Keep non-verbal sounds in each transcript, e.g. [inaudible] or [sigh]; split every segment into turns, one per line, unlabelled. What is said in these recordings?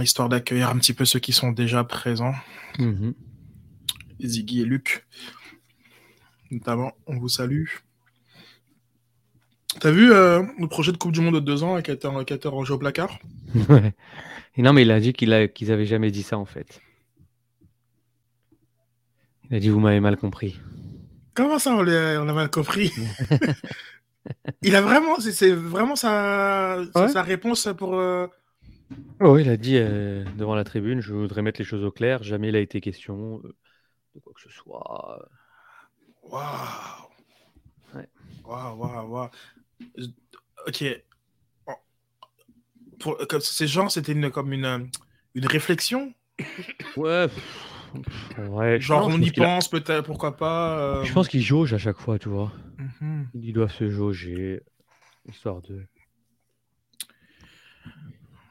Histoire d'accueillir un petit peu ceux qui sont déjà présents.
Mhm.
Ziggy et Luc. Notamment, on vous salue. T'as vu euh, le projet de Coupe du Monde de deux ans qui a été, qui a été rangé au placard? [laughs]
Ouais. Et non, mais il a dit qu'ils avaient jamais dit ça en fait. Il a dit vous m'avez mal compris.
Comment ça, on l'a mal compris? [laughs] Il a vraiment, c'est- c'est vraiment sa,
Ouais.
sa réponse pour. euh,
Oh, il a dit euh, devant la tribune, je voudrais mettre les choses au clair. Jamais il a été question euh, de quoi que ce soit.
Waouh
Ouais.
Waouh, waouh, waouh. Je- Ok. Pour, comme ces gens, c'était une, comme une, euh, une réflexion?
Ouais. ouais,
Genre,
pense
on y
a-
pense, peut-être, pourquoi pas. euh,
Je pense qu'ils jaugent à chaque fois, tu vois.
mhm.
Ils doivent se jauger, histoire de.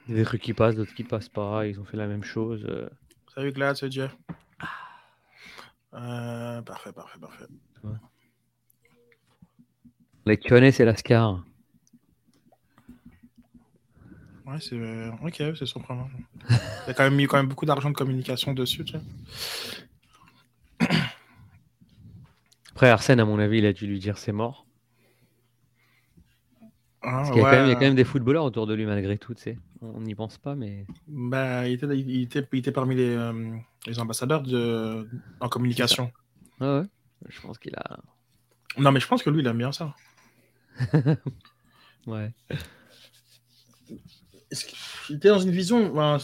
Il y a Des trucs qui passent, d'autres qui passent pas. Ils ont fait la même chose. euh.
Salut, Glad, c'est Jeff? Euh, parfait, parfait, parfait.
Les Kyonais, c'est l'Ascar.
Ouais, c'est euh, ok, c'est surprenant. Il y a quand même mis quand même beaucoup d'argent de communication dessus, tu vois.
Après, Arsène, à mon avis, il a dû lui dire c'est mort.
Ah,
Parce qu'il y, a y quand même des footballeurs autour de lui malgré tout, tu sais. On n'y pense pas, mais.
Bah, il, était, il, était, il était parmi les, euh, les ambassadeurs de, en communication.
Ouais, ouais. Je pense qu'il a.
Non, mais je pense que lui, il aime bien ça. [laughs]
Ouais.
Qu'il était dans une vision. ben,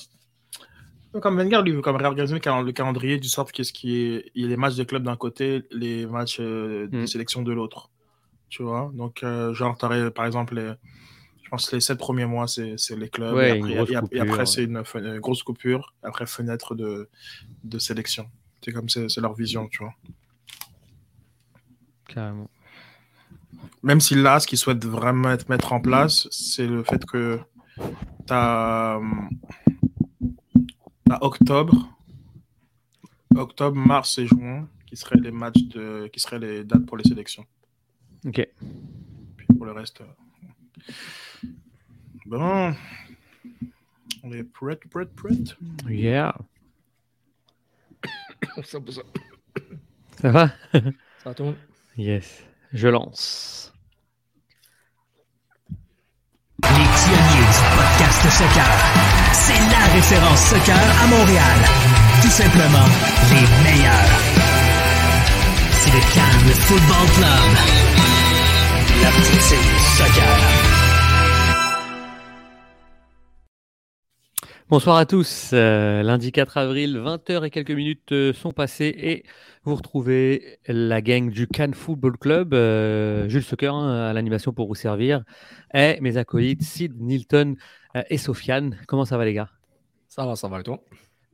comme Wenger, lui, comme réorganiser le cal- le calendrier du sorte qu'est-ce qui est, il y a les matchs de club d'un côté, les matchs euh, de
Mm.
sélection de l'autre. Tu vois? Donc, euh, genre, t'aurais, par exemple, les- je pense que les sept premiers mois, c'est les clubs.
Ouais,
et après, et et après, c'est une, grosse coupure. Après, fenêtre de, de sélection. C'est comme c'est leur vision, tu vois.
Carrément.
Même si là, ce qu'ils souhaitent vraiment mettre- en place, c'est le fait que tu as, octobre, octobre, mars et juin qui seraient les matchs de, qui seraient les dates pour les sélections.
Ok.
Puis pour le reste, euh, bon, on est prêt, prêt, prêt.
Yeah.
Ça, [coughs] ça.
Ça va?
Ça [laughs] tourne.
Yes. Je lance.
Les pionniers du podcast soccer. C'est la référence soccer à Montréal. Tout simplement les meilleurs. C'est le Cannes Football Club. La petite série soccer.
Bonsoir à tous. Euh, lundi 4 avril, 20h et quelques minutes euh, sont passées et vous retrouvez la gang du Cannes Football Club, euh, Jules Soccer hein, à l'animation pour vous servir, et mes acolytes Sid, Nilton euh, et Sofiane. Comment ça va les gars?
Ça va, ça va et toi?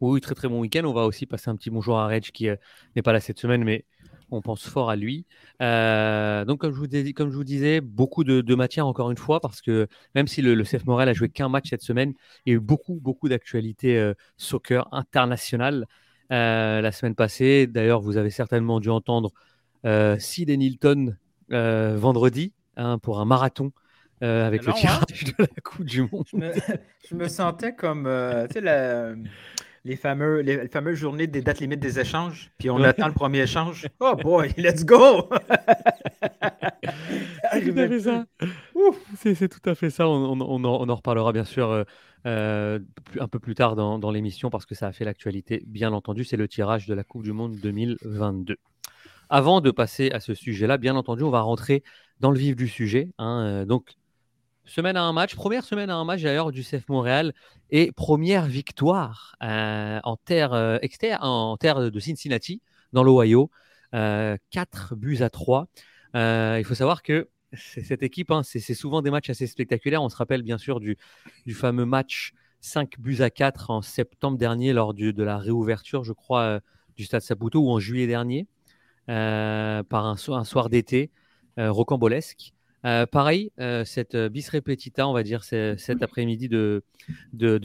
Oui, très très bon week-end. On va aussi passer un petit bonjour à Reg qui n'est pas là cette semaine, mais on pense fort à lui. Euh, donc, comme je, vous dis- comme je vous disais, beaucoup de, de matière encore une fois, parce que même si le, le CF Montréal a joué qu'un match cette semaine, il y a eu beaucoup, beaucoup d'actualités euh, soccer internationales euh, la semaine passée. D'ailleurs, vous avez certainement dû entendre Sid et Nilton vendredi hein, pour un marathon avec le
hein
tirage de la Coupe du Monde.
Je me, je me sentais comme, la- les, fameux, les, les fameuses journées des dates limites des échanges. Puis on
Ouais.
attend le premier échange. [laughs] Oh boy, let's go! [laughs]
Tout à fait ça? C'est tout à fait ça. On, en, reparlera bien sûr euh, euh, un peu plus tard dans, dans l'émission parce que ça a fait l'actualité, bien entendu. C'est le tirage de la Coupe du Monde 2022. Avant de passer à ce sujet-là, bien entendu, on va rentrer dans le vif du sujet. Hein, euh, donc, semaine à un match, première semaine à un match d'ailleurs du CF Montréal et première victoire en terre externe, en terre de Cincinnati, dans l'Ohio. 4 buts à 3. il faut savoir que cette équipe, hein, c'est souvent des matchs assez spectaculaires. On se rappelle bien sûr du, fameux match 5 buts à 4 en septembre dernier lors de la réouverture, je crois, euh, du Stade Saputo ou en juillet dernier, euh, par un, soir d'été euh, pareil, cette bis repetita, on va dire, cet après-midi de,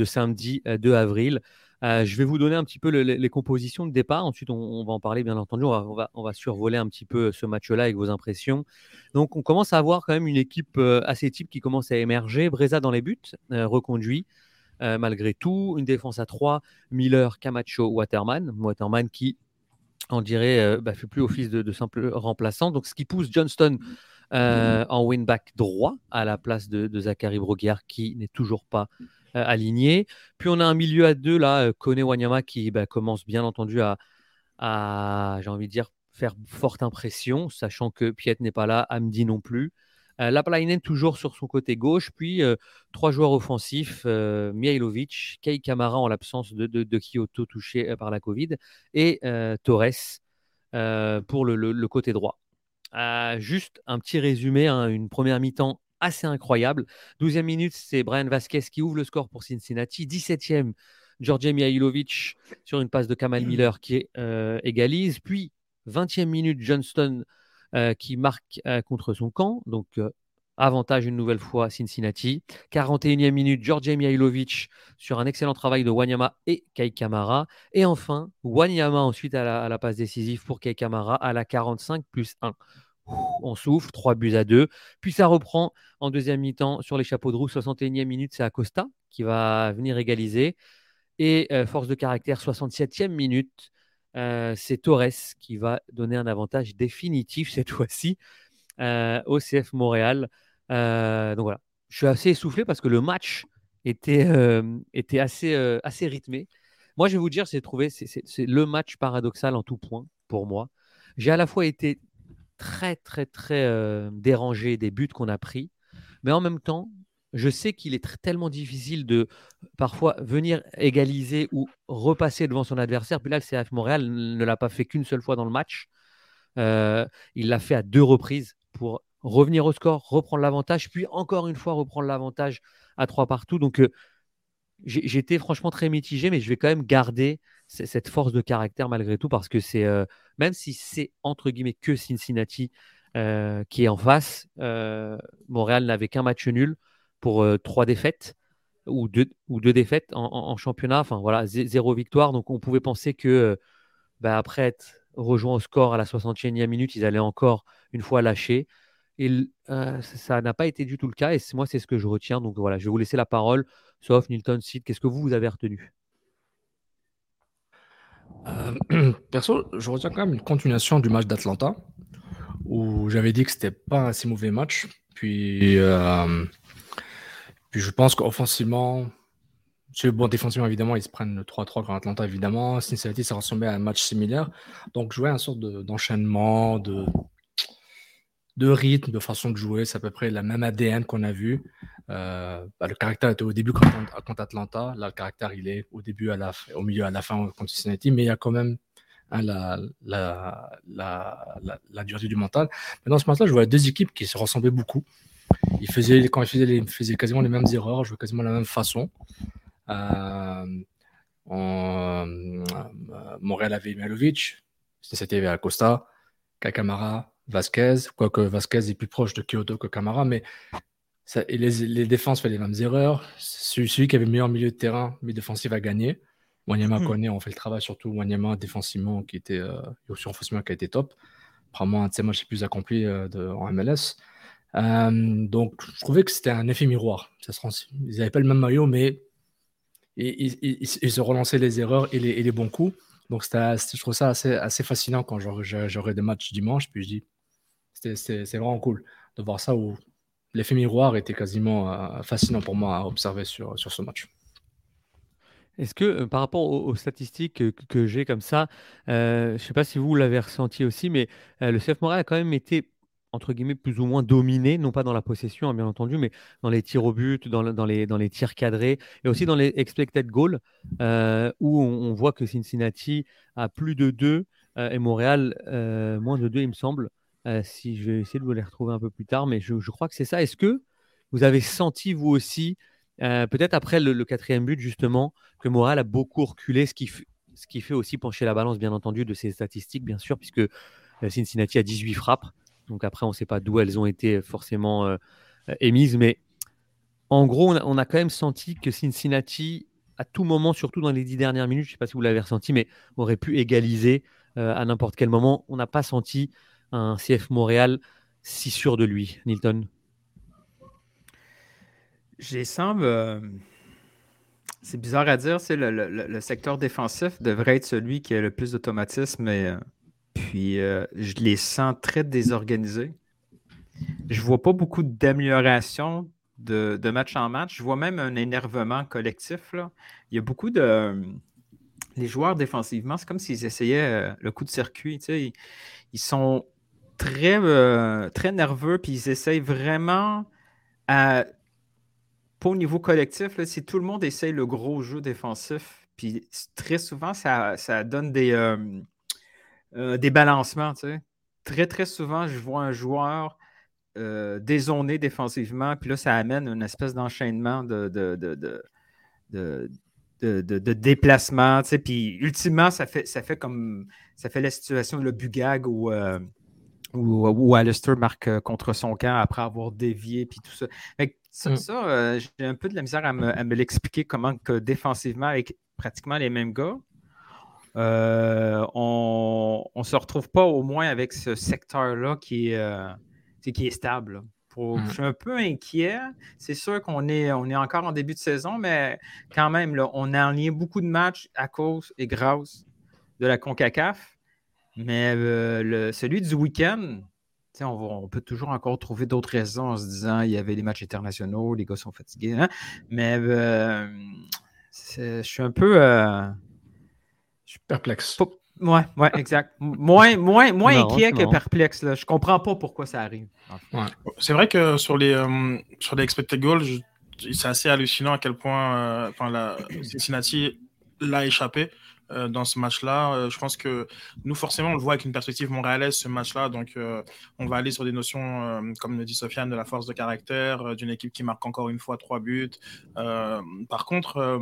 samedi 2 avril, euh, je vais vous donner un petit peu les compositions de départ. Ensuite, on, va en parler, bien entendu. On va, on va, survoler un petit peu ce match-là avec vos impressions. Donc, on commence à avoir quand même une équipe euh, assez type qui commence à émerger. Breza dans les buts, euh, reconduit. malgré tout, une défense à 3, Miller, Camacho, Waterman. Waterman qui, on dirait, bah, fait plus office de, simple remplaçant. Donc, ce qui pousse Johnston en wingback droit à la place de, de Zachary Broguière qui n'est toujours pas euh, aligné. Puis on a un milieu à deux, là, euh, Kone Wanyama, qui bah, commence bien entendu à, j'ai envie de dire, faire forte impression, sachant que Piet n'est pas là, Amdi non plus. Euh, Laplainen toujours sur son côté gauche, puis trois joueurs offensifs, euh, Mihailovic, Kei Kamara en l'absence de, Kyoto touché par la Covid, et Torres pour le, côté droit. juste un petit résumé, hein, une première mi-temps assez incroyable. 12e minute, c'est Brian Vasquez qui ouvre le score pour Cincinnati. 17e, Georgi Mihailovic sur une passe de Kamal. Miller qui euh, égalise. Puis 20e minute, Johnston euh, qui marque euh, contre son camp. Donc avantage une nouvelle fois Cincinnati. 41e minute, Georgi Mihailovic sur un excellent travail de Wanyama et Kai Kamara. Et enfin, Wanyama ensuite à la, passe décisive pour Kai Kamara à la 45 plus 1 on souffle, 3 buts à 2. Puis ça reprend en deuxième mi-temps sur les chapeaux de roue, 61e minute, c'est Acosta qui va venir égaliser. Et euh, force de caractère, 67e minute, euh, c'est Torres qui va donner un avantage définitif cette [laughs] fois-ci euh, au CF Montréal. donc voilà, je suis assez essoufflé parce que le match était, était assez, assez rythmé. Moi, je vais vous dire, c'est trouvé, c'est le match paradoxal en tout point pour moi. J'ai à la fois été très, très, très euh, dérangé des buts qu'on a pris. Mais en même temps, je sais qu'il est tellement difficile de parfois venir égaliser ou repasser devant son adversaire. Puis là, le CF Montréal ne l'a pas fait qu'une seule fois dans le match. Euh, il l'a fait à deux reprises pour revenir au score, reprendre l'avantage, puis encore une fois reprendre l'avantage à trois partout. Donc, euh, j'étais franchement très mitigé, mais je vais quand même garder cette force de caractère malgré tout parce que c'est, euh, même si c'est entre guillemets que Cincinnati qui est en face, Montréal n'avait qu'un match nul pour trois défaites ou deux, ou deux défaites en, championnat. Enfin voilà, zéro victoire. Donc on pouvait penser que bah, après être rejoint au score à la 61e minute, ils allaient encore une fois lâcher. Et ça n'a pas été du tout le cas. Et moi, c'est ce que je retiens. Donc voilà, je vais vous laisser la parole, sauf Nilton Sid. Qu'est-ce que vous, vous avez retenu?
Euh, [clears throat] Perso, je retiens quand même une continuation du match d'Atlanta, où j'avais dit que c'était pas un si mauvais match. Puis, euh, puis je pense qu'offensivement, bon, défensivement, évidemment, ils se prennent le 3-3 contre Atlanta, évidemment. Cincinnati, ça ressemblait à un match similaire. Donc, voyais un sorte d'enchaînement, de, de rythme, de façon de jouer. C'est à peu près la même ADN qu'on a vu. Euh, bah, le caractère était au début contre, Atlanta. Là, le caractère, il est au début, au milieu, à la fin contre Cincinnati. Mais il y a quand même hein, la, la, la, la, dureté du mental. Mais dans ce match-là, je vois deux équipes qui se ressemblaient beaucoup. Ils faisaient, quand ils faisaient, ils faisaient quasiment les mêmes erreurs, jouaient quasiment de la même façon. Euh, euh Montréal avait Mialovic, c'était Acosta, Kakamara, Vasquez, quoique Vasquez est plus proche de Kyoto que Camara, mais ça, et les, les, défenses font les mêmes erreurs. Celui, celui, qui avait le meilleur milieu de terrain, mais défensif, a gagné. Wanyama hmm. connaît, on fait le travail, surtout Wanyama défensivement, qui était, euh, aussi offensivement, qui a été top. Probablement un de ses matchs les plus accomplis euh, de, en MLS. Euh, donc, je trouvais que c'était un effet miroir. Ils n'avaient pas le même maillot, mais ils, se relançaient les erreurs et les, bons coups. Donc, je trouve ça assez, fascinant quand j'aurai des matchs dimanche. Puis je dis, c'est vraiment cool de voir ça où l'effet miroir était quasiment fascinant pour moi à observer sur, ce match.
Est-ce que par rapport aux, statistiques que, j'ai comme ça, je ne sais pas si vous l'avez ressenti aussi, mais le CF Montréal a quand même été entre guillemets, plus ou moins dominé, non pas dans la possession, hein, bien entendu, mais dans les tirs au but, dans, les, tirs cadrés et aussi dans les expected goals, euh, où on, voit que Cincinnati a plus de 2 euh, et Montréal euh, moins de 2, il me semble. si je vais essayer de vous les retrouver un peu plus tard, mais je, crois que c'est ça. Est-ce que vous avez senti, vous aussi, peut-être après le, quatrième but, justement, que Montréal a beaucoup reculé, ce qui, ce qui fait aussi pencher la balance, bien entendu, de ces statistiques, bien sûr, puisque Cincinnati a 18 frappes. Donc après, on ne sait pas d'où elles ont été forcément euh, émises, mais en gros, on a, quand même senti que Cincinnati, à tout moment, surtout dans les dix dernières minutes, je ne sais pas si vous l'avez ressenti, mais aurait pu égaliser euh, à n'importe quel moment. On n'a pas senti un CF Montréal si sûr de lui, Nilton.
J'ai semble. Euh, c'est bizarre à dire, le, secteur défensif devrait être celui qui a le plus d'automatisme et puis, euh, je les sens très désorganisés. Je vois pas beaucoup d'amélioration de, match en match. Je vois même un énervement collectif. Là. Il y a beaucoup de. Les joueurs défensivement, c'est comme s'ils essayaient euh, le coup de circuit. Ils, ils, sont très, euh, très nerveux, puis ils essayent vraiment. Pas au niveau collectif, si tout le monde essaye le gros jeu défensif, puis très souvent, ça, ça donne des euh, des balancements. Très, très souvent, je vois un joueur euh, dézoné défensivement, puis là, ça amène une espèce d'enchaînement de, de, de, de déplacement, puis ultimement, ça fait, ça fait comme ça fait la situation de le Bugag où, euh, où, Alistair marque contre son camp après avoir dévié, puis tout ça. ça, mm. j'ai un peu de la misère à me, à me l'expliquer comment que défensivement, avec pratiquement les mêmes gars, euh, on ne se retrouve pas au moins avec ce secteur-là qui, est, euh, qui est stable. Pour, Je suis un peu inquiet. C'est sûr qu'on est, on est encore en début de saison, mais quand même, là, on a lié beaucoup de matchs à cause et grâce de la CONCACAF. Mais euh, le, celui du week-end, on, on, peut toujours encore trouver d'autres raisons en se disant il y avait les matchs internationaux, les gars sont fatigués. Hein. Mais je suis un peu
perplexe.
Ouais, ouais, exact. Moins, moins, moins inquiet que perplexe. Là. Je comprends pas pourquoi ça arrive.
C'est vrai que sur les, euh, sur les expected goals, c'est assez hallucinant à quel point euh, la, Cincinnati l'a échappé. Euh, dans ce match-là. je pense que nous, forcément, on le voit avec une perspective montréalaise, ce match-là. Donc, on va aller sur des notions, comme le dit Sofiane, de la force de caractère, d'une équipe qui marque encore une fois trois buts. par contre,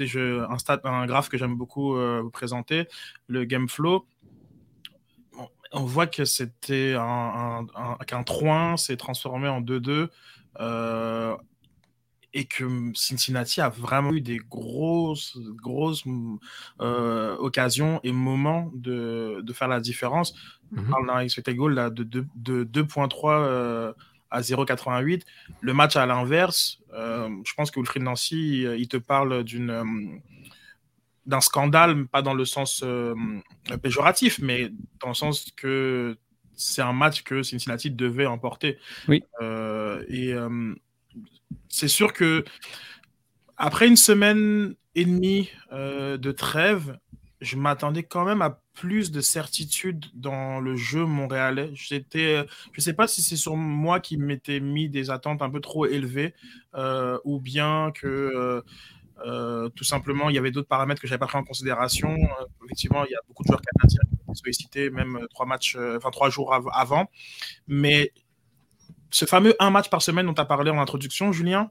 un, un graphe que j'aime beaucoup euh, vous présenter, le game flow. On voit que c'était un, qu'un 3-1 s'est transformé en 2-2 euh, et que Cincinnati a vraiment eu des grosses, grosses euh, occasions et moments de, de, faire la différence. On mhm. parle d'un expected goal là, de, de, de 2.3 à 0,88. Le match à l'inverse, euh, je pense que Wilfried Nancy, euh, il te parle d'une euh, d'un scandale, pas dans le sens péjoratif, mais dans le sens que c'est un match que Cincinnati devait emporter.
Oui.
et c'est sûr que après une semaine et demie de trêve, je m'attendais quand même à plus de certitude dans le jeu montréalais. J'étais, je ne sais pas si c'est sur moi qui m'étais mis des attentes un peu trop élevées euh, ou bien que euh, euh, tout simplement il y avait d'autres paramètres que je n'avais pas pris en considération. effectivement, il y a beaucoup de joueurs canadiens qui ont été sollicités, même trois matchs, enfin trois jours avant. Mais ce fameux un match par semaine dont tu as parlé en introduction, Julien,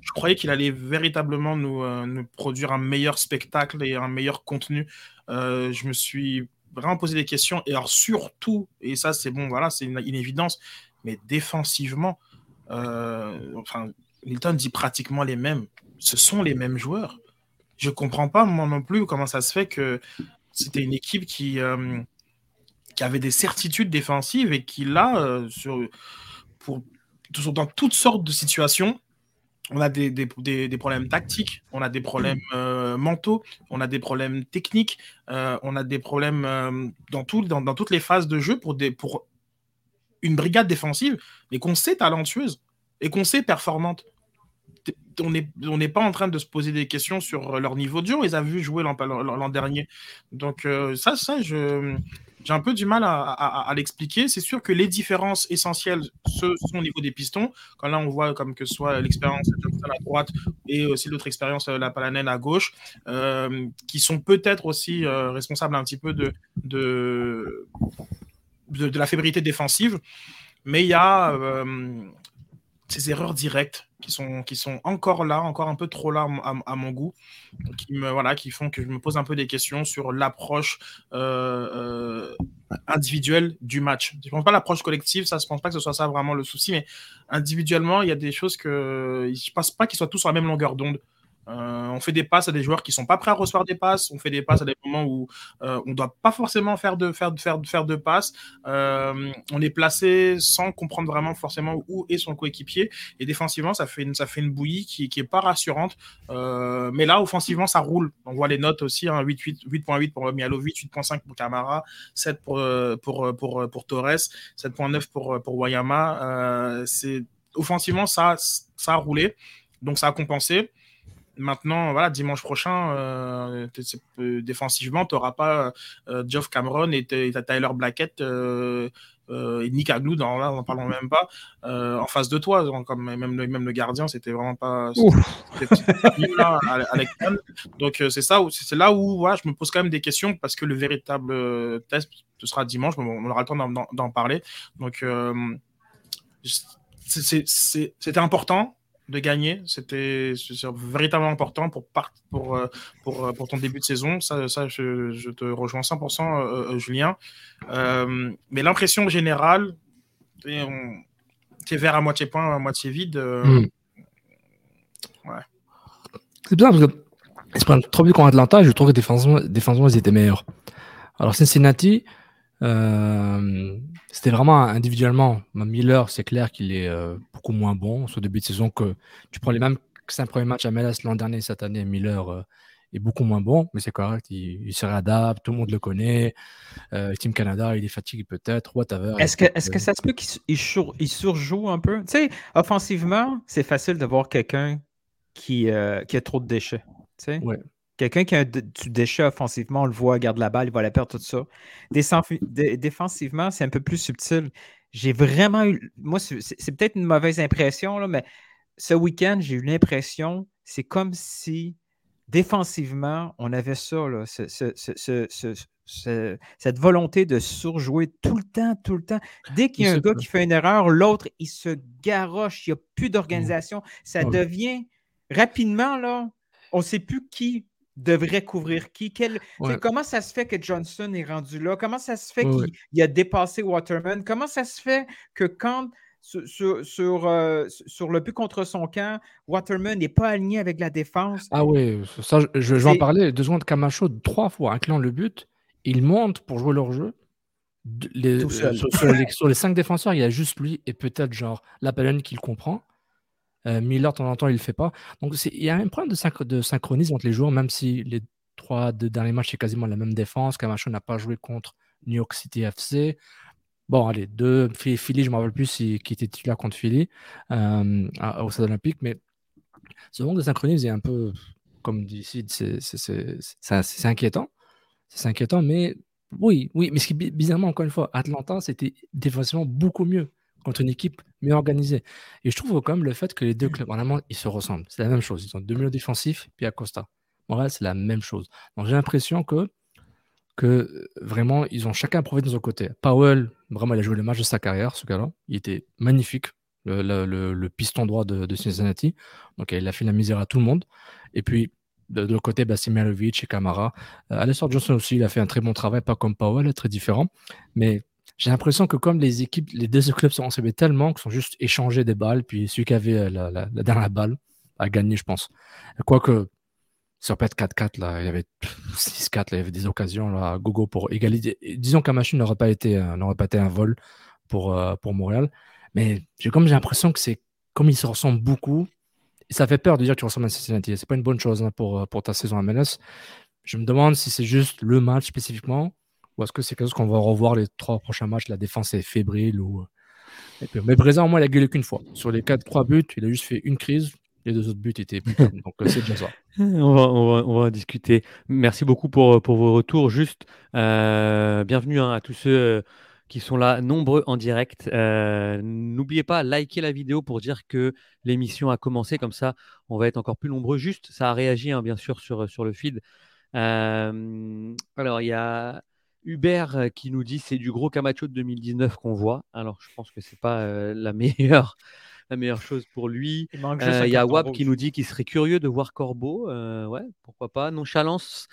je croyais qu'il allait véritablement nous, nous, produire un meilleur spectacle et un meilleur contenu euh, je me suis vraiment posé des questions. Et alors, surtout, et ça, c'est bon, voilà, c'est une, évidence, mais défensivement, euh, enfin, Milton dit pratiquement les mêmes. Ce sont les mêmes joueurs. Je comprends pas, moi non plus, comment ça se fait que c'était une équipe qui, euh, qui avait des certitudes défensives et qui, là, sur, pour, dans toutes sortes de situations, on a des, des, problèmes tactiques, on a des problèmes euh, mentaux, on a des problèmes techniques, euh, on a des problèmes euh, dans, tout, dans, toutes les phases de jeu pour, des, pour une brigade défensive, mais qu'on sait talentueuse. et qu'on sait performantes. On n'est on pas en train de se poser des questions sur leur niveau de jeu. On les a vus jouer l'an dernier. Donc, ça, ça, je, j'ai un peu du mal à, l'expliquer. C'est sûr que les différences essentielles ce sont au niveau des pistons. Quand là, on voit comme que ce soit l'expérience à droite et aussi l'autre expérience, la Palanène à gauche, euh, qui sont peut-être aussi euh, responsables un petit peu de, de, la fébrilité défensive. Mais il y a euh, ces erreurs directes qui sont, qui sont encore là, encore un peu trop là à, mon goût, qui, me, voilà, qui font que je me pose un peu des questions sur l'approche euh, euh, individuelle du match. Je ne pense pas l'approche collective, ça, je ne pense pas que ce soit ça vraiment le souci, mais individuellement, il y a des choses que je ne pense pas qu'ils soient tous sur la même longueur d'onde. Euh, on fait des passes à des joueurs qui sont pas prêts à recevoir des passes. On fait des passes à des moments où euh, on doit pas forcément faire de faire de faire de faire de passes. Euh, on est placé sans comprendre vraiment forcément où est son coéquipier. Et défensivement, ça fait une ça fait une bouillie qui qui est pas rassurante. Euh, mais là, offensivement, ça roule. On voit les notes aussi. Hein, 8 8 8.8 pour Mialovic, 8.5 pour Camara, 7 pour pour pour pour Torres, 7.9 pour pour Wayama. C'est offensivement ça ça a roulé. Donc ça a compensé. Maintenant, voilà, dimanche prochain, euh, euh défensivement, tu n'auras pas euh, Geoff Cameron et Tyler Blackett euh, et Nick Aglou, dans, là, n'en parlons même pas, en face de toi. Comme même, le, même le gardien, c'était vraiment pas. Là, Donc, c'est ça, c'est là où voilà, je me pose quand même des questions parce que le véritable test, ce sera dimanche, on aura le temps d'en parler. Donc, c'était important de gagner. C'était véritablement important pour, pour, euh, pour, euh, pour, ton début de saison. Ça, ça je, je te rejoins 100%, euh, Julien. Euh, mais l'impression générale, c'est vers à moitié point, à moitié vide. Mm.
Ouais. C'est bien parce que ils se prennent trop vite contre Atlanta je trouve que défensivement, défensivement ils étaient meilleurs. Alors Cincinnati, euh, c'était vraiment individuellement. Miller, c'est clair qu'il est euh, beaucoup moins bon au début de saison que tu prends les mêmes cinq premiers matchs à Melas l'an dernier, cette année, Miller euh, est beaucoup moins bon, mais c'est correct, il, se réadapte, tout le monde le connaît. Team Canada, il est fatigué peut-être, whatever.
Est-ce que, est que ça se peut qu'il il surjoue un peu? Tu sais, offensivement, c'est facile de voir quelqu'un qui, qui a trop de déchets. Tu sais?
Ouais.
Quelqu'un qui a du déchet offensivement, on le voit, garde la balle, il va la perdre, tout ça. Défensivement, c'est un peu plus subtil. J'ai vraiment eu. Moi, c'est peut-être une mauvaise impression, là, mais ce week-end, j'ai eu l'impression, c'est comme si défensivement, on avait ça, là, cette volonté de surjouer tout le temps, tout le temps. Dès qu'il y a un gars qui fait une erreur, l'autre, il se garoche, il n'y a plus d'organisation. Ça devient rapidement, là, on ne sait plus qui devrait couvrir qui? Quel, ouais. Comment ça se fait que Johnson est rendu là? Comment ça se fait ouais. qu'il a dépassé Waterman? Comment ça se fait que quand sur, sur, sur, euh, sur, le but contre son camp, Waterman n'est pas aligné avec la défense?
Ah oui, ça, je, je vais en parler. Deux secondes, Camacho, trois fois, incluant le but, il monte pour jouer leur jeu. Les, euh, sur, les, sur, les, cinq défenseurs, il y a juste lui et peut-être genre la qui le comprend. Euh, Miller, de temps en temps, il ne le fait pas. Donc, il y a un problème de, synch de, synchronisme entre les joueurs, même si les trois deux derniers matchs, c'est quasiment la même défense. Camacho n'a pas joué contre New York City FC. Bon, allez, deux, Philly, je ne me rappelle plus qui était titulaire contre Philly euh, au Stade Olympique, mais ce manque de synchronisme est un peu, comme dit ici, c'est inquiétant. C'est inquiétant, mais oui, oui, mais ce qui bizarrement, encore une fois, Atlanta, c'était défensivement beaucoup mieux contre une équipe mieux organisée. Et je trouve quand même le fait que les deux clubs, vraiment, ils se ressemblent. C'est la même chose. Ils ont deux milieux défensifs, puis Acosta. Montréal, c'est la même chose. Donc j'ai l'impression que, que vraiment, ils ont chacun prouvé de son côté. Powell, vraiment, il a joué le match de sa carrière, ce gars-là. Il était magnifique, le, le, le, piston droit de, de, Cincinnati. Donc il a fait la misère à tout le monde. Et puis, de, de l'autre côté, bah, et Kamara. Euh, Alessandro Johnson aussi, il a fait un très bon travail, pas comme Powell, très différent. Mais j'ai l'impression que comme les équipes, les deux clubs sont ressemblés tellement qu'ils sont juste échangés des balles, puis celui qui avait la, la, dernière balle a gagné, je pense. Quoique, sur peut 4-4, là, il y avait 6-4, il y avait des occasions là, gogo pour égaliser. Disons qu'un machine n'aurait pas été n'aurait pas été un vol pour, euh, pour Montréal. Mais j'ai comme j'ai l'impression que c'est comme ils se ressemblent beaucoup, et ça fait peur de dire que tu ressembles à Cincinnati. C'est pas une bonne chose hein, pour, pour ta saison à MLS. Je me demande si c'est juste le match spécifiquement ou est-ce que c'est quelque chose qu'on va revoir les trois prochains matchs? La défense est fébrile ou Mais Brésil, au moins, il a gueulé qu'une fois. Sur les 4-3 buts, il a juste fait une crise. Les deux autres buts étaient Donc, c'est déjà ça. [laughs]
On va, on, discuter. Merci beaucoup pour, pour vos retours. Juste, bienvenue hein, à tous ceux qui sont là, nombreux en direct. Euh, n'oubliez pas, liker la vidéo pour dire que l'émission a commencé. Comme ça, on va être encore plus nombreux. Juste, ça a réagi, hein, bien sûr, sur, sur le feed. Euh, alors, il y a Hubert qui nous dit c'est du gros Camacho de 2019 qu'on voit. Alors, je pense que c'est pas euh, la meilleure. [laughs] La meilleure chose pour lui. Il, y a Wab qui nous dit qu'il serait curieux de voir Corbeau. ouais, pourquoi pas. Nonchalance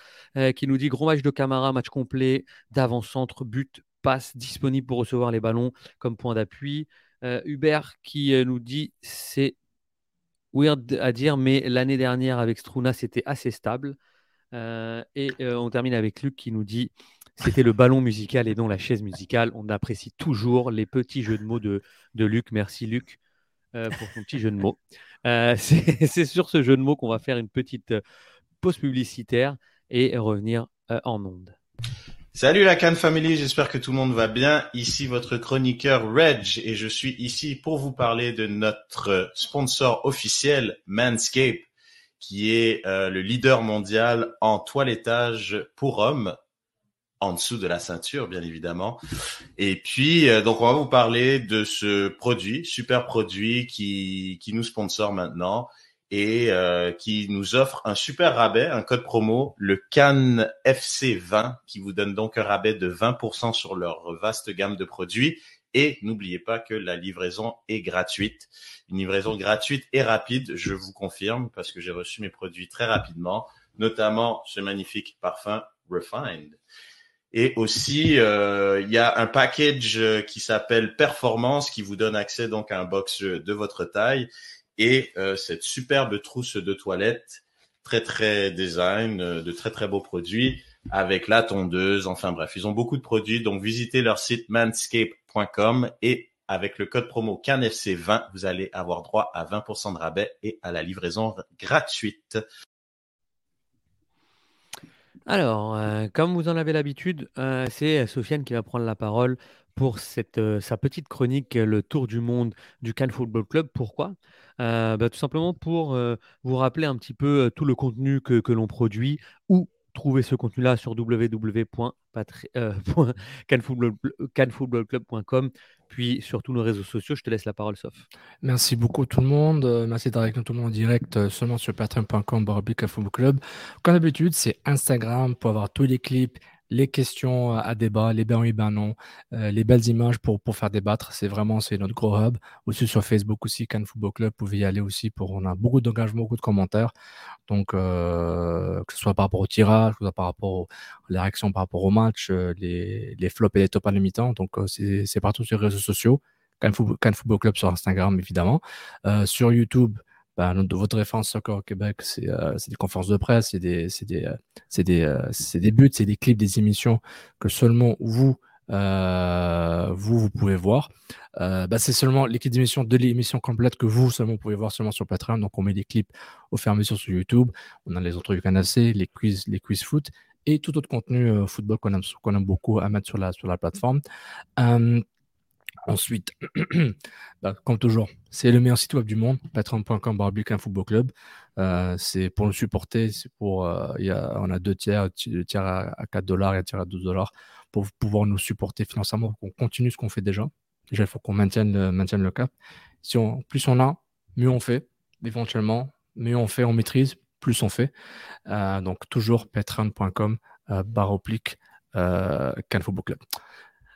qui nous dit gros match de Camara, match complet, d'avant-centre, but, passe disponible pour recevoir les ballons comme point d'appui. Euh, Hubert qui euh, nous dit c'est weird à dire, mais l'année dernière avec Struna, c'était assez stable. Euh, et on termine avec Luc qui nous dit c'était le ballon musical et non la chaise musicale. On apprécie toujours les petits jeux de mots de, Luc. Merci Luc pour ton petit jeu de mots. [laughs] c'est sur ce jeu de mots qu'on va faire une petite pause publicitaire et revenir en onde.
Salut la Cannes Family, j'espère que tout le monde va bien. Ici votre chroniqueur Reg et je suis ici pour vous parler de notre sponsor officiel Manscape qui est euh, le leader mondial en toilettage pour hommes en dessous de la ceinture, bien évidemment. Et puis, euh, donc, on va vous parler de ce produit, super produit qui, qui nous sponsor maintenant et euh, qui nous offre un super rabais, un code promo, le Cannes FC20, qui vous donne donc un rabais de 20% sur leur vaste gamme de produits. Et n'oubliez pas que la livraison est gratuite. Une livraison gratuite et rapide, je vous confirme, parce que j'ai reçu mes produits très rapidement, notamment ce magnifique parfum Refined. Et aussi, euh, il y a un package qui s'appelle Performance qui vous donne accès donc à un box de votre taille et euh, cette superbe trousse de toilette, très très design, euh, de très très beaux produits avec la tondeuse. Enfin bref, ils ont beaucoup de produits. Donc visitez leur site manscape.com et avec le code promo CanFC20, vous allez avoir droit à 20% de rabais et à la livraison gratuite.
Alors, euh, comme vous en avez l'habitude, c'est Sofiane qui va prendre la parole pour sa petite chronique, le tour du monde du Cannes Football Club. Pourquoi? Euh, bah, tout simplement pour euh, vous rappeler un petit peu euh, tout le contenu que, que l'on produit ou trouver ce contenu-là sur www.canfootballclub.com, [laughs] puis sur tous nos réseaux sociaux. Je te laisse la parole, Sof.
Merci beaucoup tout le monde. Merci d'être avec nous tout le monde en direct seulement sur patreon.com, Club. Comme d'habitude, c'est Instagram pour avoir tous les clips, les questions à débat, les ben oui, ben non, euh, les belles images pour, pour faire débattre. C'est vraiment c'est notre gros hub. Aussi sur Facebook aussi, Cannes Football Club, vous pouvez y aller aussi pour on a beaucoup d'engagement, beaucoup de commentaires. Donc euh, que ce soit par rapport au tirage, que ce soit par rapport aux les réactions par rapport au match, euh, les, les flops et les tops à mi-temps. Donc c'est partout sur les réseaux sociaux. Cannes Football Club sur Instagram évidemment. sur YouTube, bah, votre référence Soccer au Québec, c'est euh, des conférences de presse, c'est des, des, euh, des, euh, des, buts, c'est des clips, des émissions que seulement vous, vous, vous pouvez voir. Bah, c'est seulement l'équipe d'émission de l'émission complète que vous seulement pouvez voir seulement sur Patreon. Donc on met des clips au fur et à mesure sur YouTube. On a les autres du les quiz, les quiz foot et tout autre contenu football qu'on aime, aime beaucoup à mettre sur la, sur la plateforme. Ensuite, [clears throat] bah, comme toujours, c'est le meilleur site web du monde, patreon.com un football club. Euh, c'est pour le supporter, c'est pour, euh, y a, on a deux tiers, deux tiers à, 4 dollars et un tiers à 12 dollars pour pouvoir nous supporter financièrement, qu'on continue ce qu'on fait déjà. Déjà, il faut qu'on maintienne le, maintienne le cap. Si on, plus on a, mieux on fait, éventuellement, mieux on fait, on maîtrise, plus on fait. Euh, donc, toujours patreon.com, barre Football Club.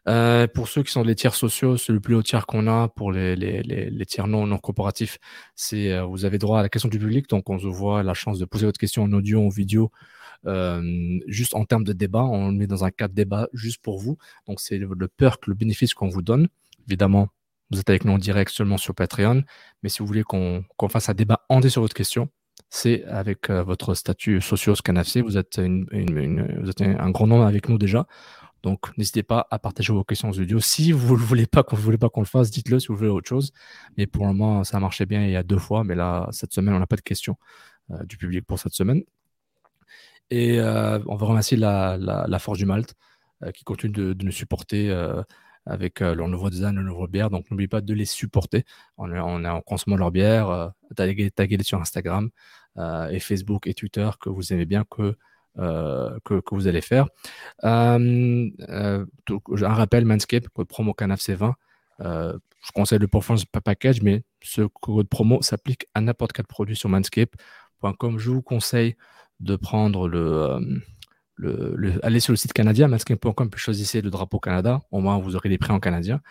Euh, pour ceux qui sont les tiers sociaux, c'est le plus haut tiers qu'on a pour les, les, les, les, tiers non, non corporatifs. C'est euh, vous avez droit à la question du public, donc on se voit la chance de poser votre question en audio, en vidéo, euh, juste en termes de débat. On le met dans un cadre débat juste pour vous. Donc c'est le, perk, le bénéfice qu'on vous donne. Évidemment, vous êtes avec nous en direct seulement sur Patreon, mais si vous voulez qu'on qu'on fasse un débat entier sur votre question, c'est avec euh, votre statut socio Scanafc. Vous êtes, une, une, une, vous êtes un grand nombre avec nous déjà. Donc, n'hésitez pas à partager vos questions audio. Si vous ne voulez pas qu'on le fasse, dites-le si vous voulez autre chose. Mais pour le moment, ça a marché bien il y a deux fois. Mais là, cette semaine, on n'a pas de questions euh, du public pour cette semaine. Et euh, on va remercier la, Force du Malte euh, qui continue de, nous supporter avec leur nouveau design, leur nouveau bière. Donc, n'oubliez pas de les supporter. On est, on est en consommant leur bière, taguez, les sur Instagram et Facebook et Twitter que vous aimez bien que, que, vous allez faire. un rappel, Manscape, code promo Canaf C20. je conseille le performance package, mais ce code promo s'applique à n'importe quel produit sur manscape.com. Je vous conseille de prendre le, le, allez sur le site canadien, manscape.com, puis choisissez le drapeau Canada. Au moins, vous aurez les prix en canadien.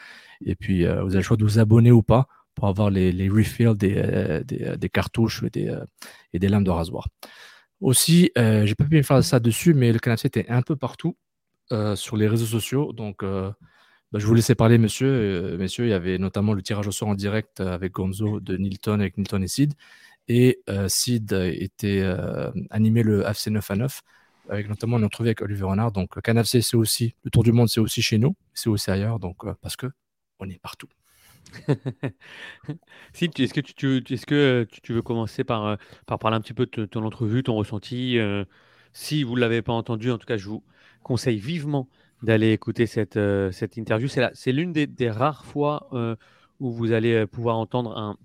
Et puis, euh, vous avez le choix de vous abonner ou pas pour avoir les, les refills des, euh, euh, cartouches et des lames de rasoir. Aussi, j'ai pas pu faire ça dessus, mais le Canadien était un peu partout sur les réseaux sociaux. Donc, bah, je vous laissais parler, monsieur. messieurs, il y avait notamment le tirage au sort en direct avec Gonzo de Nilton, avec Nilton et Sid. Et Sid était animé le FC 9 à 9 avec notamment une entrevue avec Olivier Renard. Donc, Canafc, c'est aussi, le Tour du Monde, c'est aussi chez nous, c'est aussi ailleurs, donc, euh, parce que on est partout. [laughs]
si, est-ce que, tu, tu, veux commencer par, euh, par parler un petit peu de ton entrevue, ton ressenti euh, Si vous ne l'avez pas entendu, en tout cas, je vous conseille vivement d'aller écouter cette, interview. C'est, l'une des, rares fois où vous allez pouvoir entendre un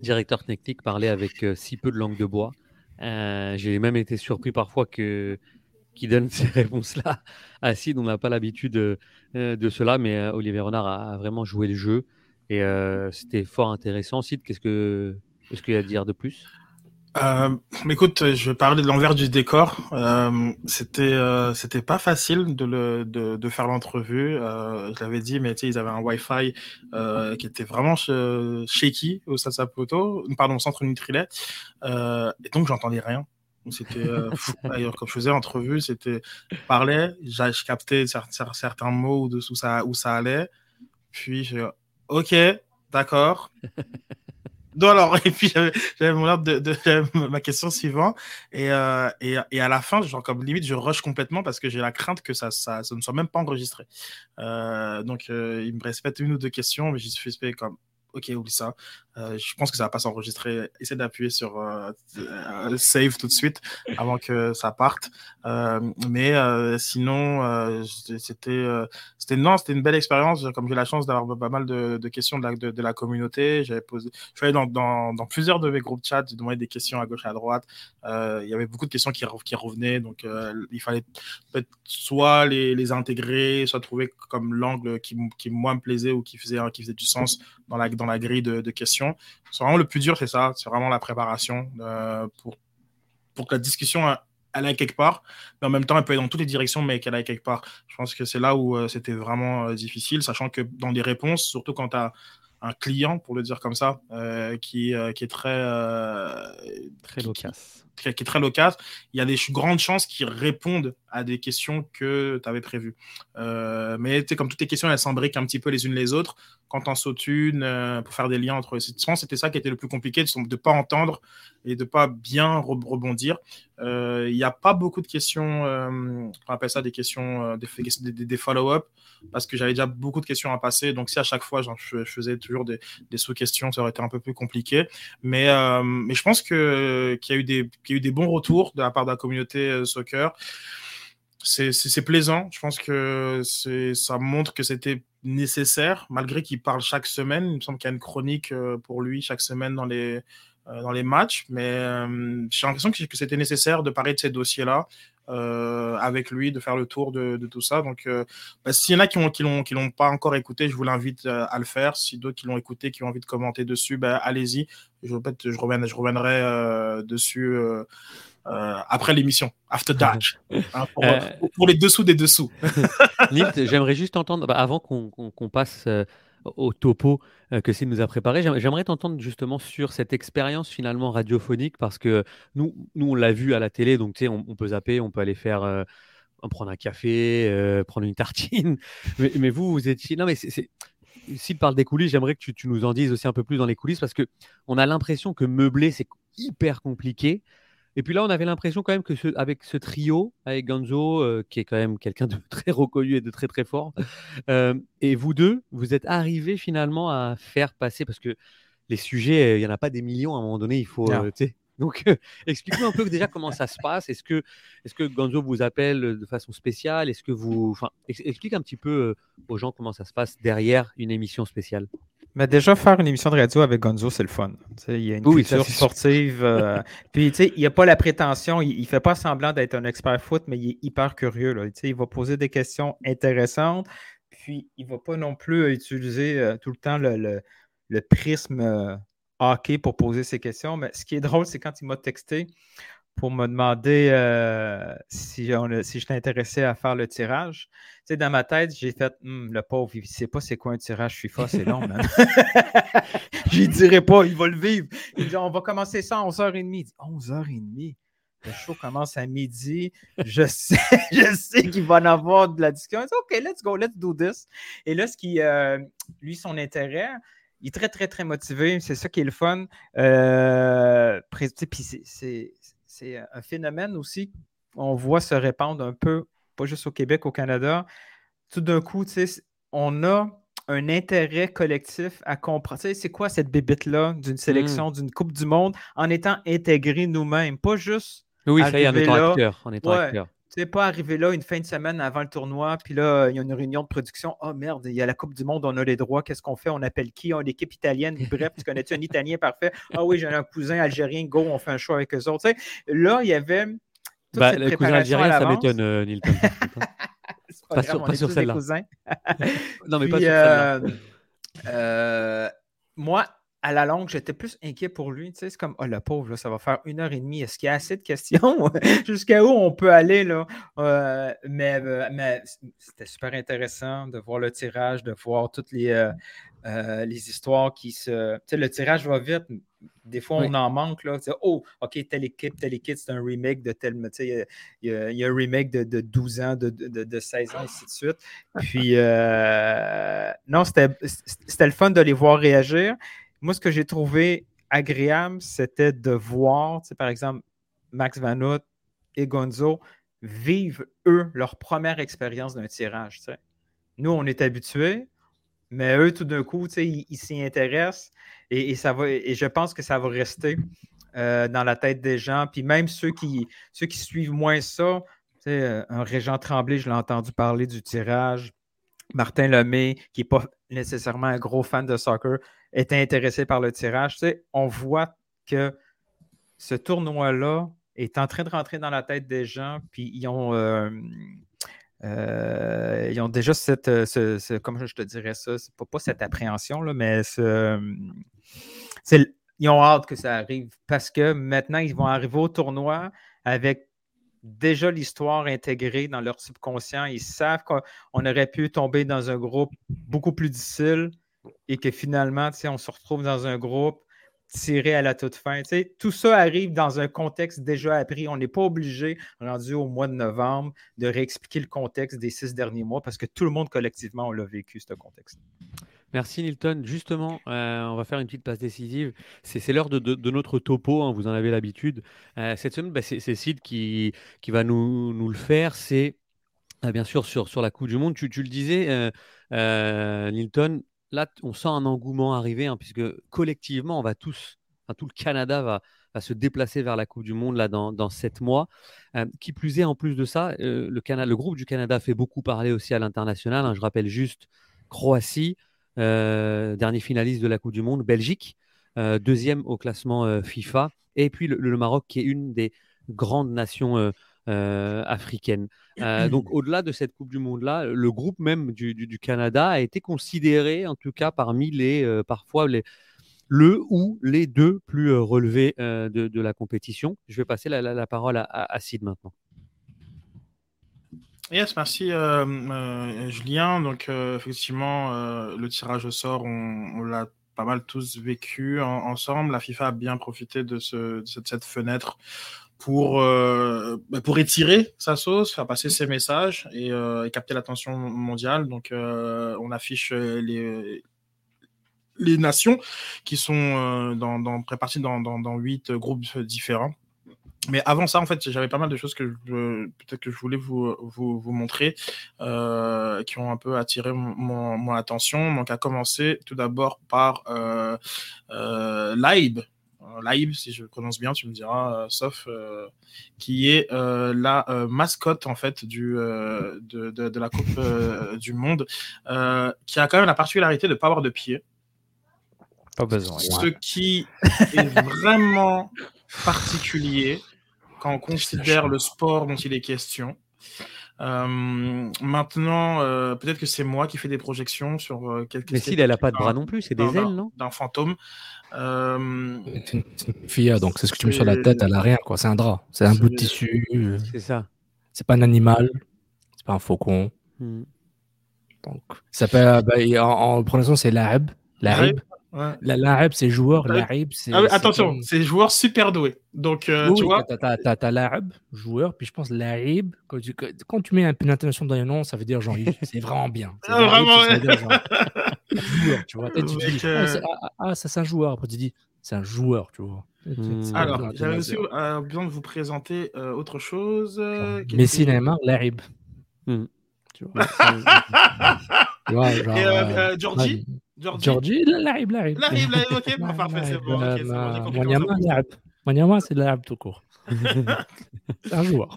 directeur technique parler avec si peu de langue de bois. j'ai même été surpris parfois que qui donne ces [laughs] réponses-là à Sid. On n'a pas l'habitude euh, de cela, mais euh, Olivier Renard a, vraiment joué le jeu et euh, c'était fort intéressant. Sid, qu'est-ce que ce qu'il y a à dire de plus?
Euh, écoute, je vais parler de l'envers du décor. Euh, c'était c'était pas facile de le de, de faire l'entrevue. Euh, je l'avais dit, mais tu sais, ils avaient un Wi-Fi qui était vraiment shaky au Sasapoto, pardon, au centre Nutrilet, et donc j'entendais rien. C'était euh, [laughs] D'ailleurs, quand je faisais l'entrevue, c'était parlais, je captais certains mots où, ça, où ça allait. Puis, je, ok, d'accord. [laughs] Donc alors, et puis j'avais mon ordre de, de, ma question suivante et, euh, et, et, à la fin, genre comme limite, je rush complètement parce que j'ai la crainte que ça, ça, ça, ne soit même pas enregistré. Euh, donc euh, il me reste peut-être une ou deux questions, mais j'y suis fait comme ok, oublie ça. Euh, je pense que ça va pas s'enregistrer. Essaie d'appuyer sur euh, euh, save tout de suite avant que ça parte. mais sinon, c'était, c'était non, c'était une belle expérience. Comme j'ai la chance d'avoir pas mal de, questions de la, de, la communauté, j'avais posé, je suis allé dans, dans, plusieurs de mes groupes chat, j'ai demandé des questions à gauche et à droite. il y avait beaucoup de questions qui, qui revenaient, donc il fallait soit les, les intégrer, soit trouver comme l'angle qui, qui moi me plaisait ou qui faisait, qui faisait du sens dans la, dans la grille de questions. C'est vraiment le plus dur, c'est ça. C'est vraiment la préparation euh, pour, pour que la discussion euh, elle aille quelque part, mais en même temps, elle peut aller dans toutes les directions, mais qu'elle aille quelque part. Je pense que c'est là où euh, c'était vraiment difficile, sachant que dans les réponses, surtout quand tu as un client, pour le dire comme ça, qui, qui est très,
très loquace
qui, est très loquace, il y a des grandes chances qu'ils répondent à des questions que tu avais prévues. Euh, mais comme toutes les questions, elles s'embriquent un petit peu les unes les autres. Quand on sautes une, euh, pour faire des liens entre eux, c'était ça qui était le plus compliqué, de ne pas entendre et de ne pas bien rebondir. Euh, il n'y a pas beaucoup de questions, on appelle ça des questions, des, follow-up, parce que j'avais déjà beaucoup de questions à passer. Donc si à chaque fois, je, faisais toujours des, sous-questions, ça aurait été un peu plus compliqué. Mais je pense qu'il y a eu des qu'il y a eu des bons retours de la part de la communauté euh, soccer. C'est plaisant. Je pense que ça montre que c'était nécessaire, malgré qu'il parle chaque semaine. Il me semble qu'il y a une chronique euh, pour lui chaque semaine dans les, euh, dans les matchs. Mais j'ai l'impression que, que c'était nécessaire de parler de ces dossiers-là. Euh, avec lui, de faire le tour de, de tout ça. Donc, euh, bah, s'il y en a qui l'ont qui l'ont qui l'ont pas encore écouté, je vous l'invite à le faire. Si d'autres qui l'ont écouté, qui ont envie de commenter dessus, bah, allez-y. Je, je, reviendrai, je reviendrai dessus euh, après l'émission, After Dark, [laughs] hein, pour, euh, pour, les dessous des dessous. [laughs]
Nilt, [laughs] j'aimerais juste entendre, bah, avant qu'on passe euh, au topo que Sid nous a préparé, j'aimerais t'entendre justement sur cette expérience finalement radiophonique, parce que nous, nous on l'a vu à la télé, donc sais, on, peut zapper, on peut aller faire prendre un café, prendre une tartine. [laughs] Mais, mais, vous, vous étiez. Non, mais c'est. S'il parle des coulisses, j'aimerais que tu, tu, nous en dises aussi un peu plus dans les coulisses parce que on a l'impression que meubler, c'est hyper compliqué. Et puis là, on avait l'impression quand même que ce, avec ce trio, avec Ganzo, euh, qui est quand même quelqu'un de [laughs] très reconnu et de très très fort, euh, et vous deux, vous êtes arrivés finalement à faire passer, parce que les sujets, il n'y en a pas des millions à un moment donné, il faut, euh, Donc, euh, explique-nous un peu déjà comment ça se passe. Est-ce que, est que Gonzo vous appelle de façon spéciale? Est-ce que vous, enfin, explique un petit peu euh, aux gens comment ça se passe derrière une émission spéciale.
Mais déjà, faire une émission de radio avec Gonzo, c'est le fun. il y a une culture sportive. Euh, [laughs] puis, tu sais, il n'a pas la prétention, il ne fait pas semblant d'être un expert foot, mais il est hyper curieux. Là. Il va poser des questions intéressantes. Puis, il ne va pas non plus utiliser tout le temps le, le prisme hockey pour poser ces questions. Mais ce qui est drôle, c'est quand il m'a texté pour me demander euh, si, si je intéressé à faire le tirage. Tu sais, dans ma tête, j'ai fait hum, le pauvre, il ne sait pas c'est quoi un tirage FIFA, c'est long, man. [laughs] je ne dirai pas, il va le vivre. Il dit on va commencer ça à 11h30. Il dit 11h30. Le show commence à midi. Je [laughs] sais, je sais qu'il va en avoir de la discussion. OK, let's go, let's do this. Et là, ce qui, euh, lui, son intérêt, il est très, très, très motivé. C'est ça qui est le fun. Euh, puis c'est un phénomène aussi qu'on voit se répandre un peu, pas juste au Québec, au Canada. Tout d'un coup, on a un intérêt collectif à comprendre. c'est quoi cette bébite-là d'une sélection, mmh. d'une Coupe du Monde, en étant intégré nous-mêmes, pas juste.
Oui, ça y est, en étant acteur. En étant acteur.
Tu sais, pas arriver là une fin de semaine avant le tournoi, puis là, il y a une réunion de production. Oh merde, il y a la Coupe du Monde, on a les droits, qu'est-ce qu'on fait? On appelle qui? On a l'équipe italienne. Bref, tu connais-tu un Italien parfait? Ah oui, j'ai un cousin algérien, go, on fait un show avec eux autres. Là, il y avait.
Toute bah, le cousin algérien, ça m'étonne, euh, Nilton.
pas, [laughs] sur, pas sur celle-là. [laughs]
non, mais pas sur celle-là. Euh,
euh, moi, à la longue, j'étais plus inquiet pour lui. Tu sais, c'est comme, oh, le pauvre, ça va faire une heure et demie. Est-ce qu'il y a assez de questions? [laughs] Jusqu'à où on peut aller? Là? Euh, mais, euh, mais c'était super intéressant de voir le tirage, de voir toutes les, euh, les histoires qui se. Tu sais, le tirage va vite. Des fois, on en manque. Là. oh, OK, telle équipe, telle équipe, c'est un remake de tel. Tu sais, il y, a un remake de, de 12 ans, de, de, de, 16 ans, et ainsi de suite. Puis, non, c'était le fun de les voir réagir. Moi, ce que j'ai trouvé agréable, c'était de voir, par exemple, Max Vanout et Gonzo vivre, eux, leur première expérience d'un tirage. Nous, on est habitués, mais eux, tout d'un coup, ils s'y intéressent et, ça va, et je pense que ça va rester euh, dans la tête des gens. Puis même ceux qui, ceux qui suivent moins ça, euh, un Régent Tremblay, je l'ai entendu parler du tirage. Martin Lemay, qui n'est pas nécessairement un gros fan de soccer, était intéressé par le tirage. Tu on voit que ce tournoi-là est en train de rentrer dans la tête des gens, puis ils ont, euh, euh, ils ont déjà cette, ce, comment je te dirais ça, c'est pas, pas cette appréhension, là, mais ils ont hâte que ça arrive parce que maintenant, ils vont arriver au tournoi avec déjà l'histoire intégrée dans leur subconscient. Ils savent qu'on aurait pu tomber dans un groupe beaucoup plus difficile et que finalement, on se retrouve dans un groupe tiré à la toute fin. tout ça arrive dans un contexte déjà appris. On n'est pas obligé, rendu au mois de novembre, de réexpliquer le contexte des six derniers mois parce que tout le monde collectivement l'a vécu, ce contexte.
Merci Nilton. Justement, euh, on va faire une petite passe décisive. C'est l'heure de, notre topo, hein, vous en avez l'habitude. Euh, cette semaine, bah, c'est Sid qui, qui va nous, nous le faire. C'est euh, bien sûr sur, sur la Coupe du Monde. Tu, tu le disais, Nilton, là, on sent un engouement arriver, hein, puisque collectivement, on va tous, tout le Canada va, se déplacer vers la Coupe du Monde là, dans, dans sept mois. Qui plus est, en plus de ça, le, le, groupe du Canada fait beaucoup parler aussi à l'international. Hein. je rappelle juste Croatie, dernier finaliste de la Coupe du Monde, Belgique, deuxième au classement FIFA, et puis le, Maroc qui est une des grandes nations euh, africaine. Euh, [clears throat] donc au-delà de cette Coupe du Monde-là, le groupe même du, Canada a été considéré, en tout cas parmi les, euh, parfois les, le ou les deux plus relevés de, la compétition. Je vais passer la, parole à, Sid maintenant.
Yes, merci Julien. Donc effectivement, le tirage au sort, on, l'a pas mal tous vécu ensemble. La FIFA a bien profité de, ce, de cette, fenêtre pour, euh, bah, pour étirer sa sauce, faire passer ses messages et, euh, capter l'attention mondiale. Donc, euh, on affiche les, les nations qui sont dans, dans, dans, huit groupes différents. Mais avant ça, en fait, j'avais pas mal de choses que peut-être que je voulais vous, vous, vous montrer qui ont un peu attiré mon, mon, attention. Donc, à commencer tout d'abord par euh, Live, Laïb, si je le prononce bien, tu me diras, sauf, qui est la mascotte en fait du, de, de, de, la Coupe du Monde, qui a quand même la particularité de ne pas avoir de pied.
Pas besoin.
Ce qui est vraiment particulier quand on considère le sport dont il est question. Euh, maintenant, euh, peut-être que c'est moi qui fais des projections sur euh, quelques.
Mais s'il, elle n'a pas de bras non plus, c'est des ailes, non?
D'un fantôme. Euh...
C'est une fille, donc c'est ce que tu mets sur la tête, elle a rien, quoi. C'est un drap, c'est un bout de tissu.
C'est ça.
C'est pas un animal, c'est pas un faucon. Hmm. Donc, ça s'appelle, bah, en, en prononçant, c'est l'arabe. L'arabe. Ouais. La l'arabe, c'est joueur. L'arabe, c'est.
Ah attention, c'est comme... joueur super doué. Donc, euh,
oui,
tu vois.
T'as l'arabe, joueur, puis je pense l'arabe. Quand, tu, quand tu mets un peu d'intonation dans le nom, ça veut dire genre, [laughs] c'est vraiment bien.
Ah, vraiment,
ça veut dire genre, [laughs] joueur, tu vois. tu dis, euh... ah, ah, ça, c'est un joueur. Après, tu dis, c'est un joueur, tu vois.
Mmh. Alors, j'avais aussi euh, besoin de vous présenter euh, autre chose. Euh,
Messi, Neymar, l'arabe.
Mmh.
Tu vois, [laughs] tu vois genre,
Et euh, Georgie
L'arib,
ok, [laughs] bon, parfait, c'est bon. Okay, bon
Wanyama, l'arib. Wanyama, c'est l'arib tout court. [laughs] c'est un joueur.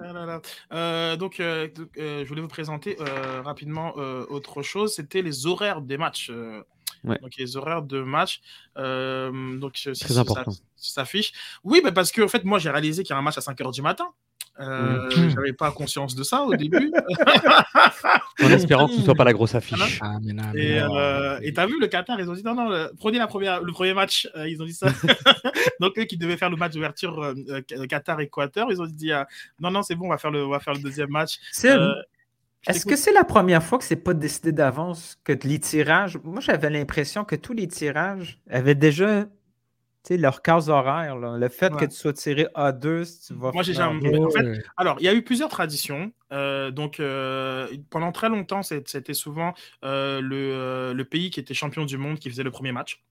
Ah euh, donc, euh, euh, je voulais vous présenter rapidement autre chose. C'était les horaires des matchs.
Ouais.
Donc, les horaires de match. donc,
Très important.
Ça s'affiche. Oui, bah parce que, en fait, moi, j'ai réalisé qu'il y a un match à 5 h du matin. Euh, mmh. [clears throat] J'avais pas conscience de ça au début. [laughs]
en espérant que ce soit pas la grosse affiche.
Ah, mais non, mais
et euh, t'as vu le Qatar, ils ont dit non, non, le, prenez la première, le premier match, euh, ils ont dit ça. [laughs] Donc eux qui devaient faire le match d'ouverture euh, Qatar-Équateur, ils ont dit euh, non, non, c'est bon, on va faire le, on va faire le deuxième match.
Euh, Est-ce que c'est la première fois que c'est pas décidé d'avance que les tirages Moi, j'avais l'impression que tous les tirages avaient déjà leur case horaire, là. le fait
Ouais.
que tu sois tiré A2, si tu vas
Moi, j'ai
faire-
jamais. En fait, alors, il y a eu plusieurs traditions. Euh, donc, euh, pendant très longtemps, c'était souvent euh, le, euh, le pays qui était champion du monde qui faisait le premier match.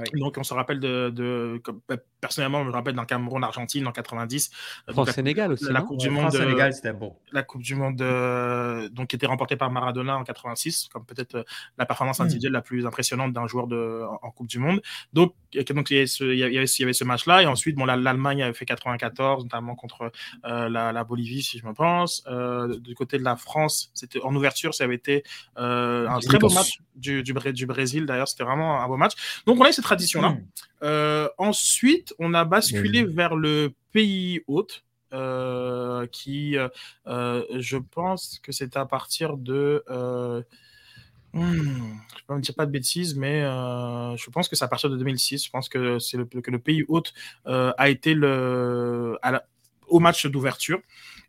Ouais.
Donc, on se rappelle de. bah, personnellement, je me rappelle d'un Cameroun-Argentine en 90. euh, la,
France-Sénégal aussi.
la Coupe
Ouais,
du Monde. euh,
France-Sénégal, c'était beau.
la Coupe du Monde euh, donc, qui était remportée par Maradona en 86, comme peut-être euh, la performance
Hmm.
individuelle la plus impressionnante d'un joueur de, en, en Coupe du Monde. Donc, donc il, y avait ce, il, y avait, il y avait ce match-là, et ensuite bon, la- l'Allemagne avait fait 94, notamment contre euh, la, la Bolivie, si je me pense. Euh, du côté de la France, c'était en ouverture, ça avait été euh, un très beau match du, du, Bré- du Brésil, d'ailleurs, c'était vraiment un beau match. Donc, on a eu cette tradition-là.
Hmm.
Euh, ensuite, on a basculé vers le pays hôte, euh, qui, euh, euh, je pense que c'est à partir de. Euh, hmm, je ne dire pas de bêtises, mais euh, je pense que c'est à partir de 2006. Je pense que c'est le, que le pays hôte euh, a été le, à la- au match d'ouverture.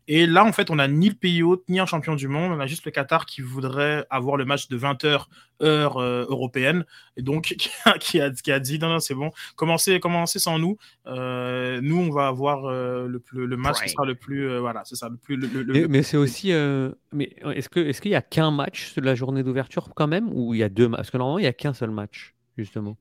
Et là, en fait, on n'a ni le pays hôte, ni un champion du monde. On a juste le Qatar qui voudrait avoir le match de 20h, heure euh, européenne. Et donc, [laughs] qui a, qui a, qui a dit non, non, c'est bon, commencez, commencez sans nous. Euh, nous, on va avoir euh, le, match qui sera le plus. euh, voilà, c'est ça, le plus. le- le-
Mais,
le-
mais c'est aussi. euh, mais est-ce que est-ce qu'il y a qu'un match sur la journée d'ouverture quand même ou il y a deux matchs Parce que normalement il y a qu'un seul match justement?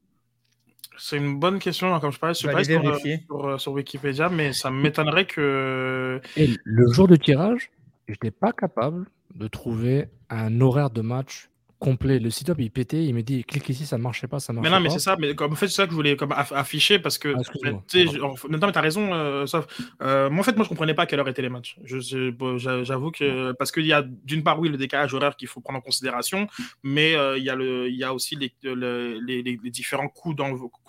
C'est une bonne question, hein, comme je parlais, je pas sur, euh, sur, sur Wikipédia, mais ça m'étonnerait que.
Et le jour de tirage, je n'étais pas capable de trouver un horaire de match complet. Le site web, il pétait, il me dit clique ici, ça ne marchait pas, ça ne
Mais
marchait
non, mais
pas.
c'est ça, mais comme, en fait, c'est ça que je voulais comme, aff- afficher parce que.
Ah,
tu je- en- non, mais t'as raison, euh, sauf. euh, moi, en fait, moi, je comprenais pas à quelle heure étaient les matchs. Je, je- j'avoue que. Parce qu'il y a, d'une part, oui, le décalage horaire qu'il faut prendre en considération, mais euh, il y, a le- il y a aussi les, le- les, les- les différents coups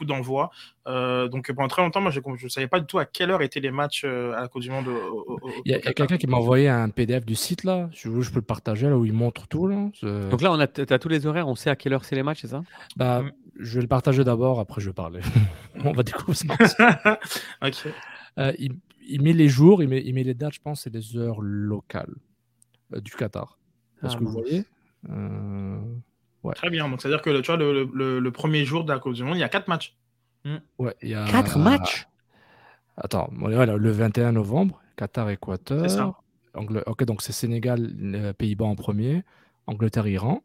d'envoi. Euh, donc, pendant très longtemps, moi, je ne savais pas du tout à quelle heure étaient les matchs à la Coupe du Monde. au- au- au-
Il y a, a quelqu'un qui m'a envoyé un PDF du site là. Si vous voulez, je peux le partager là où il montre tout. Là.
Donc là on a t'as tous les horaires, on sait à quelle heure c'est les matchs, c'est ça?
Bah,
Mm.
Je vais le partager d'abord, après je vais parler. [laughs] On va découvrir [laughs] ça.
ok.
Euh, il, il met les jours, il met, il met les dates, je pense, c'est des heures locales euh, du Qatar. Est-ce
Ah,
que vous voyez? Euh,
Très bien. Donc, c'est-à-dire que le, tu vois, le, le- le premier jour de la Coupe du Monde, il y a quatre matchs.
Ouais, il y a...
Quatre matchs?
Attends, voilà, le 21 novembre, Qatar-Équateur.
C'est ça.
Angl- Ok, donc c'est Sénégal, euh, Pays-Bas en premier, Angleterre-Iran.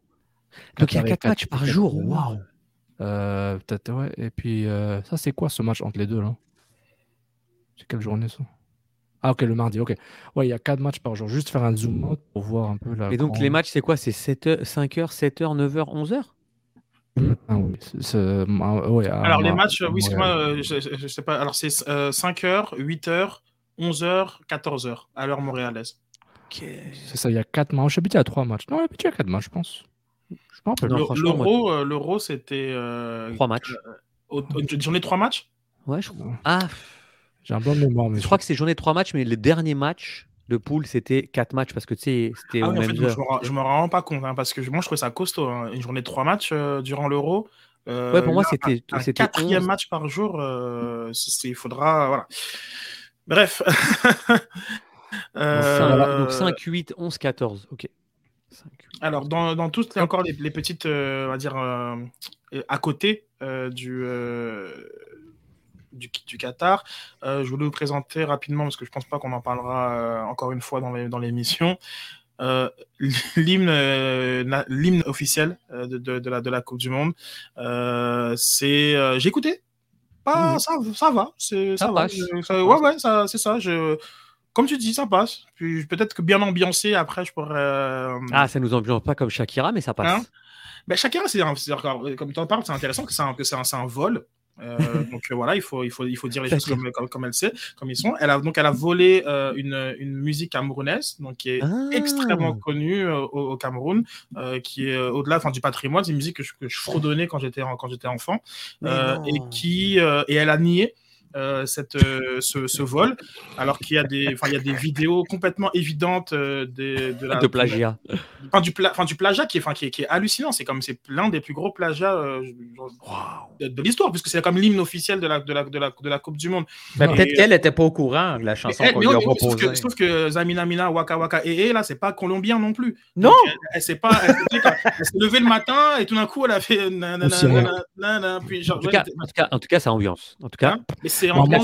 Donc il y a
Qatar et
quatre matchs par jour. Waouh
Peut-être, ouais. Et puis, euh, ça, c'est quoi ce match entre les deux, là? C'est quelle journée, ça? Ah, ok, le mardi, ok. Ouais, il y a quatre matchs par jour. Juste faire un zoom out pour voir un peu la.
Et donc
grande-
les matchs c'est quoi? C'est 7 heures, 5h, 7h, 9h, 11h
Ah oui, ah, ouais,
Alors, les matchs, oui, c'est moi, euh, je, je- je sais pas. Alors, c'est 5h, 8h, 11h, 14h, à l'heure montréalaise.
C'est ça, il y a 4 matchs. J'habite à 3 matchs. Non, j'habite à 4 matchs, je pense. Je me rappelle.
Non,
Le-
franchement, moi-
L'euro, euh, l'euro, c'était. euh,
Trois matchs.
journée de 3 matchs?
Ouais, je crois. Ah,
J'ai un blanc de mémoire, mais
je crois que c'est journée de trois matchs, mais le dernier match de poule, c'était quatre matchs parce que tu sais, c'était
Ah oui, en fait, je me rends- pas compte, hein, parce que moi, je trouvais ça costaud. hein. Une journée de 3 matchs euh, durant l'euro. Euh,
Ouais, pour moi, c'était
un quatrième
11.
match par jour, euh, c'est- il faudra. Voilà. Bref. [laughs] Euh,
Donc 5, 8, 11, 14. Ok. 5, 8.
Alors, dans, dans toutes les, encore les, les petites, euh, on va dire, euh, à côté euh, du, du, du Qatar, je voulais vous présenter rapidement, parce que je pense pas qu'on en parlera encore une fois dans dans l'émission, euh, l'hymne officiel de, de, de la, de la Coupe du Monde. C'est, j'ai écouté. Pas,
Mhm.
ça, ça va. c'est-
Ça
Ça, va. ouais, ouais, c'est ça. Je, comme tu dis, ça passe. Puis peut-être que bien ambiancé, après, je pourrais. euh,
Ah, ça nous ambiance pas comme Shakira, mais ça passe.
Hein? Ben, chacun, c'est un- comme tu en parles, c'est intéressant que c'est un, que c'est un, vol. Euh, [laughs] donc euh, voilà, il faut, il faut, il faut dire les choses comme, comme, comme elles c'est, comme ils sont. Elle a donc elle a volé euh, une, une musique camerounaise, donc qui est
Ah.
extrêmement connue au, au Cameroun, qui est au-delà, du patrimoine, c'est une musique que je, que je fredonnais quand j'étais quand j'étais enfant, et qui et elle a nié. Euh, cette, euh, ce, ce vol, alors qu'il y a des, enfin, il y a des vidéos complètement évidentes euh, des- de, la,
de plagiat.
enfin, du, pla- enfin, du plagiat qui est, enfin, qui est, qui est hallucinant. C'est comme c'est l'un des plus gros plagiats euh, de, de l'histoire, puisque c'est comme l'hymne officiel de la, de, la, de, la, de la Coupe du Monde.
Mais peut-être qu'elle n'était pas au courant de la chanson qu'on lui a
sauf,
proposée.
que, sauf que Zamina Mina, Waka Waka et et là, c'est pas colombien non plus.
Non!
Donc, elle, elle s'est pas. Elle, elle s'est levée le matin et tout d'un coup, elle a fait. nanana,
Aussi, ouais.
nanana, puis genre,
En tout, cas, en, tout cas, en tout cas, ça ambiance. En tout cas,
Hein? Mais c'est en oui,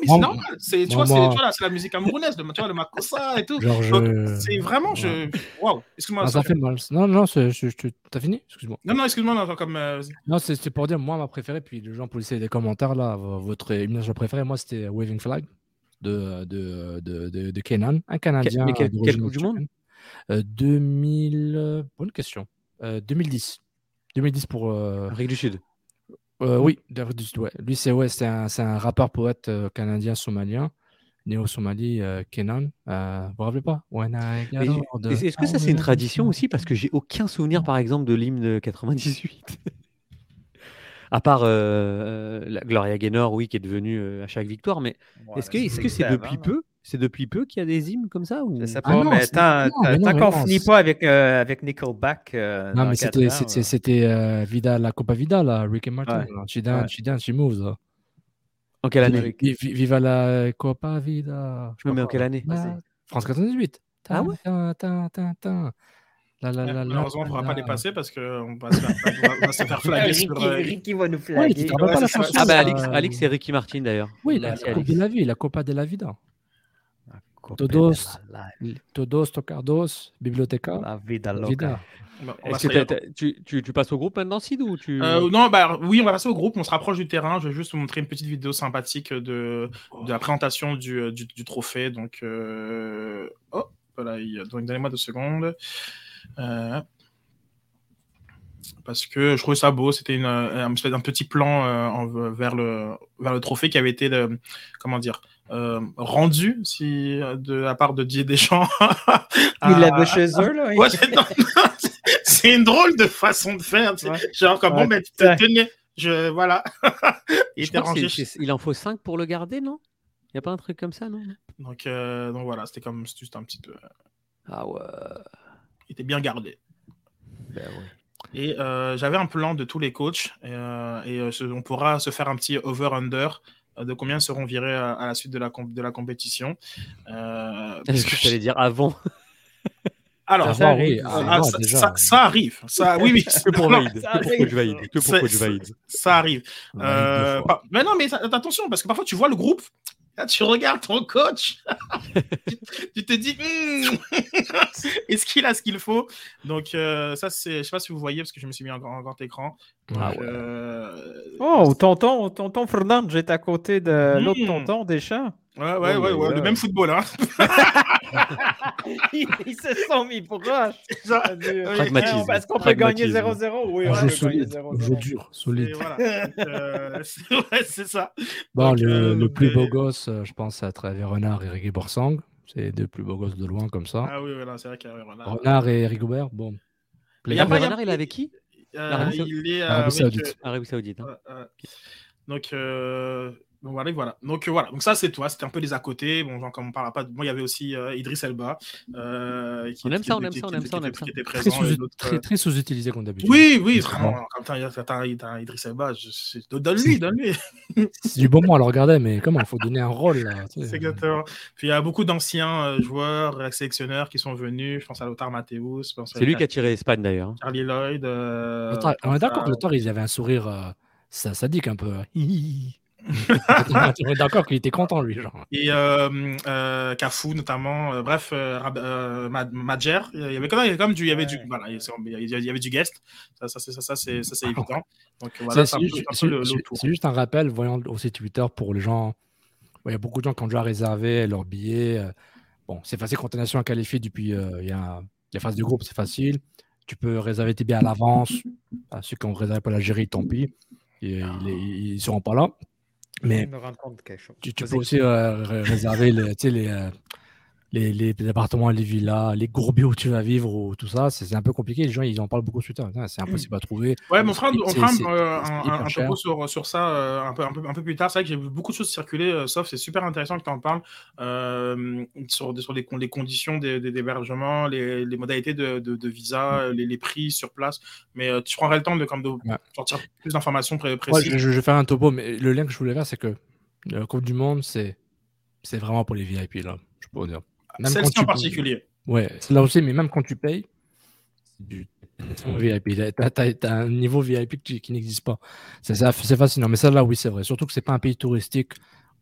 mais c'est normal. C'est, tu vois,
moi-
tu vois, là, c'est la musique camerounaise, le, tu vois, le makossa et tout.
Je...
c'est vraiment, je. Waouh, excuse-moi.
Ah, ça fait mal. Non, non, c'est- je- je- t'as fini? Excuse-moi.
Non, non, excuse-moi, non, comme. euh,
Non, c'est pour dire, moi, ma préférée, puis les gens pour laisser des commentaires là, votre hymne préféré, moi, c'était Waving Flag de, de, de, de, de Kenan, un Canadien.
mais quelle Coupe du Monde?
mexicaine. Euh, 2000. euh, Bonne question. Euh, 2010. 2010 pour. euh,
Afrique du Sud.
Euh, oui, Sud, ouais. Lui, c'est ouais, c'est un, c'est un rappeur poète euh, canadien somalien, né au Somalie, euh, Kenan. Euh, vous vous rappelez pas?
Est-ce que ça, c'est une tradition aussi? Parce que j'ai aucun souvenir, par exemple, de l'hymne de 98. [laughs] à part euh, la Gloria Gaynor, oui, qui est devenue euh, à chaque victoire. Mais est-ce que est-ce que c'est
avant,
depuis
là.
peu C'est depuis peu qu'il y a des hymnes comme ça ou...
Je sais pas,
non,
mais tant,
non, mais non,
tant
mais
qu'on finit pas avec, euh, avec Nickelback. euh,
Non,
dans
mais c'était,
euh,
c'était euh, Vida, la Copa Vida, là, Ricky Martin.
Ouais.
She dance,
Ouais.
she dance, she moves. là.
En quelle année
Vi- vi- Viva la Copa Vida.
Je me mets en quelle année?
France 98.
Ah ouais?
La, la, la,
Malheureusement, on ne pourra pas les passer parce qu'on va se faire, on va- on va se faire [laughs] flaguer
Ricky,
sur.
Ricky va nous flaguer.
Ouais,
Ah bah
euh,
Alix et Ricky Martin d'ailleurs.
Oui, la, de vie, la Copa de la Vida. Todos.
la-
Todos, Tocardos, Biblioteca,
La vida loca.
Vida.
Est-ce tu, tu, tu passes au groupe maintenant, Sid ou tu...
Euh, non, bah oui, on va passer au groupe. On se rapproche du terrain. Je vais juste vous montrer une petite vidéo sympathique de, de la présentation du, du, du trophée. Donc, euh... oh, voilà. il- Donc, donnez-moi deux secondes. Euh, Parce que je trouvais ça beau. C'était une, un, d'un petit plan euh, en- vers, le, vers le trophée qui avait été, euh, comment dire, euh, rendu si, de la part de Didier Deschamps. [laughs]
Il
à-
l'avait chez eux, là.
Ouais, [laughs] c'est une drôle de façon de faire. tu sais.
Ouais.
Genre, comme
Ouais,
bon, tu te
ouais.
tenais. Je, voilà. [laughs] Il
Je
était rangé.
en faut 5 pour le garder, non? Il n'y a pas un truc comme ça, non?
Donc, euh, donc voilà, c'était comme c'était juste un petit peu.
Ah ouais.
Il était bien gardé.
Ben ouais.
Et euh, j'avais un plan de tous les coachs. Et, euh, euh, on pourra se faire un petit over-under euh, de combien seront virés à, à la suite de la, comp- de la compétition. Euh, [laughs]
Est-ce que tu allais dire avant [laughs]
alors,
Ça arrive,
ah,
ça va,
ça, arrive. Ça, oui, oui. [laughs]
Que pour
ça
Que pour
arrive,
Coach Vaïd.
ça arrive. Euh, pas- mais non, mais attention, parce que parfois tu vois le groupe, là, tu regardes ton coach, [laughs] tu, te dis, Hmm, [laughs] est-ce qu'il a ce qu'il faut? Donc, euh, ça, c'est, je sais pas si vous voyez, parce que je me suis mis en grand, en grand écran.
Ah ouais.
euh,
Oh, tonton, tonton Fernand, j'étais à côté de
Mm.
l'autre tonton Deschamps.
ouais, ouais,
Oh
ouais, ouais,
là.
le même football, hein. [laughs]
ils, ils se sont mis proches.
Genre,
Pragmatisme.
Est-ce qu'on peut gagner
Pragmatisme.
0-0 Oui,
On joue solide,
0-0.
on joue dur,
et
solide.
voilà. [laughs] Euh, c'est ouais, c'est ça.
Bon,
Donc,
le,
euh,
le plus
mais-
beau gosse, euh, je pense, à travers Renard et Ricky Borsang. C'est les deux plus beaux gosses de loin, comme ça.
Ah oui, voilà, c'est vrai qu'il y a Renard.
Renard et Rigobert, bon.
Il y a
Renard,
pas-
Renard, il est avec qui?
Euh,
l'Arabie
il est
Arabie
avec,
Saoudite.
Arabie Saoudite. hein.
euh, euh, donc, euh, donc voilà, voilà. Donc euh, voilà. Donc ça c'est toi. C'était un peu les à côté. Bon, genre, comme on parle pas. de- Moi, il y avait aussi euh, Idriss Elba. euh, qui-
On aime
qui
ça, on
était-
aime ça, on aime ça, on
était-
aime ça.
qui était
Très,
présent. et
sous,
d'autres,
très, très sous-utilisé comme d'habitude.
Oui, oui, vraiment. Quand t'as Idriss Elba, donne-lui, donne-lui.
C'est du bon moment à le regarder, mais comment il faut donner un rôle là tu sais.
C'est exactement. Puis il y a beaucoup d'anciens euh, joueurs, sélectionneurs qui sont venus. Je pense à Lothar Matthäus.
C'est lui qui a tiré l'Espagne d'ailleurs. hein.
Charlie Lloyd. euh,
on est d'accord que Lothar, il avait un sourire euh, ça, sadique un peu. On est d'accord qu'il était content, lui. Genre.
Et euh, euh, Cafu notamment, euh, bref, euh, euh, Madjer, il y avait quand même, du, il y avait du, voilà, il y avait- du guest, ça, ça, c'est- ça, ça, c'est, ça, c'est
Ah,
évident. Donc voilà,
C'est juste,
un peu le,
c'est-
le tour.
c'est juste un rappel, voyant aussi Twitter pour les gens. Il y a beaucoup de gens qui ont déjà réservé leur billet. euh, Bon, c'est facile quand tu es nation qualifiée depuis euh, il y a les phases de groupe, c'est facile. Tu peux réserver tes billets à l'avance. À ceux qui ont réservé pour l'Algérie, tant pis. Et, ils ne seront pas là.
Je
Mais
viens de me rendre compte de quelque chose.
tu, peux aussi euh, ré- réserver les, tu sais, les, euh, les, les, les appartements, les villas, les gourbiers où tu vas vivre ou tout ça. C'est un peu compliqué. Les gens, ils en parlent beaucoup sur Twitter. C'est impossible à trouver.
Ouais, frère,
C'est-
on fera
c'est-
euh, un, un, topo sur, sur ça euh, un, peu, un, peu, un peu plus tard. C'est vrai que j'ai vu beaucoup de choses circuler, euh, sauf c'est super intéressant que tu en parles euh, sur, sur les, les conditions d'hébergement, les, les modalités de, de, de visa, euh, les, les prix sur place. Mais euh, tu prendrais le temps de, comme de
Ouais.
sortir plus d'informations pré-
Ouais,
précises.
je, je- je vais faire un topo, mais le lien que je voulais faire, c'est que la Coupe du Monde, c'est c'est vraiment pour les VIP, là. Je peux vous dire. Même quand
Celle-ci en particulier.
Ouais, c'est là aussi, mais même quand tu payes, c'est du VIP. Tu as, un niveau VIP qui, qui n'existe pas. C'est fascinant. Mais ça, là, oui, c'est vrai. Surtout que c'est pas un pays touristique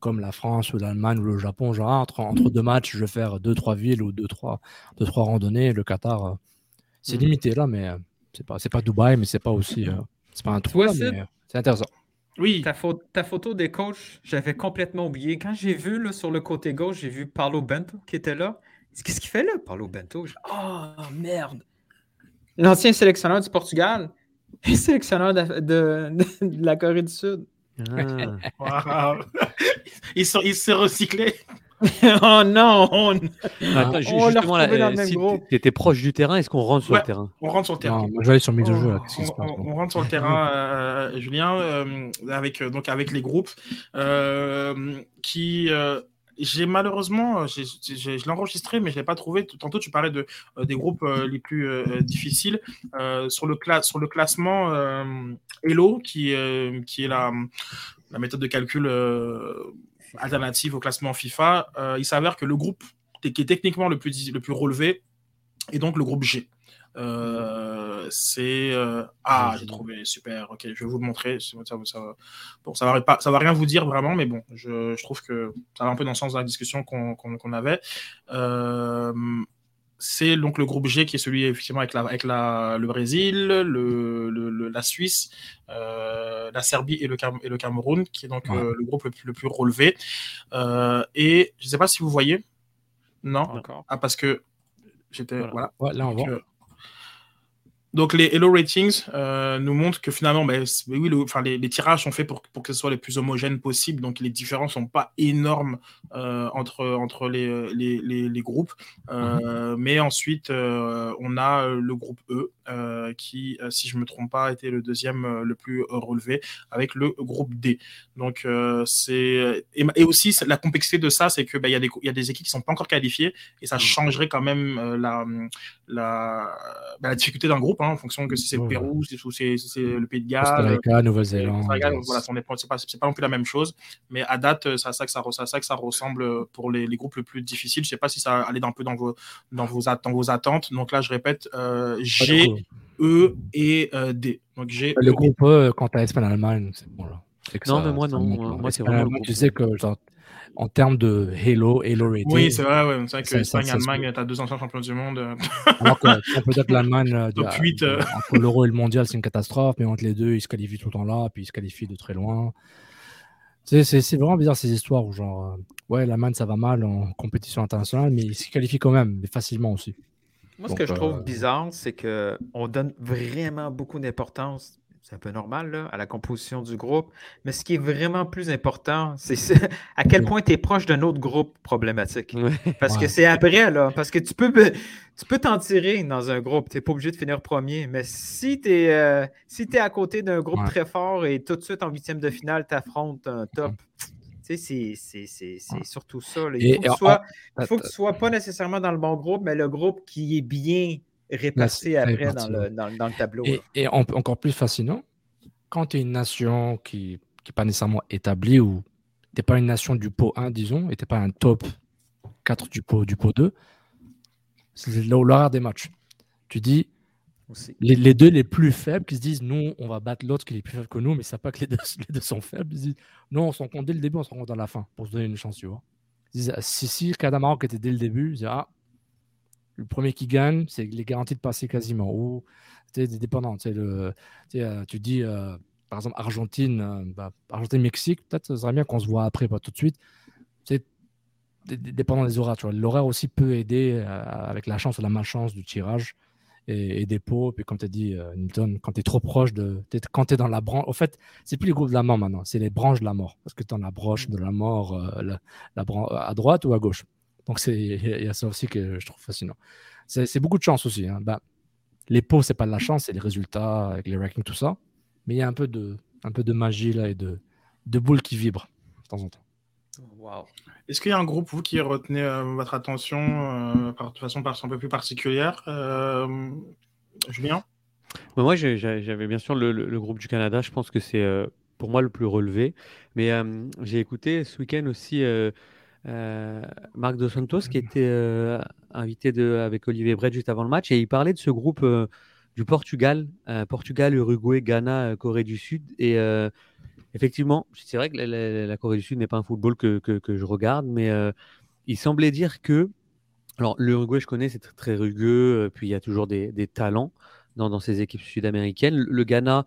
comme la France ou l'Allemagne ou le Japon. Genre, entre, entre deux matchs, je vais faire deux, trois villes ou deux, trois, deux, trois randonnées. Le Qatar, euh, c'est
Mhm.
limité là, mais euh, c'est pas, pas Dubaï, mais c'est pas aussi. euh, c'est pas un
Sid?
mais, C'est intéressant.
Oui,
Ta, pho- ta photo des coachs, j'avais complètement oublié. Quand j'ai vu là, sur le côté gauche, j'ai vu Paulo Bento qui était là. Qu'est-ce qu'il fait là, Paulo Bento? Je- Oh, merde! L'ancien sélectionneur du Portugal [laughs] et sélectionneur de, de- de la Corée du Sud.
Ah. [laughs]
S'est- il s'est recyclé. [laughs]
oh non! on-
Attends, ju-
On l'a
justement, là,
dans
euh,
le même
si
groupe.
tu étais proche du terrain, est-ce qu'on rentre sur
Ouais.
le terrain?
On rentre sur le terrain.
Non, moi, je vais aller sur mise de jeu. là.
On,
Qu'est-ce qui se passe
on-
bon.
on rentre sur le terrain, euh, Julien, euh, avec, euh, donc avec les groupes euh, qui. euh, j'ai malheureusement, euh, j'ai- j'ai- je l'ai enregistré, mais je ne l'ai pas trouvé. Tantôt, tu parlais de, euh, des groupes euh, les plus euh, difficiles. Euh, sur, le cla- sur le classement euh, Elo, qui, euh, qui est la, la méthode de calcul euh, alternative au classement FIFA, euh, il s'avère que le groupe qui est techniquement le plus, le plus relevé est donc le groupe G. Euh, c'est euh, ah j'ai trouvé super ok je vais vous le montrer ça, ça, ça- bon ça va pas ça va rien vous dire vraiment mais bon je, je trouve que ça va un peu dans le sens de la discussion qu'on avait. Euh, c'est donc le groupe G qui est celui effectivement avec la avec la le Brésil le, le- le- la Suisse euh, la Serbie et le Cam- et le Cameroun qui est donc
Ouais.
euh, le groupe le plus, le plus relevé Euh, et je sais pas si vous voyez non ah parce que j'étais
Voilà.
voilà
Ouais, là, on
donc,
voit.
Donc les Hello Ratings euh, nous montrent que finalement, ben, oui, le- enfin, les, les tirages sont faits pour, pour que ce soit les plus homogènes possible, donc les différences sont pas énormes euh, entre, entre les, les, les, groupes. Euh, Mais ensuite, on a le groupe E qui, si je me trompe pas, était le deuxième le plus relevé avec le groupe D. Donc c'est et, et aussi la complexité de ça, c'est que ben, il y, a des- y a des équipes qui sont pas encore qualifiées et ça changerait quand même la, la, ben, la difficulté d'un groupe hein, en fonction que si c'est le Pérou, si c'est- si le Pays de Galles. Euh,
Nouvelle-Zélande.
Costa Rica, donc voilà, c'est pas, non plus la même chose, mais à date, euh, c'est à ça que ça, re- c'est à ça que ça ressemble euh, pour les, les groupes les plus difficiles. Je sais pas si ça allait un peu dans vos, dans vos, at- dans vos attentes. Donc là, je répète, euh, G. E et euh, D. Donc G,
Le
E,
groupe E, quand t'as Espagne-Allemagne, c'est bon là.
Non,
ça-
mais moi, non.
monte,
Moi, c'est
Espagne,
vraiment
Tu sais que, genre, en termes de Halo, Halo rating,
Oui, c'est vrai, ouais, c'est vrai que
Ça- ça-
Espagne,
ça se
Allemagne, t'as deux anciens champions du monde. euh,
alors que on peut dire que [laughs] l'Allemagne, euh,
Top
de-
8, euh.
entre l'Euro et le Mondial, c'est une catastrophe, mais entre les deux, ils se qualifient tout le temps là, puis ils se qualifient de très loin. C'est c'est- c'est vraiment bizarre ces histoires où, genre, ouais, la man, ça va mal en compétition internationale, mais il se qualifie quand même, mais facilement aussi.
Moi, ce
Donc,
que je trouve
euh,
bizarre, c'est qu'on donne vraiment beaucoup d'importance, c'est un peu normal, là, à la composition du groupe, mais ce qui est vraiment plus important, c'est ce- [laughs] à quel point tu es proche d'un autre groupe problématique. Parce que c'est après, là. Parce que tu peux, tu peux t'en tirer dans un groupe. Tu n'es pas obligé de finir premier. Mais si tu es, si t'es à côté d'un groupe
Ouais.
très fort et tout de suite en huitième de finale, tu affrontes un top, tu sais, c'est- surtout ça. là. Il faut, que tu sois, faut que tu sois pas nécessairement dans le bon groupe, mais le groupe qui est bien
c'est
après dans, le, dans, dans le tableau.
Et, en- encore plus fascinant, quand tu es une nation qui n'est pas nécessairement établie ou tu n'es pas une nation du pot 1, disons, et tu n'es pas un top 4 du pot, du pot 2, c'est l'horaire des matchs. Tu dis, les, les deux les plus faibles qui se disent, nous, on va battre l'autre qui est plus faible que nous, mais c'est pas que les deux, [laughs] les deux sont faibles. Ils se disent, non, on s'en compte dès le début, on s'en compte à la fin pour se donner une chance, tu vois. Ils disent, si, si, Cadamaroc était dès le début, ils disent, ah, le premier qui gagne, c'est les garanties de passer quasiment. Ou. Tu, sais, le, tu, euh, tu dis, euh, par exemple, Argentine, euh, bah, Argentine-Mexique, peut-être ce serait bien qu'on se voit après, pas tout de suite. C'est dé- dé- dépendant des horaires. L'horaire aussi peut aider avec la chance ou la malchance du tirage et, et des pots. Puis comme tu as dit, Newton, quand tu es trop proche de. quand tu es dans la branche. Au fait, c'est plus les groupes de la mort maintenant, c'est les branches de la mort. Parce que tu as la broche de la mort la, la bran- à droite ou à gauche? Donc c'est- il y, a- il y a ça aussi que je trouve fascinant. C'est beaucoup de chance aussi. hein. Bah, les pots, c'est pas de la chance, c'est les résultats avec les rankings, tout ça. Mais il y a un peu de, un peu de magie là et de, de boules qui vibrent de temps en temps.
Wow.
Est-ce qu'il y a un groupe, vous, qui retenez euh, votre attention euh, par, de façon par- un peu plus particulière euh, Julien?
Mais moi, j'avais bien sûr le, le- le groupe du Canada. Je pense que c'est euh, pour moi le plus relevé. Mais euh, j'ai écouté ce week-end aussi euh, Marc Dos Santos qui était euh, invité avec Olivier Brett juste avant le match et il parlait de ce groupe euh, du Portugal, Portugal, Uruguay, Ghana, Corée du Sud. Et effectivement, c'est vrai que la, Corée du Sud n'est pas un football que, je regarde, mais il semblait dire que alors, l'Uruguay, je connais, c'est très, rugueux, puis il y a toujours des, talents dans, ces équipes sud-américaines. Le Ghana,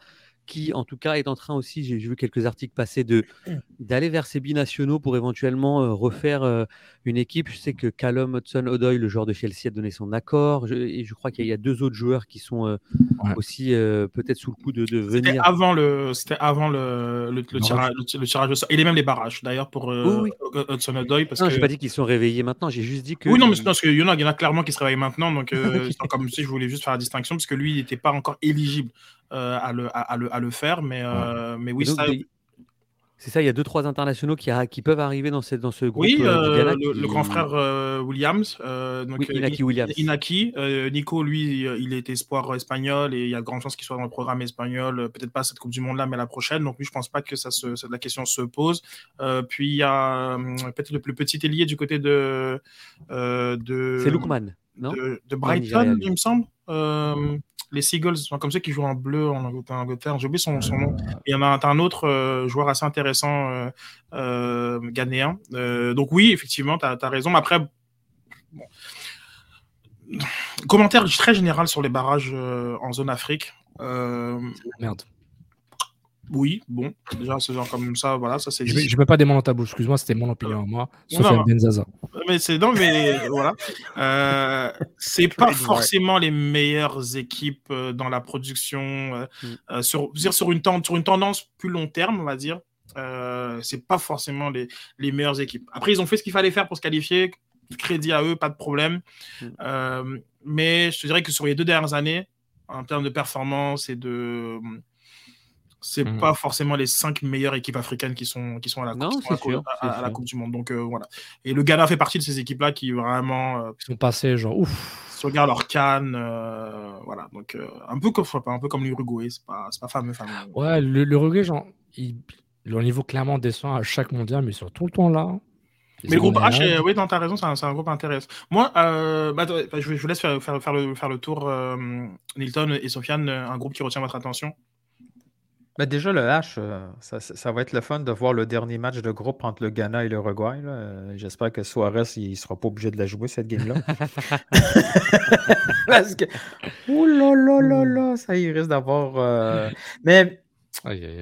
qui en tout cas est en train aussi, j'ai vu quelques articles passer, de [clears throat] d'aller vers ces binationaux pour éventuellement euh, refaire euh, une équipe. Je sais que Callum Hudson-Odoi, le joueur de Chelsea, a donné son accord. Je- et je crois qu'il y a deux autres joueurs qui sont euh,
Ouais.
aussi euh, peut-être sous le coup de, de
C'était
venir.
avant le, c'était avant le, le, tirage, le, le tirage au sort. Il est même les barrages, d'ailleurs, pour euh,
Oui,
Hudson Odoi. Parce
Non,
que...
j'ai pas dit qu'ils sont réveillés maintenant, j'ai juste dit que.
Oui, non, mais c'est parce qu'il y en a, il y en a clairement qui se réveillent maintenant. Donc, euh, [laughs] comme si je voulais juste faire la distinction, parce que lui, il n'était pas encore éligible euh, à, le, à, à le, à le faire. Mais, euh, mais oui,
donc,
ça.
des- C'est ça, il y a deux, trois internationaux qui, a- qui peuvent arriver dans, cette, dans ce groupe.
Oui,
euh,
euh,
Ghana
le,
qui-
le grand frère euh, Williams. euh, donc,
Oui, Inaki Williams.
Inaki. Nico, lui, il est espoir espagnol et il y a de grandes chances qu'il soit dans le programme espagnol. Peut-être pas cette Coupe du Monde-là, mais la prochaine. Donc, lui, je pense pas que ça se, ça- la question se pose. Puis, il y a peut-être le plus petit ailier du côté de. de
C'est Lookman, non?
de, Brighton, il me semble. Les Seagulls, comme ça, qui jouent en bleu en Angleterre. J'ai oublié son, son nom. Il y en a un, autre euh, joueur assez intéressant euh, euh, ghanéen. Donc oui, effectivement, tu as, raison. Mais après, bon. commentaire très général sur les barrages en zone Afrique.
Merde.
Oui, bon, déjà, c'est genre comme ça, voilà, ça c'est
Je ne mets pas des mots dans ta bouche, excuse-moi, c'était mon opinion à moi.
Non.
Benzaza.
Mais c'est non, mais voilà. Euh, c'est pas forcément les meilleures équipes euh, dans la production euh,
Mm.
euh, sur, dire, sur une tendance, sur une tendance plus long terme, on va dire. Euh, c'est pas forcément les, les meilleures équipes. Après, ils ont fait ce qu'il fallait faire pour se qualifier. Crédit à eux, pas de problème.
Mm.
Euh, mais je te dirais que sur les deux dernières années, en termes de performance et de c'est
Mhm.
pas forcément les cinq meilleures équipes africaines qui sont qui sont à la,
Non,
Coupe-
sûr,
à- la. Coupe du Monde. Donc euh, voilà. Et le Ghana fait partie de ces équipes-là qui vraiment, euh,
sont passés, genre, ouf.
si on regarde leur canne, euh, voilà. Donc euh, un peu comme un peu comme l'Uruguay, c'est pas c'est pas fameux fameux.
Ouais, reggae, genre, il- leur niveau clairement descend à chaque mondial, mais ils sont tout le temps là.
Mais le groupe H, oui, non, t'as raison, c'est un, un groupe intéressant. Moi, euh, bah, je, vous laisse faire, faire, faire le, faire le tour, euh, Nilton et Sofiane, un groupe qui retient votre attention.
Ben déjà, le H, euh, ça, ça- ça va être le fun de voir le dernier match de groupe entre le Ghana et l'Uruguay. Euh, J'espère que Suarez il sera pas obligé de la jouer, cette game-là. [laughs] [laughs] Parce que, ouh là là là là, ça il risque d'avoir. euh, Mais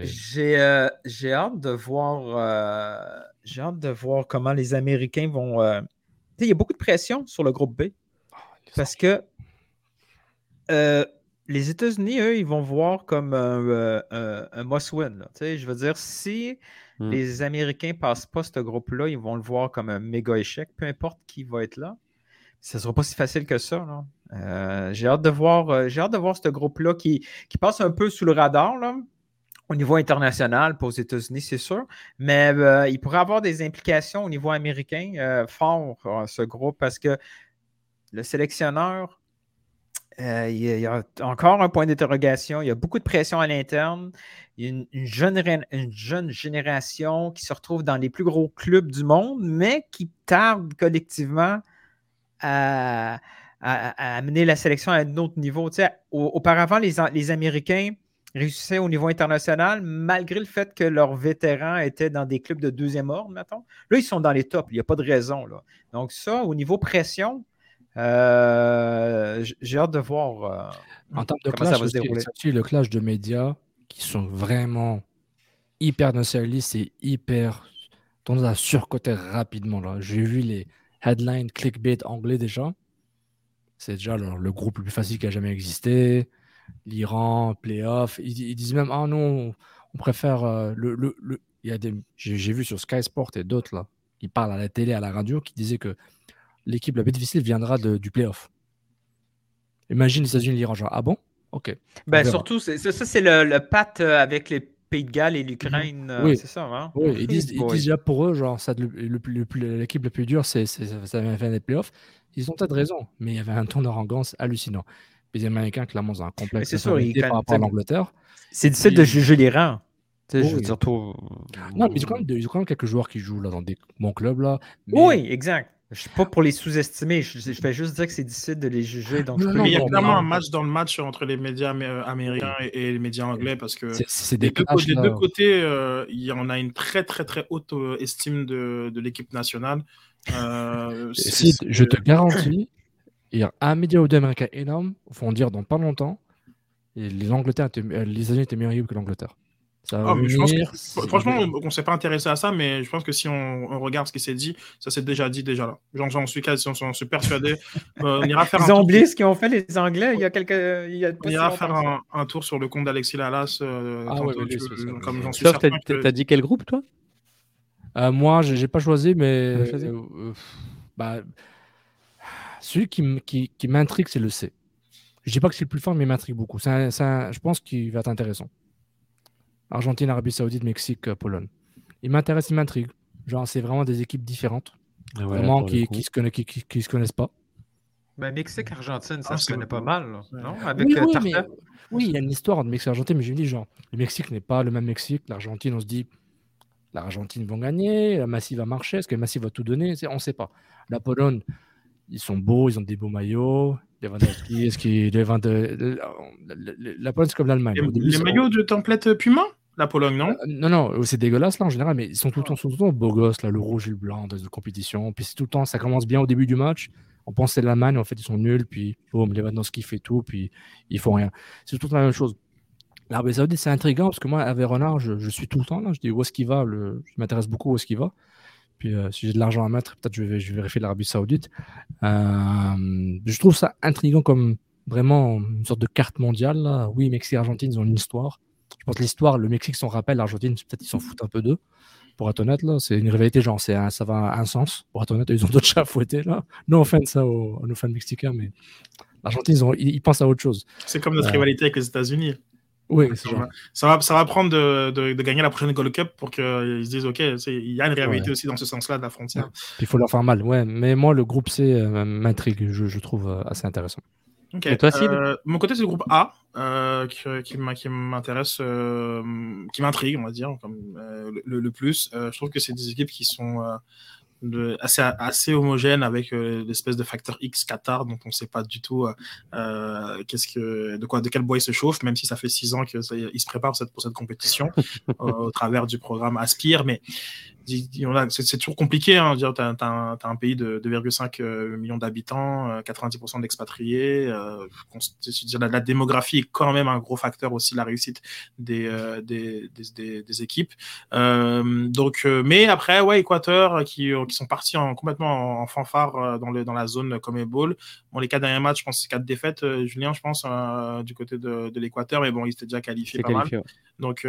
J'ai j'ai hâte de voir j'ai hâte de voir comment les Américains vont. Il y a beaucoup de pression sur le groupe B parce que les États-Unis, eux, ils vont voir comme un, euh, un- must-win. sais, Je veux dire, si
Hmm.
les Américains passent pas ce groupe-là, ils vont le voir comme un méga échec, peu importe qui va être là. Ce ne sera pas si facile que ça. Euh, j'ai hâte de voir, euh, j'ai hâte de voir ce groupe-là qui, qui passe un peu sous le radar là, au niveau international, pas aux États-Unis, c'est sûr. Mais euh, il pourrait avoir des implications au niveau américain fort, ce groupe, parce que le sélectionneur, euh, il, y a, encore un point d'interrogation. Il y a beaucoup de pression à l'interne. Il y a une, une jeune, génération qui se retrouve dans les plus gros clubs du monde, mais qui tarde collectivement à, amener la sélection à un autre niveau. Tu sais, au- auparavant, les, Américains réussissaient au niveau international, malgré le fait que leurs vétérans étaient dans des clubs de deuxième ordre, mettons. Là, ils sont dans les tops. Il n'y a pas de raison. Donc, ça, au niveau pression, euh, j'ai hâte de voir. euh,
En termes de
Comment ça
clash,
va se dérouler?
le clash de médias qui sont vraiment hyper nationalistes et hyper tendance à surcoter rapidement. là? J'ai vu les headlines clickbait anglais déjà. C'est déjà le, le groupe le plus facile qui a jamais existé. L'Iran, playoff. Ils, ils disent même, ah non, on préfère euh, le, le, le- Il y a des... J'ai j'ai vu sur Sky Sport et d'autres là, qui parlent à la télé, à la radio, qui disaient que l'équipe la plus difficile viendra de- du playoff. Imagine les États-Unis, l'Iran, genre, ah bon? Ok.
Ben, surtout, c'est- ça, ça, c'est le, le pacte euh, avec les Pays de Galles et l'Ukraine. euh,
Oui.
C'est ça, hein?
Oui, ils disent, [laughs] ils
boy.
disent déjà pour eux, genre, ça, le, le plus- le plus- l'équipe la plus dure, c'est c'est- ça vient faire des playoffs. Ils ont peut-être raison, mais il y avait un ton d'arrogance hallucinant. Les Américains, clairement, ont un
Mais
complexe
c'est sûr,
par
gagnent-
rapport à l'Angleterre.
C'est difficile de juger les rangs. Tu sais, je veux
Oui.
dire, tout-
Non, mais ils ont, quand même, de- ils ont quand même quelques joueurs qui jouent là, dans des bons clubs. Là, mais-
Oui, exact. Je ne suis pas pour les sous-estimer. Je, je fais juste dire que c'est difficile de les juger. Donc, je
Non,
peux
non,
Mais il y a clairement un match dans le match entre les médias amé- américains et, et les médias anglais parce que
c'est-
des
des
deux,
clashs,
des
là.
deux côtés, euh, il y en a une très très très haute euh, estime de, de l'équipe nationale. Euh, [laughs]
si, je te garantis, il y a un média ou deux américains énorme vont dire dans pas longtemps, et les, Angleterres étaient- euh, les États-Unis étaient meilleure équipe que l'Angleterre. Ça va
Ah, je pense que- franchement, on ne s'est pas intéressé à ça, mais je pense que si on, on regarde ce qui s'est dit, ça s'est déjà dit déjà là. J'en suis quasi, j'en suis persuadé. Euh, on ira faire
Ils
un
ont oublié ce qu'ils ont fait, les Anglais, il y a quelques. Il y a pas
on ira faire un, un tour sur le compte d'Alexis Lalas. euh,
Ah ouais,
tu-
ça.
comme j'en suis
Sauf, t'as
certain que-
t'as dit quel groupe, toi?
Euh, moi, j'ai pas choisi, mais
choisi?
euh, euh, bah, celui qui, qui, qui m'intrigue, c'est le C. Je dis pas que c'est le plus fort, mais il m'intrigue beaucoup. C'est un- c'est un- je pense qu'il va être intéressant. Argentine, Arabie Saoudite, Mexique, euh, Pologne. Il m'intéresse, il m'intrigue. Genre, c'est vraiment des équipes différentes, vraiment qui, qui se connaissent, qui, qui- qui se connaissent pas.
Ben, Mexique, Argentine, ça
Ah,
se
c'est
connaît pas mal, là, non? Avec
oui,
euh,
oui, mais- oui, il y a une histoire entre Mexique et Argentine, mais je me dis, genre, le Mexique n'est pas le même Mexique. L'Argentine, on se dit, l'Argentine vont gagner, la Massive va marcher, est-ce que la Massive va tout donner? On ne sait pas. La Pologne, ils sont beaux, ils ont des beaux maillots. Lewandowski, est-ce qu'il La Pologne, c'est comme l'Allemagne.
Les, les maillots de template Puma? La Pologne, non?
Euh, Non, non, c'est dégueulasse là en général, mais ils sont tout le temps, sont tout le temps beaux gosses, là, le rouge et le blanc dans de compétition. Puis c'est tout le temps, ça commence bien au début du match. On pense que c'est l'Allemagne, en fait ils sont nuls, puis boum, Lewandowski fait tout, puis ils font rien. C'est tout le temps la même chose. L'Arabie Saoudite, c'est intriguant parce que moi, avec Renard, je, je suis tout le temps là. Je dis où est-ce qu'il va le... Je m'intéresse beaucoup où est-ce qu'il va. Puis euh, si j'ai de l'argent à mettre, peut-être je vais, je vais vérifier l'Arabie Saoudite. Euh, je trouve ça intriguant comme vraiment une sorte de carte mondiale. Là. Oui, Mexique et Argentine, ils ont une histoire. Je pense que l'histoire, le Mexique s'en rappelle, l'Argentine, peut-être ils s'en foutent un peu d'eux. Pour être honnête, là, c'est une rivalité, genre, c'est un- ça va à un sens. Pour être honnête, ils ont d'autres [laughs] chats à fouetter, là. Non offense ça aux, nos fans mexicains, mais l'Argentine, ils, ont- ils- ils pensent à autre chose.
C'est comme notre
Ouais.
rivalité avec les États-Unis.
Oui,
Ça va, ça va, ça va prendre de, de- de gagner la prochaine Gold Cup pour qu'ils se disent ok, il y a une rivalité
Ouais.
aussi dans ce sens-là de la frontière.
Puis il faut leur faire mal, ouais. Mais moi, le groupe C euh, m'intrigue, je, je trouve euh, assez intéressant.
Et toi, Sid
Euh, Mon côté, c'est le groupe A euh, qui, qui m'intéresse, euh, qui m'intrigue, on va dire, comme, euh, le, le plus. Euh, je trouve que c'est des équipes qui sont euh, de- assez, assez homogènes avec euh, l'espèce de facteur X Qatar dont on ne sait pas du tout euh, euh, qu'est-ce que, de, quoi, de quel bois il se chauffe, même si ça fait six ans qu'il se prépare pour cette, pour cette compétition [laughs] euh, au travers du programme Aspire. Mais c'est toujours compliqué. Hein, tu as, as, un pays de 2,5 euh, millions d'habitants, 90% euh, d'expatriés. Euh, la, la, démographie est quand même un gros facteur aussi la réussite des, euh, des, des, des, équipes. Euh, donc, mais après, ouais, Équateur qui, qui sont partis en, complètement en, fanfare dans, le, dans la zone comme Bon, les quatre derniers matchs, je pense c'est quatre défaites, Julien, je pense, du côté de, de l'Équateur, mais bon, ils étaient déjà qualifiés pas mal. Donc,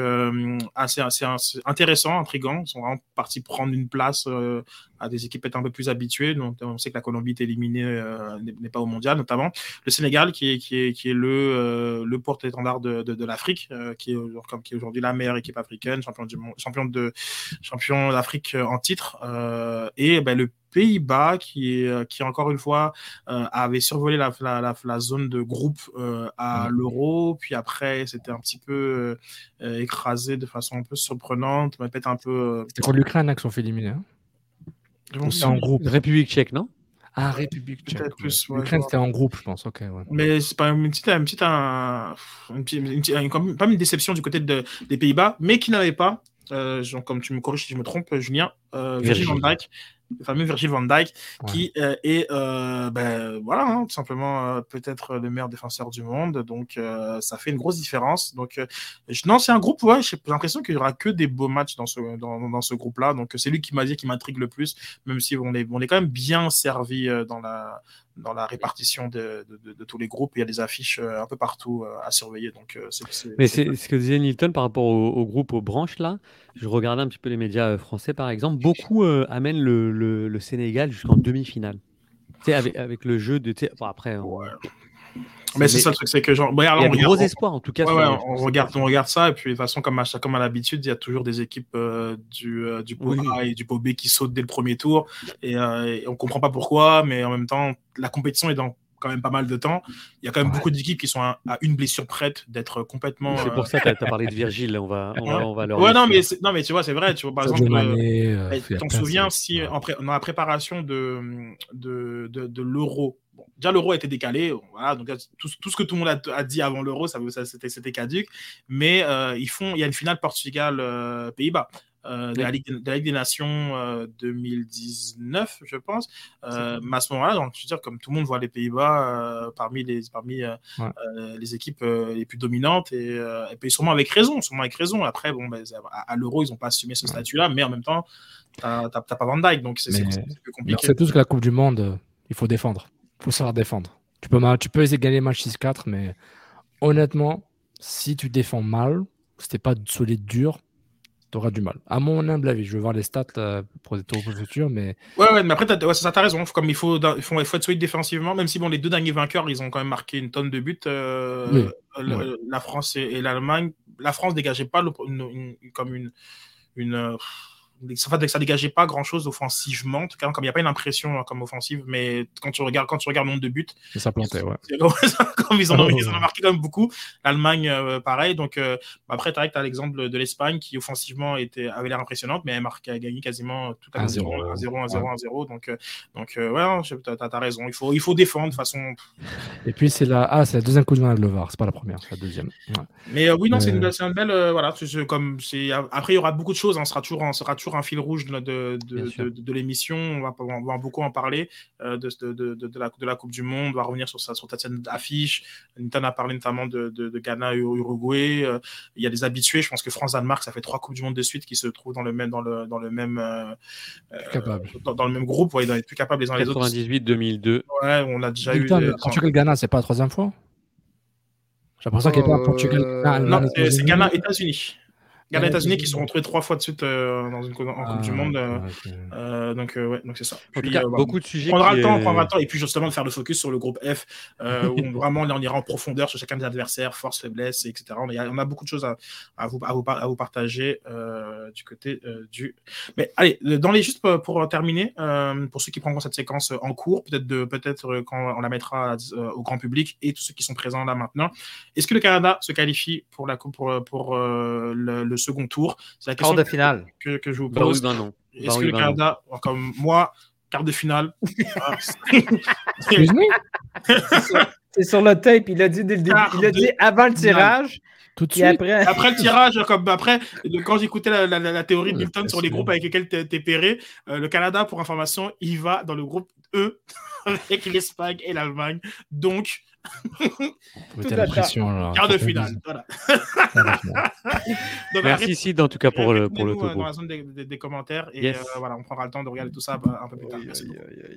assez, assez, intéressant, intriguant. Ils sont vraiment partis prendre une place euh, à des équipes un peu plus habituées. Donc, on sait que la Colombie est éliminée, euh, n'est pas au mondial, notamment. Le Sénégal, qui est, euh, le porte-étendard de l'Afrique, euh, qui est, comme, qui est aujourd'hui la meilleure équipe africaine, champion, du, champion, de, champion d'Afrique en titre. et ben, le Pays-Bas, qui, est, qui encore une fois euh, avait survolé la, la, la, zone de groupe euh, à l'euro, puis après c'était un petit peu euh, écrasé de façon un peu surprenante, mais peut-être un peu.
C'était contre l'Ukraine qui sont fait éliminer. Hein
c'est en groupe. République tchèque, non?
Ah, République tchèque. L'Ukraine, c'était en groupe, je pense. Ok. Ouais.
Mais c'est pas une petite, une petite, un, une, petite, une, pas une déception du côté de, des Pays-Bas, mais qui n'avait pas, euh, comme tu me corriges si je me trompe, Julien, euh, Virgil van Dijk, le fameux Virgil van Dijk, qui euh, est, euh, ben, voilà, hein, tout simplement euh, peut-être le meilleur défenseur du monde. Donc, ça fait une grosse différence. Donc, non, c'est un groupe, ouais, j'ai l'impression qu'il y aura que des beaux matchs dans ce, dans, dans ce groupe-là. Donc, c'est lui qui m'a dit, qui m'intrigue le plus, même si on est, on est quand même bien servi dans la, dans la répartition de, de, de, tous les groupes. Il y a des affiches un peu partout à surveiller. Donc, c'est,
Mais c'est ce que disait Nilton par rapport au, au, groupe, aux branches, là. Je regardais un petit peu les médias français, par exemple. Beaucoup amènent le le, le Sénégal jusqu'en demi-finale. Avec, avec le jeu de. Bon, après.
Mais c'est ça le truc, c'est que genre.
il y a de gros espoirs en tout cas.
Ouais, ouais, on, regarde, on regarde ça, et puis de toute façon, comme à, comme à l'habitude, il y a toujours des équipes euh, du, euh, du pot A et du pot B qui sautent dès le premier tour, et, euh, et on comprend pas pourquoi, mais en même temps, la compétition est dans quand même pas mal de temps. Il y a quand même beaucoup d'équipes qui sont à, une blessure prête d'être complètement.
C'est pour ça que tu as parlé de Virgile. On va, on va, on va leur
ouais, non mais, non, mais tu vois, c'est vrai. Tu vois, par exemple, euh, eh, t'en souviens si en dans la préparation de, de, de, de l'euro, déjà l'euro a été décalé. Voilà, donc tout, tout, ce que tout le monde a, a dit avant l'euro, ça, ça c'était caduque. Mais euh, ils font, il y a une finale Portugal-Pays-Bas. Euh, euh, de, la Ligue, de, la Ligue, des Nations euh, 2019, je pense. Euh, mais à ce moment-là, je veux dire, comme tout le monde voit les Pays-Bas parmi les, parmi ouais. les équipes les plus dominantes, et, et puis sûrement avec raison, sûrement avec raison. Après, bon, ben, à, à l'Euro, ils n'ont pas assumé ce ouais. statut-là, mais en même temps, tu n'as pas Van Dyke, donc c'est plus compliqué.
C'est tout ce que la Coupe du Monde, il faut défendre. Faut savoir défendre. Tu peux, tu peux essayer de gagner le match 6-4, mais honnêtement, si tu défends mal, c'était pas solide dur, tu auras du mal. À mon humble avis, je vais voir les stats là, pour les tours futurs, mais.
Ouais, ouais, mais après, as, ouais, ça, t'as raison. Comme il faut, il faut, il faut être solide défensivement, même si bon, les deux derniers vainqueurs, ils ont quand même marqué une tonne de buts. Euh, oui. le, ouais. La France et, et l'Allemagne. La France dégageait pas le, une, une, comme une. une euh, ça, ça dégageait pas grand chose offensivement, en tout cas, comme il n'y a pas une impression comme offensive, mais quand tu regardes, quand tu regardes le nombre de buts,
ça plantait, ouais. [laughs]
comme ils, ont, ils ont marqué quand même beaucoup. L'Allemagne, euh, pareil. Donc, euh, après, tu as l'exemple de l'Espagne qui offensivement était, avait l'air impressionnante, mais elle a gagné quasiment tout à 0 1 0 1 0 1 0 Donc, euh, donc euh, ouais, tu as, as, raison. Il faut, il faut défendre de façon.
Et puis, c'est la, ah, la deuxième coup de main de Levar, c'est pas la première, c'est la deuxième. Ouais.
Mais oui, non, c'est une, une, belle. voilà, comme après, il y aura beaucoup de choses, on sera toujours, on sera toujours un fil rouge de, de, de, de l'émission. On va, on va, beaucoup en parler euh, de, la, de la Coupe du Monde. On va revenir sur, sa, sur ta scène d'affiche. Nathan a parlé notamment de, Ghana et Uruguay. Euh, il y a des habitués. Je pense que France-Danemark, ça fait trois Coupes du Monde de suite qui se trouvent dans le même, dans le, dans le même, euh, dans, dans, le même groupe. Ouais, ils être plus capables les uns les autres.
98, 2002.
Ouais, on a déjà eu.
Portugal-Ghana, c'est pas la troisième fois? J'ai l'impression qu'il n'y a pas Portugal.
Ah, non, c'est Ghana-États-Unis. Regarde les États-Unis qui se sont retrouvés trois fois de suite euh, dans une en ah, Coupe du Monde. Euh, okay. euh, donc, ouais, donc c'est ça.
Puis, en tout cas, bah, beaucoup de sujets.
Prendra le temps, on prendra le temps. Et puis, justement, de faire le focus sur le groupe F, [laughs] où vraiment, on ira en profondeur sur chacun des adversaires, force, faiblesse, etc. On a, on a beaucoup de choses à, à, vous, à, vous, à vous partager du côté du. Mais allez, dans les juste pour, pour terminer, pour ceux qui prendront cette séquence en cours, peut-être de peut-être quand on la mettra au grand public et tous ceux qui sont présents là maintenant, est-ce que le Canada se qualifie pour la coupe pour, pour le, le second tour.
C'est la question
de finale.
Que, que, je vous pose.
Ben oui, ben non.
Est-ce ben que oui, le Canada, comme moi, quart de finale [laughs] [laughs]
C'est sur le tape, il a dit dès le début, il a dit avant le tirage.
Tout de suite.
après,
Après le [laughs] tirage, comme après, quand j'écoutais la, la- la théorie de Milton sur les groupes avec lesquels t'es t'es pairé, euh, le Canada, pour information, il va dans le groupe E avec l'Espagne et l'Allemagne. Donc,
Vous
Tout
la pression, là.
quart de finale. Voilà. [laughs] Donc,
Merci Sid en tout cas pour le, pour le
euh,
topo.
dans la zone des, des- des commentaires et
Yes.
euh, voilà, on prendra le temps de regarder tout ça bah, un peu plus tard. Merci.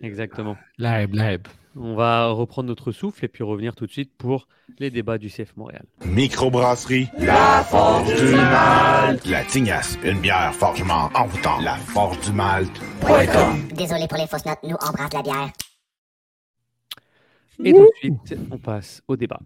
Exactement.
Live, live.
On va reprendre notre souffle et puis revenir tout de suite pour les débats du CF Montréal.
Microbrasserie. La Forge du Malte. La Tignasse, une bière forgement envoûtante. La Forge du Malte.
Désolé pour les fausses notes, nous on brasse la bière.
Et tout de suite, on passe au débat.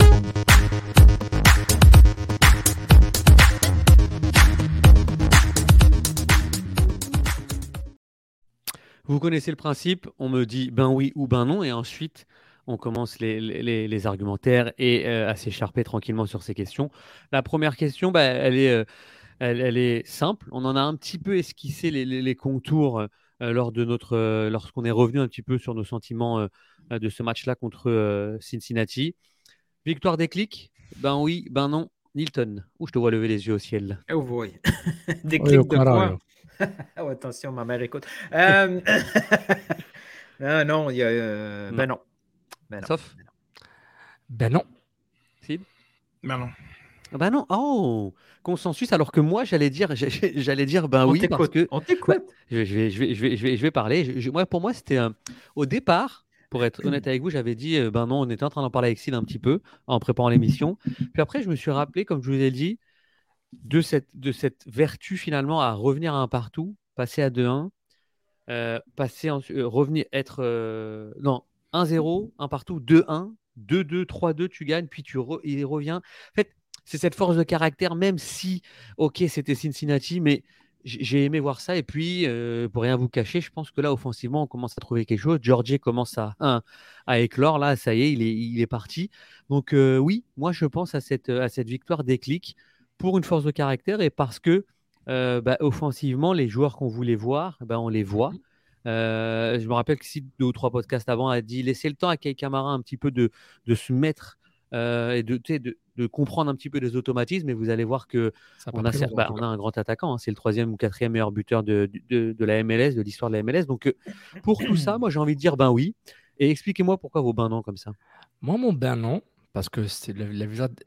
Vous connaissez le principe, on me dit ben oui ou ben non, et ensuite on commence les, les- les argumentaires et euh, à s'écharper tranquillement sur ces questions. La première question, bah, elle, est, euh, elle, elle est simple. On en a un petit peu esquissé les, les- les contours euh, lors de notre, euh, lorsqu'on est revenu un petit peu sur nos sentiments euh, euh, de ce match-là contre euh, Cincinnati. Victoire des clics? Ben oui, ben non. Nilton, où je te vois lever les yeux au ciel.
Oh boy. [laughs] Des
Oui,
clics de quoi? [laughs] oh, attention, ma mère écoute. Euh, [laughs] ah, non, il y a. euh, Ben non. Ben non.
Sauf?
Ben non.
Sid
Mais non.
Ah Ben non. Oh Consensus, alors que moi, j'allais dire, [laughs] j'allais dire ben
On
oui, parce que
On t'écoute.
je vais, je vais, je vais, je vais, je vais, parler. Je- moi, pour moi, c'était un- au départ, pour être [clears throat] honnête avec vous, j'avais dit, euh, ben non, on était en train d'en parler avec Sid un petit peu en préparant l'émission. Puis après, je me suis rappelé, comme je vous ai dit, de cette, de cette vertu finalement à revenir à un partout, passer à 2-1, euh, passer en- euh, revenir, être. euh, non, 1-0, 1 partout, 2-1, 2-2, 3-2, tu gagnes, puis tu re- il revient. En fait, c'est cette force de caractère, même si, ok, c'était Cincinnati, mais j'ai aimé voir ça. Et puis, euh, pour rien vous cacher, je pense que là, offensivement, on commence à trouver quelque chose. Georgie commence à, un, à éclore. Là, ça y est, il est, il est parti. Donc, euh, oui, moi, je pense à cette, à cette victoire déclic pour une force de caractère et parce que, euh, bah, offensivement, les joueurs qu'on voulait voir, bah, on les voit. Euh, je me rappelle que si deux ou trois podcasts avant a dit laissez le temps à Kei Kamara un petit peu de, de se mettre euh, et de, comprendre un petit peu les automatismes et vous allez voir que
a
on a, bah, on a un grand attaquant, hein, c'est le troisième ou quatrième meilleur buteur de, de, de la MLS, de l'histoire de la MLS. Donc, euh, pour tout ça, moi j'ai envie de dire ben oui. Et expliquez-moi pourquoi vos ben non comme ça.
Moi, mon ben non, parce que c'est le,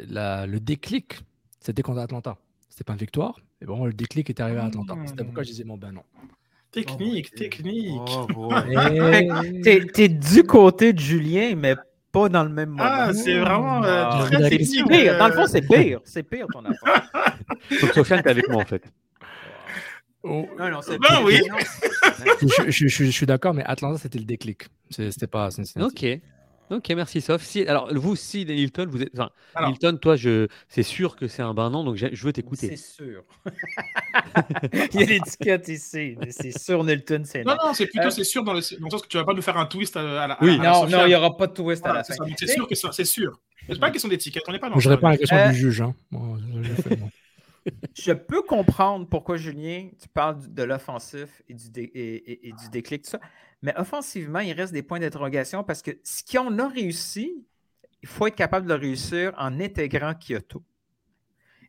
la le déclic, c'était contre Atlanta. C'était pas une victoire, mais bon, le déclic est arrivé à Atlanta. C'était pourquoi je disais mon ben non.
Technique, technique.
Oh, [laughs]
Et-
T'es t'es du côté de Julien, mais pas dans le même moment.
Ah, c'est vraiment euh,
Ah,
très technique.
pire. Dans le fond,
euh,
c'est pire. C'est pire ton affaire.
Donc, Sofiane, t'es avec moi en fait.
Oh,
Non, non, c'est
Ben
pire.
oui.
Non.
je, je- je- je suis d'accord, mais Atlanta, c'était le déclic. C'était pas Cincinnati.
Ok. Ok, merci Sof. Si, alors, vous, si, Hilton, vous êtes. Enfin,
Alors.
Hilton, toi, je... c'est sûr que c'est un ben non, donc je veux t'écouter.
C'est sûr. [laughs] [laughs] Il y a l'étiquette ici. mais C'est sûr, Nilton, c'est
Non,
non.
c'est plutôt
Euh,
c'est sûr dans le, dans le sens que tu vas pas nous faire un twist à, à la.
Oui.
à
Non, non, il n'y aura pas de twist à la
c'est
fin.
c'est sûr que c'est sûr. C'est pas une question d'étiquette, on n'est pas dans
je réponds à la question
Euh,
du juge. Hein. [laughs] Je-
peux comprendre pourquoi, Julien, tu parles de l'offensif et, du dé- et, et- et du déclic, tout ça. Mais offensivement, il reste des points d'interrogation parce que ce qu'on a réussi, il faut être capable de le réussir en intégrant Kyoto.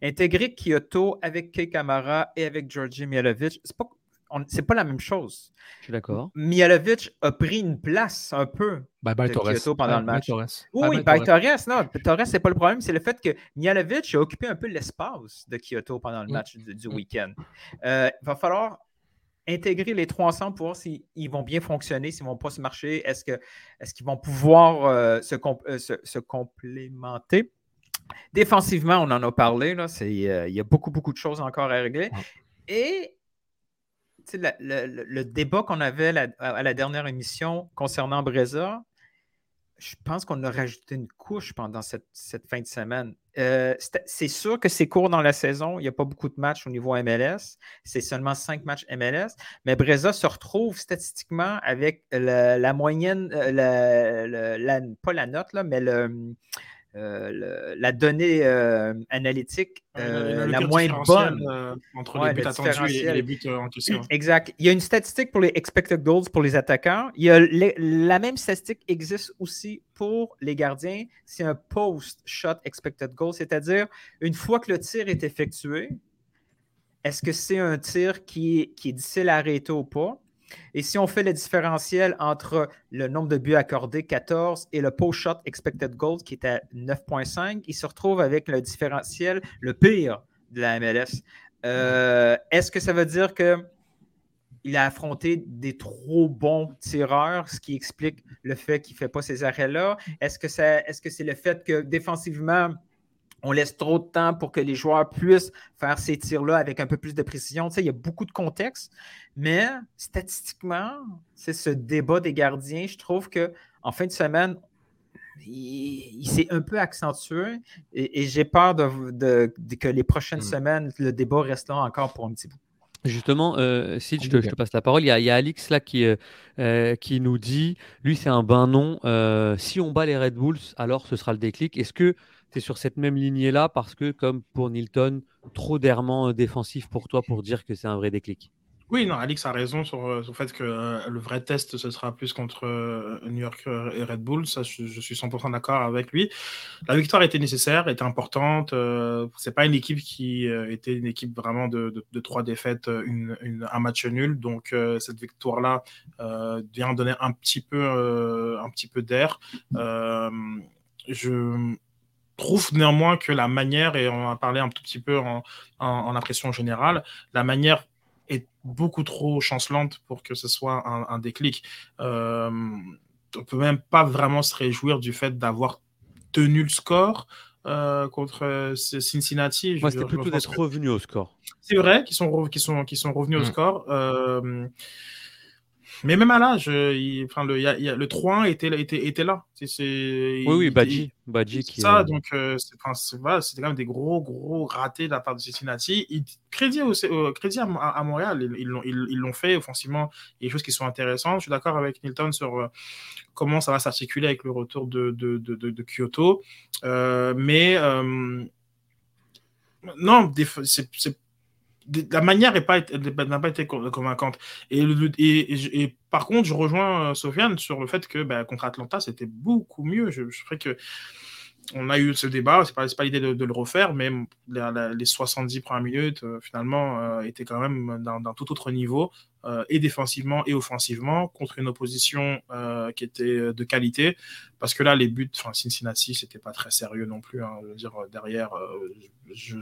Intégrer Kyoto avec Kei Kamara et avec Georgi Mialovic, c'est pas, on- c'est pas la même chose.
Je suis d'accord.
Mialovic a pris une place un peu.
Bye bye
de
Torres.
Kyoto pendant
Bye
le match.
Torres.
Oui,
Bye
by Torres, non. Torres, c'est pas le problème. C'est le fait que Mialovic a occupé un peu l'espace de Kyoto pendant le
Mm.
match du, du week-end. Euh, il va falloir intégrer les trois ensemble pour voir s'ils ils vont bien fonctionner, s'ils ne vont pas se marcher. Est-ce qu'ils vont pouvoir euh, se, comp- euh, se- se complémenter? Défensivement, on en a parlé. Là, euh, il y a beaucoup, beaucoup de choses encore à régler. Et la- le, le- le débat qu'on avait la- à la dernière émission concernant Breza, je pense qu'on a rajouté une couche pendant cette, cette fin de semaine. Euh, c'est sûr que c'est court dans la saison. Il n'y a pas beaucoup de matchs au niveau MLS. C'est seulement cinq matchs MLS. Mais Breza se retrouve statistiquement avec la, moyenne, euh, la- pas la note, là, mais le, euh, la donnée euh, analytique euh, la moins bonne.
entre
Ouais,
les buts attendus et- les buts encaissés. ouais.
Exact. Il y a une statistique pour les expected goals pour les attaquants. Il y a la même statistique existe aussi pour les gardiens. C'est un post-shot expected goal, c'est-à-dire une fois que le tir est effectué, est-ce que c'est un tir qui est, qui est difficile à arrêter ou pas? Et si on fait le différentiel entre le nombre de buts accordés, 14, et le post-shot expected goals, qui est à 9,5, il se retrouve avec le différentiel le pire de la MLS. Euh, Est-ce que ça veut dire que il a affronté des trop bons tireurs, ce qui explique le fait qu'il ne fait pas ces arrêts-là? Est-ce que c'est le fait que défensivement, on laisse trop de temps pour que les joueurs puissent faire ces tirs-là avec un peu plus de précision? Tu sais, il y a beaucoup de contexte, mais statistiquement, c'est ce débat des gardiens. Je trouve que en fin de semaine, il, il s'est un peu accentué et, et j'ai peur de, de- de- que les prochaines
Hmm.
semaines, le débat reste là encore pour un petit bout.
Justement, euh, Sid, je te, je te passe la parole. Il y a, il y a Alix là qui, euh, euh, qui nous dit, lui c'est un bain non, euh, si on bat les Red Bulls, alors ce sera le déclic. Est-ce que tu es sur cette même lignée-là parce que, comme pour Nilton, trop d'errements défensifs pour toi pour dire que c'est un vrai déclic
Oui, non, Alix a raison sur, euh, sur le fait que euh, le vrai test, ce sera plus contre euh, New York euh, et Red Bull. Ça, je, je suis 100% d'accord avec lui. La victoire était nécessaire, était importante. Euh, c'est pas une équipe qui euh, était une équipe vraiment de, trois défaites, euh, un match nul. Donc, euh, cette victoire-là euh, vient donner un petit peu, euh, un petit peu d'air. Euh, je trouve néanmoins que la manière, et on en a parlé un tout petit peu en, en, en impression générale, la manière est beaucoup trop chancelante pour que ce soit un, un déclic. Euh, on peut même pas vraiment se réjouir du fait d'avoir tenu le score euh, contre euh, Cincinnati.
Moi, c'était plutôt d'être
que-
revenu au score.
c'est vrai qu'ils sont, re- sont, qu'ils sont revenus au
Mm.
score. euh, mais même à l'âge, il- enfin, le, y a- il y a- le 3-1 était, était, était là.
Oui, oui, Badji. Badji qui.
ça, donc euh, enfin, c'est- voilà, c'était quand même des gros, gros ratés de la part de Cincinnati. Crédit, au, euh, crédit à, Montréal, ils, l'ont, ils, ils l'ont fait offensivement. Il y a des choses qui sont intéressantes. Je suis d'accord avec Nilton sur euh, comment ça va s'articuler avec le retour de, de, de, de- Kyoto. Euh, mais euh, non, c'est, la manière n'a pas été con- convaincante. Et, par contre, je rejoins euh, Sofiane sur le fait que bah, contre Atlanta, c'était beaucoup mieux. Je, je ferais que on a eu ce débat, c'est pas, pas l'idée de, le refaire, mais les 70 premières minutes, euh, finalement, euh, étaient quand même d'un tout autre niveau, et défensivement et offensivement, contre une opposition qui était de qualité. Parce que là, les buts, enfin, Cincinnati, c'était pas très sérieux non plus. hein, je veux dire, derrière, je,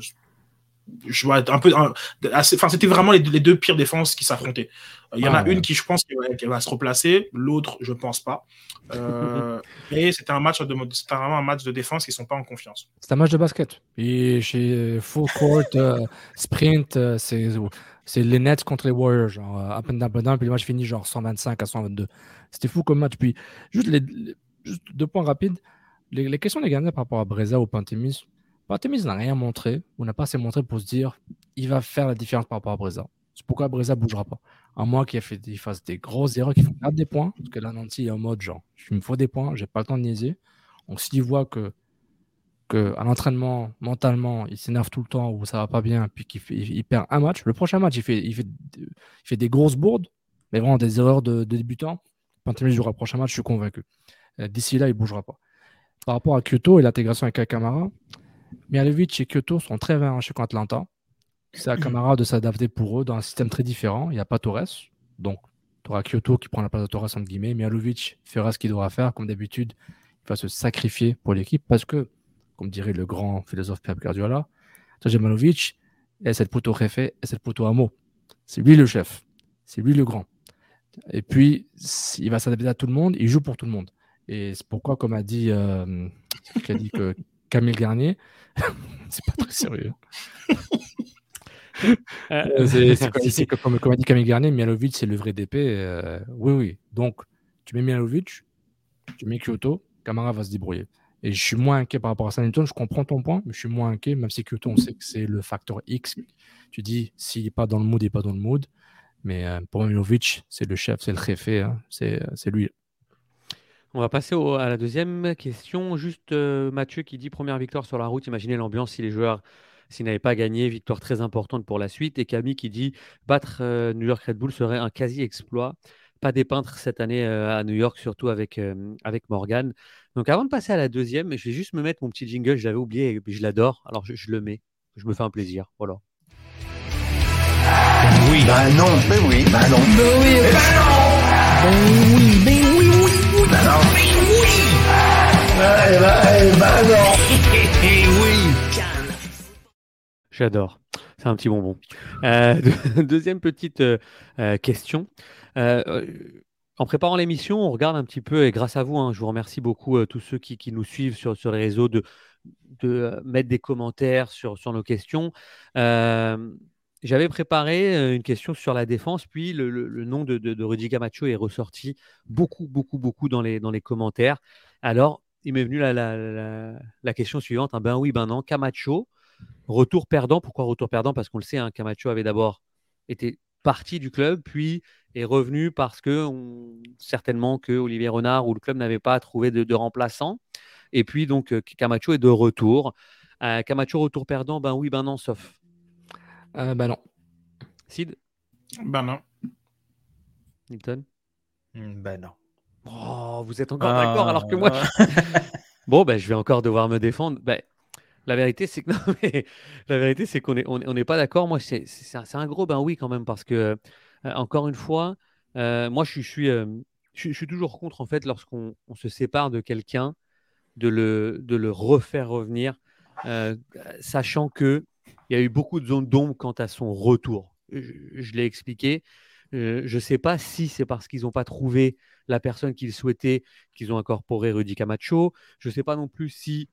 je vois un peu un- assez- enfin c'était vraiment les, les deux pires défenses qui s'affrontaient Euh, il y en
Ah,
a
ouais.
une qui je pense qu'elle va, se replacer l'autre je pense pas Euh, [laughs] mais c'était un match de c'était vraiment un match de défense qui sont pas en confiance
C'est un match de basket. Et chez Full Court, euh, Sprint, euh, c'est c'est les Nets contre les Warriors. Genre, euh, up and down, up and down, puis le match finit genre 125 à 122. C'était fou comme match. Puis, juste, les, les- juste deux points rapides. Les, les questions des gardiens par rapport à Breza ou Pantémis. Pantémis n'a rien montré, ou n'a pas assez montré pour se dire il va faire la différence par rapport à Breza. C'est pourquoi Breza ne bougera pas. À moins qu'il fasse des grosses erreurs qui font perdre des points. Parce que là, Nancy est en mode genre il me faut des points, j'ai pas le temps de niaiser. Donc, s'il voit que que à l'entraînement, mentalement, il s'énerve tout le temps ou ça va pas bien, puis qu'il perd un match, le prochain match, il fait, il fait, des grosses bourdes, mais vraiment des erreurs de, de débutant. Pantémis jouera le prochain match, je suis convaincu. Euh, D'ici là, il bougera pas. Par rapport à Kyoto et l'intégration avec Akamara, Mihalovic et Kyoto sont très bien chez Atlanta. C'est à Kamara de s'adapter pour eux dans un système très différent. Il n'y a pas Torres. Donc, tu auras Kyoto qui prend la place de Torres, entre guillemets. Mihalovic fera ce qu'il devra faire. Comme d'habitude, il va se sacrifier pour l'équipe parce que, comme dirait le grand philosophe Pep Guardiola, Tajemanovic est le poteau jefe, est le poteau amo. C'est lui le chef. C'est lui le grand. Et puis, il va s'adapter à tout le monde. Il joue pour tout le monde. Et c'est pourquoi, comme a dit, euh, qu'a dit que Camille Garnier, [laughs] c'est pas très sérieux. [laughs] Euh, c'est- c'est [laughs] comme, a dit Camille Garnier, Mialovic, c'est le vrai DP. euh, oui, oui. Donc, tu mets Mialovic, tu mets Kyoto, Camara va se débrouiller. Et je suis moins inquiet par rapport à San Je comprends ton point, mais je suis moins inquiet, même si Kyoto, on sait que c'est le facteur X. Tu dis, s'il n'est pas dans le mood, il n'est pas dans le mood. Mais euh, pour moi, Milovic, c'est le chef, c'est le réfé, hein, c'est c'est lui.
On va passer au- à la deuxième question. Juste euh, Mathieu qui dit première victoire sur la route. Imaginez l'ambiance si les joueurs, s'ils n'avaient pas gagné, victoire très importante pour la suite. Et Camille qui dit battre euh, New York Red Bull serait un quasi-exploit. Pas des peintres cette année euh, à New York, surtout avec, euh, avec Morgan. Donc avant de passer à la deuxième, je vais juste me mettre mon petit jingle. Je l'avais oublié et puis je l'adore. Alors je, je le mets. Je me fais un plaisir. Voilà.
Oui. Ben non. Ben oui. Ben non.
Ben oui, ben non. Ben oui, ben oui, oui.
J'adore. C'est un petit bonbon. Euh, [laughs] deux- deuxième petite euh, euh, question. En préparant l'émission, on regarde un petit peu, et grâce à vous, hein, je vous remercie beaucoup, tous ceux qui, nous suivent sur, les réseaux, de, mettre des commentaires sur nos questions. J'avais préparé une question sur la défense, puis le, nom de, Rudy Camacho est ressorti beaucoup, beaucoup, beaucoup dans les, dans les commentaires. Alors, il m'est venu la, la, question suivante. hein, ben oui, ben non. Camacho, Retour perdant. Pourquoi retour perdant? Parce qu'on le sait, hein, Camacho avait d'abord été parti du club, puis est revenu parce que certainement que Olivier Renard ou le club n'avait pas trouvé de, de remplaçant. Et puis donc euh, Camacho est de retour. Euh, Camacho retour perdant, ben oui, ben non, sauf
Euh, bah non.
Sid,
Ben non.
Nilton.
Hmm, Ben non.
Oh, vous êtes encore
Ah.
d'accord alors que moi. je- [laughs] Bon, ben, je vais encore devoir me défendre. Ben, la vérité, c'est que [laughs] non, mais la vérité, c'est qu'on est, on on n'est pas d'accord. Moi, c'est c'est un, un gros ben oui quand même parce que euh, encore une fois, euh, moi, je suis, je suis, euh, je suis- je suis toujours contre en fait lorsqu'on on se sépare de quelqu'un, de le, de le refaire revenir, euh, sachant que il y a eu beaucoup de zones d'ombre quant à son retour. Je, l'ai expliqué. Euh, je ne sais pas si c'est parce qu'ils n'ont pas trouvé la personne qu'ils souhaitaient qu'ils ont incorporé Rudy Camacho. Je ne sais pas non plus si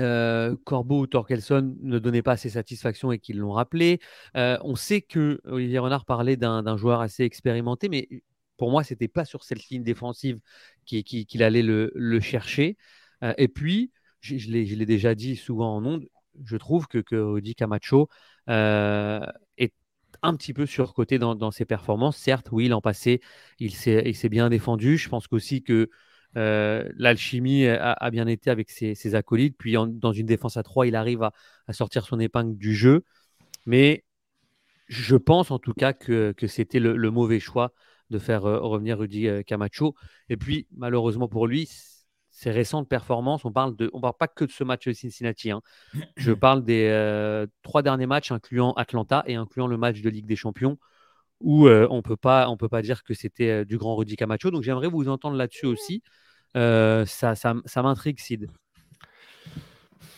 euh, Corbeau ou Torkelson ne donnaient pas assez satisfaction et qu'ils l'ont rappelé. Euh, on sait que Olivier Renard parlait d'un joueur assez expérimenté, mais pour moi, c'était pas sur cette ligne défensive qui- qui- qu'il allait le, chercher. Euh, et puis, je l'ai déjà dit souvent en ondes, je trouve que, que Rudy Camacho euh, est un petit peu surcoté dans, ses performances. Certes, oui, l'an passé, il s'est bien défendu. Je pense qu'aussi que euh, l'alchimie a, bien été avec ses, acolytes. Puis dans une défense à 3, il arrive à, sortir son épingle du jeu. Mais je pense en tout cas que, c'était le, mauvais choix de faire euh, revenir Rudy Camacho. Et puis, malheureusement pour lui, ses récentes performances, on parle de, on parle pas que de ce match de Cincinnati. hein. Je [clears throat] parle des euh, trois derniers matchs, incluant Atlanta et incluant le match de Ligue des Champions, où euh, on peut pas, on peut pas dire que c'était euh, du grand Rudy Camacho. Donc j'aimerais vous entendre là-dessus aussi. Ça, ça, ça m'intrigue, Sid.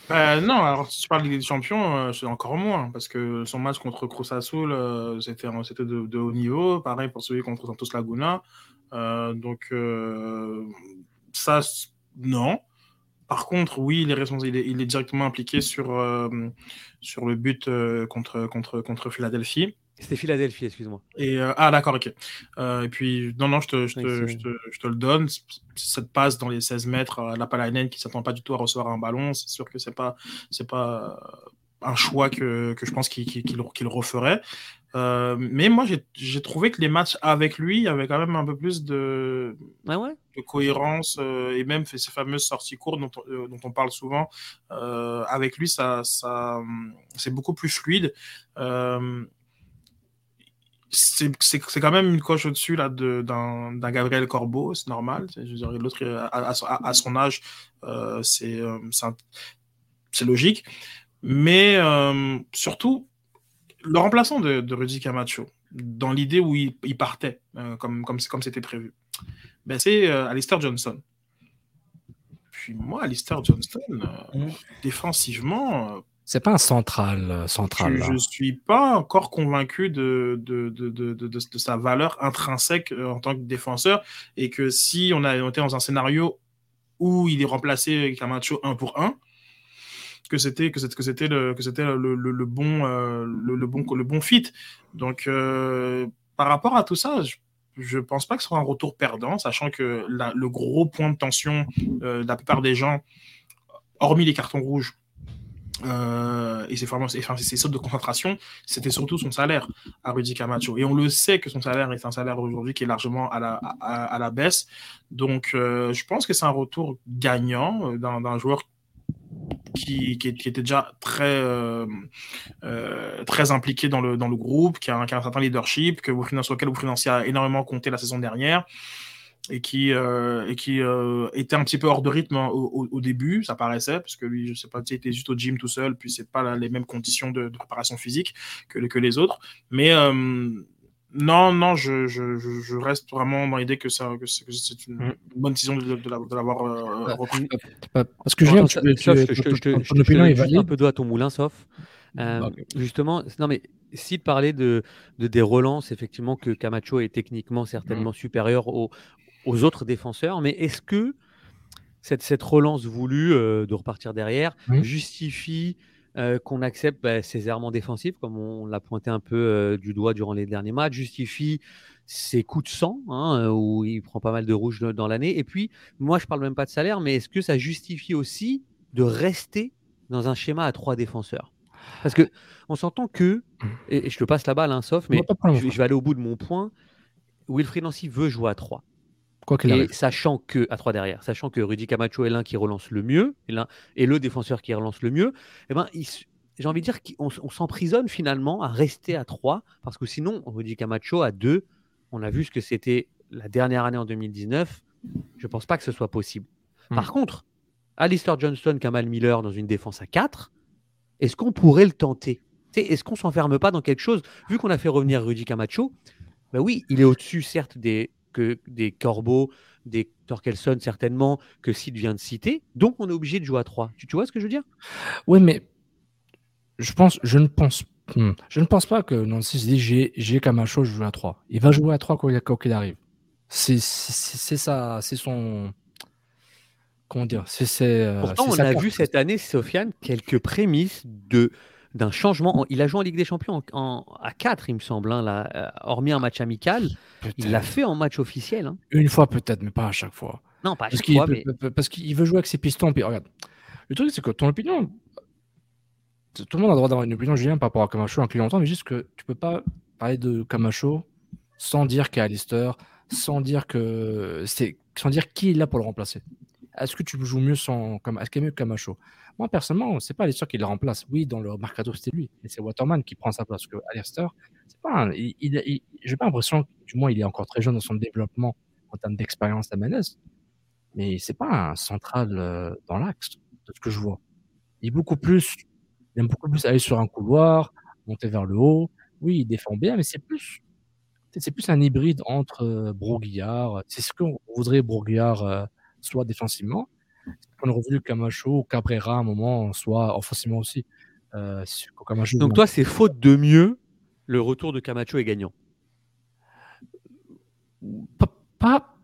Euh, non, alors si tu parles de Ligue des Champions, c'est encore moins, parce que son match contre Cruz Azul, c'était de, de haut niveau. Pareil pour celui contre Santos Laguna. Donc, ça, non. Par contre, oui, il est, responsable, il est, il est directement impliqué sur, euh, sur le but euh, contre, contre, contre Philadelphie.
C'était Philadelphie, excuse-moi.
Et, euh, ah, d'accord, ok. Et puis, non, non, je te, je te, je te, je te le donne. Cette passe dans les 16 mètres, la Palainen qui s'attend pas du tout à recevoir un ballon, c'est sûr que c'est pas, c'est pas un choix que, que je pense qu'il qu'il- qu'il referait. Euh, mais moi, j'ai trouvé que les matchs avec lui, avait quand même un peu plus de,
Ah ouais?
de cohérence euh, et même fait ces fameuses sorties courtes dont, on- euh, dont on parle souvent. Avec lui, ça, ça, c'est beaucoup plus fluide. C'est quand même une coche au-dessus d'un Gabriel Corbeau, c'est normal. Je veux l'autre à, à- à son âge, c'est logique. Mais euh, surtout, le remplaçant de, de Rudy Camacho, dans l'idée où il, il partait, euh, comme comme comme c'était prévu, ben, c'est euh, Alistair Johnson. Puis moi, Alistair Johnston, euh,
Mm.
défensivement, euh,
C'est pas un central, central.
je ne suis pas encore convaincu de, de, de, de, de, de- de sa valeur intrinsèque en tant que défenseur et que si on a été dans un scénario où il est remplacé Camacho un pour un, que c'était que c'était le que c'était le, le, bon euh, le, bon le bon fit. Donc euh, par rapport à tout ça, je, je pense pas que ce soit un retour perdant, sachant que le gros point de tension euh, de la plupart des gens, hormis les cartons rouges, et ses, enfin, ses sautes de concentration, c'était surtout son salaire à Rudy Camacho. Et on le sait que son salaire est un salaire aujourd'hui qui est largement à la, à, la baisse. Donc, je pense que c'est un retour gagnant d'un joueur qui, était déjà très, euh, euh, très impliqué dans le, dans le groupe, qui a, un certain leadership, que sur lequel Financier a énormément compté la saison dernière et qui, euh, était un petit peu hors de rythme au, au, début, ça paraissait, parce que lui, je sais pas, il était juste au gym tout seul, puis c'est pas les mêmes conditions de, de, préparation physique que, que les autres. Mais non, non, je, je, je, reste vraiment dans l'idée que, ça, que c'est une mmh. bonne décision de, de l'avoir euh, repris.
Parce que
je, ton opinion est valide. un peu d'eau à ton moulin, sauf. Euh, okay. Justement, non mais si de parler de, de, des relances, effectivement, que Camacho est techniquement certainement mmh. supérieur au, aux autres défenseurs. Mais est-ce que cette, cette, relance voulue euh, de repartir derrière justifie euh, qu'on accepte bah, ces errements défensifs, comme on l'a pointé un peu euh, du doigt durant les derniers matchs, justifie ses coups de sang, hein, où il prend pas mal de rouge dans l'année. Et puis, moi, je parle même pas de salaire, mais est-ce que ça justifie aussi de rester dans un schéma à trois défenseurs? Parce que on s'entend que, et, et, je te passe la balle, hein, sauf, mais je, je, vais aller au bout de mon point. Wilfried Nancy veut jouer à 3.
Quoi
et arrive. sachant que, à 3 derrière, sachant que Rudy Camacho est l'un qui relance le mieux, et, l'un, et le défenseur qui relance le mieux, eh ben, il, j'ai envie de dire qu'on on s'emprisonne finalement à rester à 3, parce que sinon, Rudy Camacho à 2, on a vu ce que c'était la dernière année en 2019, je ne pense pas que ce soit possible. Hmm. Par contre, Alistair Johnston, Kamal Miller dans une défense à 4, est-ce qu'on pourrait le tenter? Est-ce qu'on ne s'enferme pas dans quelque chose? Vu qu'on a fait revenir Rudy Camacho, ben oui, il est au-dessus, certes, des, que des Corbeaux, des Torkelson certainement, que Sid vient de citer. Donc on est obligé de jouer à 3. Tu, tu vois ce que je veux dire?
Oui, mais je pense, je ne pense, hmm, je ne pense pas que Nancy se dit j'ai, Camacho, je joue à 3. Il va jouer à 3 quoi, quoi qu'il arrive. C'est, c'est, ça, c'est son. Comment dire c'est, c'est,
Pourtant, on a vu cette année, Sofiane, quelques prémices de, d'un changement. Il a joué en Ligue des Champions en, en, à 4, il me semble, hein, là, euh, hormis un match amical. Il l'a fait en match officiel. Hein.
Une fois peut-être, mais pas à chaque fois.
Non, pas à
parce
chaque fois.
Mais... Parce qu'il veut jouer avec ses pistons. Puis, regarde, le truc, c'est que ton opinion, tout le monde a le droit d'avoir une opinion, Julien, par rapport à Camacho inclus longtemps, mais juste que tu peux pas parler de Camacho sans dire qu'à Alistair, sans dire que c'est, sans dire qui est là pour le remplacer. Est-ce que tu joues mieux sans, comme, est-ce qu'il est mieux que Camacho Moi, personnellement, c'est pas Alistair qui le remplace. Oui, dans le mercato, c'était lui, mais c'est Waterman qui prend sa place. Parce que Alistair, c'est pas, un, il, il, il j'ai pas l'impression, du moins, il est encore très jeune dans son développement en termes d'expérience à Menez, mais c'est pas un central euh, dans l'axe de ce que je vois. Il est beaucoup plus il aime beaucoup plus aller sur un couloir, monter vers le haut. Oui, il défend bien, mais c'est plus, c'est plus un hybride entre euh, Broguillard. C'est ce qu'on voudrait Broguillard euh, soit défensivement. On aurait voulu Camacho ou Cabrera à un moment soit offensivement aussi. Euh,
Camacho, Donc, toi, c'est faute de mieux, le retour de Camacho est gagnant.
Pas, pas,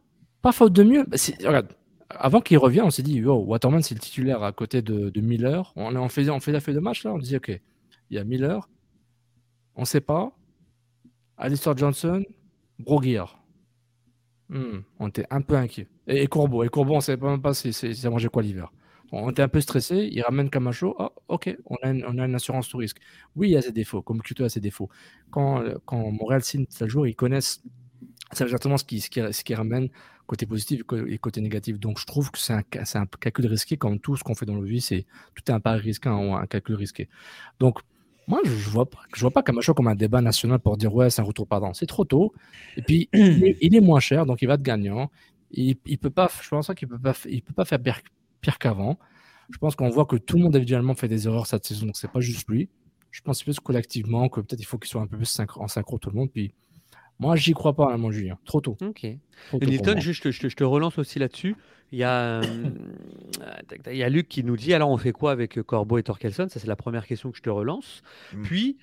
pas faute de mieux. Regarde, avant qu'il revienne, on s'est dit, oh, Waterman, c'est le titulaire à côté de, de Miller. On, on, fait, on fait la feuille de match, là. On disait, OK, il y a Miller. On ne sait pas. Alistair Johnson, Broguier. Hmm, on était un peu inquiet. Et, et. Et Courbeau, on ne savait même pas si ça mangeait quoi l'hiver. On était un peu stressé. Il ramène Camacho. Oh, OK, on a, une, assurance tout risque. Oui, il y a ses défauts, comme Cuto a ses défauts. Quand, quand Montréal signe sa jour, ils connaissent c'est exactement ce qui, ce, qui, ramène côté positif et côté négatif. Donc, je trouve que c'est un, un, calcul risqué, comme tout ce qu'on fait dans la vie, c'est tout est un pari risqué, un, calcul risqué. Donc, moi, je ne vois pas, je vois pas Camacho comme un débat national pour dire ouais, c'est un retour pardon. C'est trop tôt. Et puis, [clears throat] il, est, il, est, moins cher, donc il va être gagnant. Il, il peut pas, je pense qu'il peut pas, il peut pas faire pire, pire qu'avant. Je pense qu'on voit que tout le monde individuellement fait des erreurs cette saison, donc c'est pas juste lui. Je pense plus collectivement que peut-être il faut qu'il soit un peu plus en synchro tout le monde. Puis moi, j'y crois pas, hein, mon Julien. Trop tôt.
Ok. Trop tôt Nilton, je, je, je, te relance aussi là-dessus. Il y, a, euh, [clears throat] il y a Luc qui nous dit alors on fait quoi avec Corbeau et Torkelson? Ça, c'est la première question que je te relance. Mm. Puis,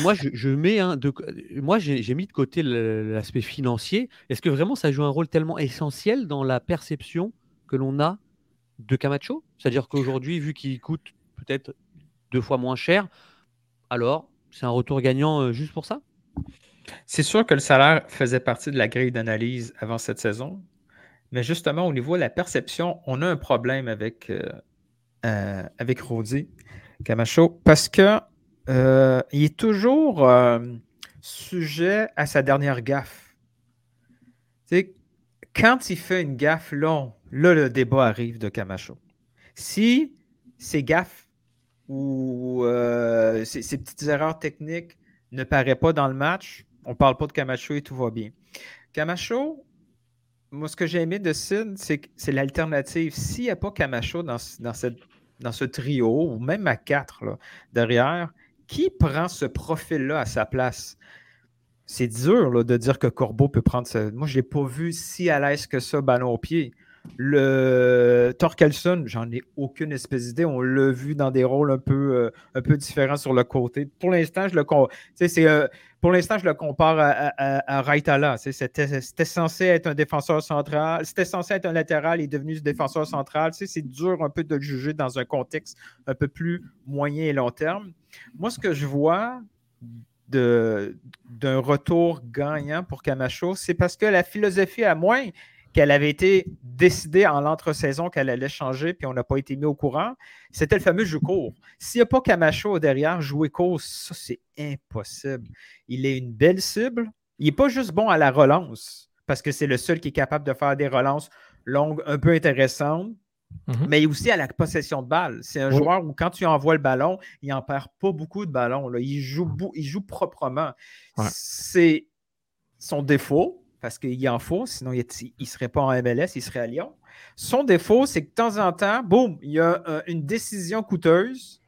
moi, je, mets de, moi, j'ai mis de côté l'aspect financier. Est-ce que vraiment ça joue un rôle tellement essentiel dans la perception que l'on a de Camacho? C'est-à-dire qu'aujourd'hui, vu qu'il coûte peut-être deux fois moins cher, alors c'est un retour gagnant euh, juste pour ça?
C'est sûr que le salaire faisait partie de la grille d'analyse avant cette saison, mais justement, au niveau de la perception, on a un problème avec, euh, euh, avec Rodi. Camacho, parce que euh, il est toujours euh, sujet à sa dernière gaffe. Quand il fait une gaffe, là, là, le débat arrive de Camacho. Si ses gaffes ou euh, ces petites erreurs techniques ne paraissent pas dans le match, on ne parle pas de Camacho et tout va bien. Camacho, moi, ce que j'ai aimé de Sid, c'est l'alternative. S'il n'y a pas Camacho dans, dans, dans ce trio, ou même à quatre là, derrière, qui prend ce profil-là à sa place? C'est dur là, de dire que Corbeau peut prendre ce. Moi, je ne l'ai pas vu si à l'aise que ça, ballon au pied. Le Torkelson, j'en ai aucune espèce d'idée. On l'a vu dans des rôles un peu, euh, un peu différents sur le côté. Pour l'instant, je le c'est, euh, pour l'instant, je le compare à, à, C'était, censé être un défenseur central. C'était censé être un latéral. Il est devenu ce défenseur central. C'est dur un peu de le juger dans un contexte un peu plus moyen et long terme. Moi, ce que je vois d'un retour gagnant pour Camacho, c'est parce que la philosophie, à moins qu'elle avait été décidée en l'entre-saison qu'elle allait changer, puis on n'a pas été mis au courant, c'était le fameux jeu court. S'il n'y a pas Camacho derrière, jouer court, ça, c'est impossible. Il est une belle cible. Il n'est pas juste bon à la relance, parce que c'est le seul qui est capable de faire des relances longues, un peu intéressantes,
Mhm.
mais aussi à la possession de balle. C'est un
Oui.
joueur où, quand tu envoies le ballon, il n'en perd pas beaucoup de ballons. là. Il, joue, bou- il joue proprement.
Ouais.
C'est son défaut, parce qu'il en faut, sinon il ne serait pas en MLS, il serait à Lyon. Son défaut, c'est que de temps en temps, boum, il y a euh, une décision coûteuse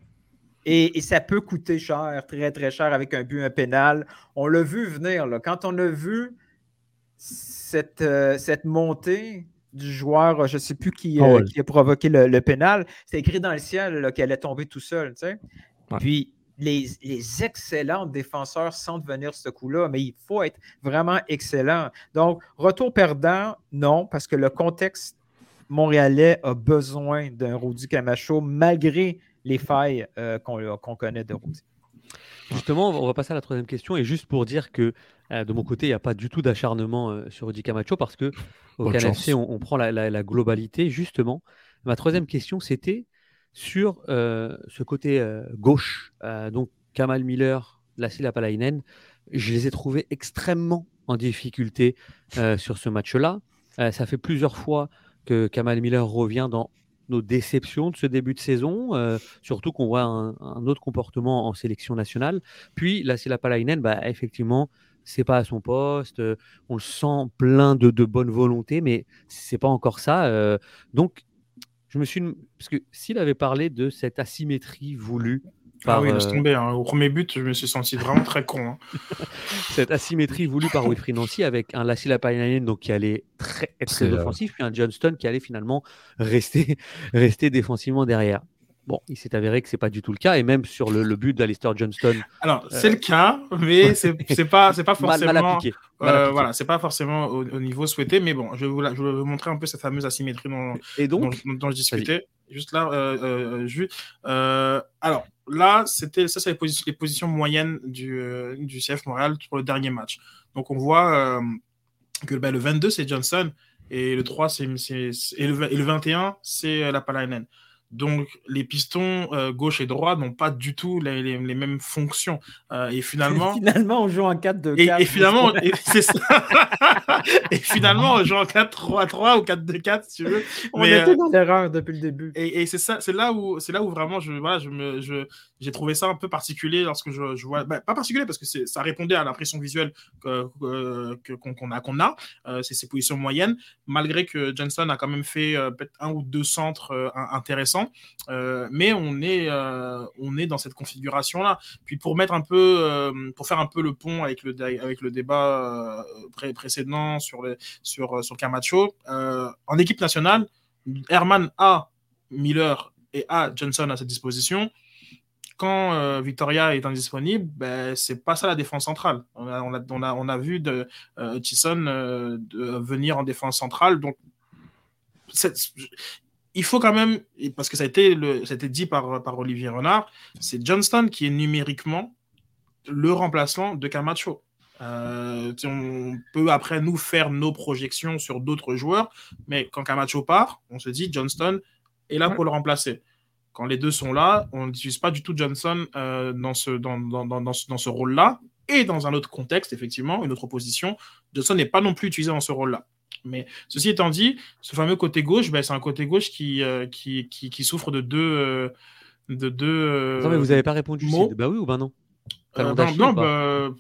et, et ça peut coûter cher, très très cher avec un but, un pénal. On l'a vu venir. Là. Quand on a vu cette, euh, cette montée du joueur, je ne sais plus qui, euh,
Oh,
qui a provoqué le, le pénal, c'est écrit dans le ciel qu'elle est tombée tout seul. tu sais.
Ouais.
Puis les, les excellents défenseurs sentent venir ce coup-là, mais il faut être vraiment excellent. Donc, retour perdant, non, parce que le contexte montréalais a besoin d'un Rudy Camacho malgré les failles euh, qu'on qu'on connaît de Rudy.
Justement, on va passer à la troisième question. Et juste pour dire que euh, de mon côté, il n'y a pas du tout d'acharnement euh, sur Rudy Camacho parce que au
Bonne
KNFC,
chance.
on, on prend la, la- la globalité. Justement, ma troisième question, c'était sur euh, ce côté euh, gauche. Euh, donc, Kamal Miller, Lassie Lapalainen, je les ai trouvés extrêmement en difficulté sur ce match-là. Ça fait plusieurs fois que Kamal Miller revient dans nos déceptions de ce début de saison, surtout qu'on voit un, autre comportement en sélection nationale. Puis là, c'est la Palainen, bah, effectivement, c'est pas à son poste. on le sent plein de, de bonne volonté, mais c'est pas encore ça. donc, je me suis. Parce que s'il avait parlé de cette asymétrie voulue
Ah
par,
oui, laisse
euh,
tomber. hein. Au premier but, je me suis senti vraiment très con. hein. [laughs]
cette asymétrie voulue par Wilfried Nancy avec un Lassie Lapalainen donc qui allait très, être très offensif, puis un Johnston qui allait finalement rester, [laughs] rester défensivement derrière. Bon, il s'est avéré que c'est pas du tout le cas, et même sur le, le but d'Alistair Johnston,
Alors, c'est le cas, mais c'est pas, pas [laughs]
mal,
forcément.
mal appliqué.
euh,
appliqué.
voilà, c'est pas forcément au, au niveau souhaité, mais bon, je vais vous, la- je vais vous montrer un peu cette fameuse asymétrie dont,
Et donc,
dont je discutais. Juste là, euh, euh. Euh, alors, là, c'était ça, c'est les, posi- les positions moyennes du, euh, du CF Montréal pour le dernier match. Donc, on voit euh, que ben, le 22, c'est Johnson, et le 3, c'est, et, et le 21, c'est euh, la Palainen. Donc, les pistons euh, gauche et droit n'ont pas du tout les, les- les mêmes fonctions. Euh, et finalement, [laughs]
Finalement, on joue en 4-2-4.
et, et finalement, et, c'est ça. [laughs] et finalement, on joue en 4-3-3 ou 4-2-4, si tu veux.
on
mais,
était
euh,
dans l'erreur depuis le début.
Et, et c'est ça, c'est là où, c'est là où vraiment je, voilà, je me, je, j'ai trouvé ça un peu particulier lorsque je, vois, bah, pas particulier parce que ça répondait à l'impression visuelle que, que- que- qu'on, qu'on a, qu'on a. Euh, c'est ses positions moyennes, malgré que Johnson a quand même fait euh, peut-être un ou deux centres euh, in- intéressants. Mais on est, on est dans cette configuration là. Puis pour mettre un peu, pour faire un peu le pont avec le, avec le débat pré- précédent sur sur, sur Camacho, en équipe nationale, Herman a Miller et a Johnson à sa disposition. Quand euh, Victoria est indisponible, ben, c'est pas ça la défense centrale. On a, on a, on a, on a vu de, euh, euh, de venir en défense centrale. Donc, il faut quand même, parce que ça a été, le, ça a été dit par, par Olivier Renard, c'est Johnston qui est numériquement le remplaçant de Camacho. Euh, on peut après nous faire nos projections sur d'autres joueurs, mais quand Camacho part, on se dit Johnston est là
Ouais.
pour le remplacer. Quand les deux sont là, on n'utilise pas du tout Johnson euh, dans ce, dans, dans, dans, dans ce, dans ce rôle-là. Et dans un autre contexte, effectivement, une autre position, Johnson n'est pas non plus utilisé dans ce rôle-là. Mais ceci étant dit, ce fameux côté gauche, ben, c'est un côté gauche qui, euh, qui, qui, qui souffre de deux. euh, de deux euh,
Non, mais vous n'avez pas répondu. Bah oui ou bah non?
Euh,
Talon d'Achille
non, bah,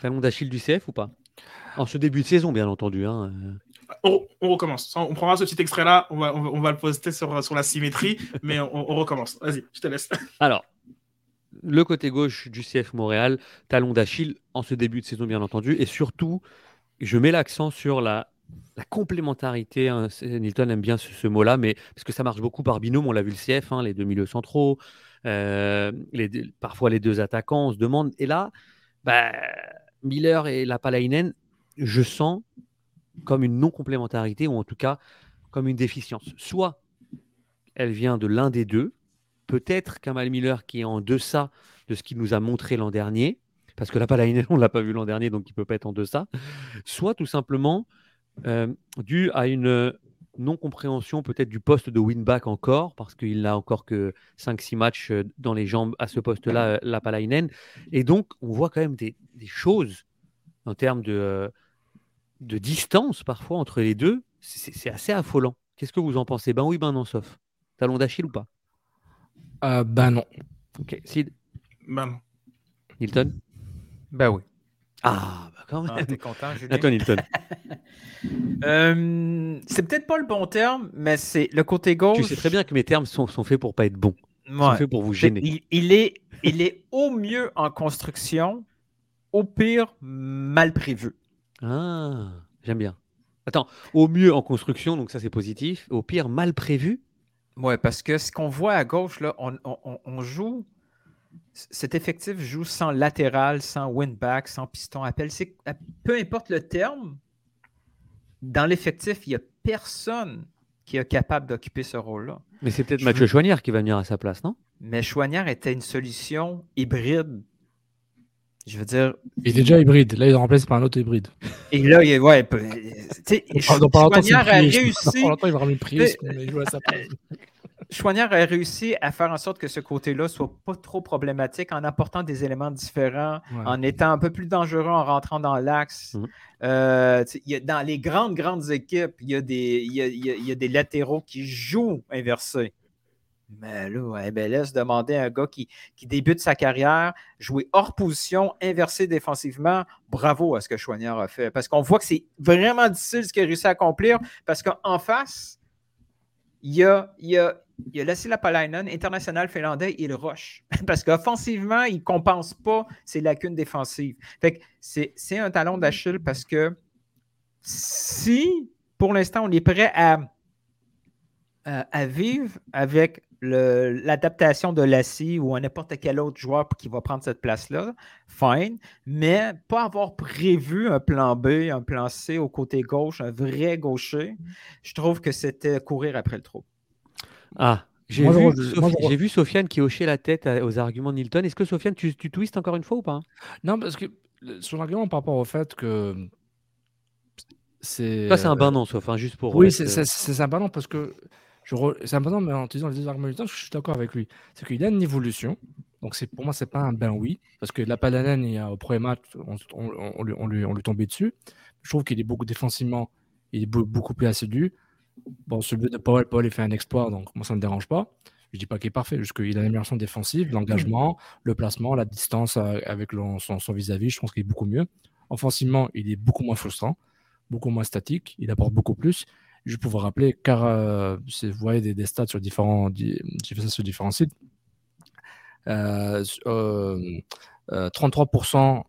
Talon d'Achille du CF ou pas? En ce début de saison, bien entendu. hein.
On, recommence. On prendra ce petit extrait-là, on va, le poster sur, la symétrie, [laughs] mais on, recommence. Vas-y, je te laisse. [laughs]
Alors, le côté gauche du CF Montréal, talon d'Achille en ce début de saison, bien entendu. Et surtout, je mets l'accent sur la, la complémentarité. hein. Nilton aime bien ce, mot-là, mais parce que ça marche beaucoup par binôme. On l'a vu le CF, hein, les deux milieux centraux, euh, parfois les deux attaquants. On se demande. Et là, bah, Miller et Lapalainen, je sens comme une non-complémentarité, ou en tout cas comme une déficience. Soit elle vient de l'un des deux, peut-être Kamal Miller qui est en deçà de ce qu'il nous a montré l'an dernier, parce que la Palainen, [laughs] on ne l'a pas vu l'an dernier, donc il ne peut pas être en deçà, soit tout simplement euh, dû à une non-compréhension peut-être du poste de winback encore, parce qu'il n'a encore que 5-6 matchs euh, dans les jambes à ce poste-là, euh, la Palainen. Et donc, on voit quand même des, choses en termes de, euh, de distance parfois entre les deux. C'est assez affolant. Qu'est-ce que vous en pensez? Ben oui, ben non, sauf. Talon d'Achille ou pas?
Euh, ben non.
Ok. Sid?
Ben non.
Hilton
Ben oui.
Ah, bah quand
Ah,
même.
T'es content, Julien?
Attends, Hilton. [laughs]
Euh, c'est peut-être pas le bon terme, mais c'est le côté gauche.
tu sais très bien que mes termes sont, sont faits pour pas être bons. Ils sont
Ouais.
faits pour vous gêner.
Il, il est, il est au mieux en construction, au pire mal prévu.
Ah, j'aime bien. Attends, au mieux en construction, donc ça c'est positif. Au pire, mal prévu.
Ouais, parce que ce qu'on voit à gauche, là, on, on- on- on joue. Cet effectif joue sans latéral, sans win-back, sans piston appel. C'est- Peu importe le terme, dans l'effectif, il n'y a personne qui est capable d'occuper ce rôle-là.
Mais c'est peut-être Mathieu Choignard qui va venir à sa place, non?
Mais Chouanière était une solution hybride. Je veux dire,
Il est déjà hybride. Là, il est remplacé par un autre hybride.
et là, il, ouais, peut- tu sais, Chouanière a réussi.
Dans pas longtemps, il va ramener Priest,
Mais-
mais il joue à sa place.
Chouanière a réussi à faire en sorte que ce côté-là soit pas trop problématique en apportant des éléments différents,
Ouais.
en étant un peu plus dangereux en rentrant dans l'axe.
Mhm.
Euh, y a- dans les grandes, grandes équipes, il y, a des, il, y a, il y a- il y a des latéraux qui jouent inversés. Mais là, MLS, demander à un gars qui, qui débute sa carrière, jouer hors position, inversé défensivement, bravo à ce que Chouanière a fait. Parce qu'on voit que c'est vraiment difficile ce qu'il a réussi à accomplir, parce qu'en face, il y a, a, il a Lassi Lapalainen, international finlandais, il rush. [laughs] Parce qu'offensivement, il ne compense pas ses lacunes défensives. Fait que c'est, un talon d'Achille parce que si, pour l'instant, on est prêt à, à, vivre avec l'adaptation de Lassie ou à n'importe quel autre joueur qui va prendre cette place-là, fine, mais pas avoir prévu un plan B, un plan C au côté gauche, un vrai gaucher, je trouve que c'était courir après le trou.
Ah, j'ai vu, Sophie- Sofiane qui hochait la tête à- aux arguments de Nilton. Est-ce que Sofiane, tu, tu twistes encore une fois ou pas?
Non, parce que son argument par rapport au fait que c'est.
Ça, c'est un
euh,
bain non, sauf, hein, juste pour.
Oui, c'est
euh,
c'est- un banon parce que re- c'est banon, mais en utilisant les deux arguments du temps, je suis d'accord avec lui. C'est qu'il a une évolution. Donc c'est pour moi, c'est pas un ben oui. Parce que la Palanen, il y a, au premier match, on, on- on lui, on, lui, on lui tombait dessus. Je trouve qu'il est beaucoup défensivement, il est beau- beaucoup plus assidu. Bon, sur le but de Powell, Paul il fait un exploit, donc moi ça ne me dérange pas. Je dis pas qu'il est parfait, juste qu'il a l'amélioration défensive, l'engagement, le placement, la distance euh, avec le- son son vis-à-vis, je pense qu'il est beaucoup mieux. Offensivement, il est beaucoup moins frustrant, beaucoup moins statique, il apporte beaucoup plus. Je peux vous rappeler, car euh, vous voyez des, stats sur différents, sur différents sites, euh, euh, euh, 33%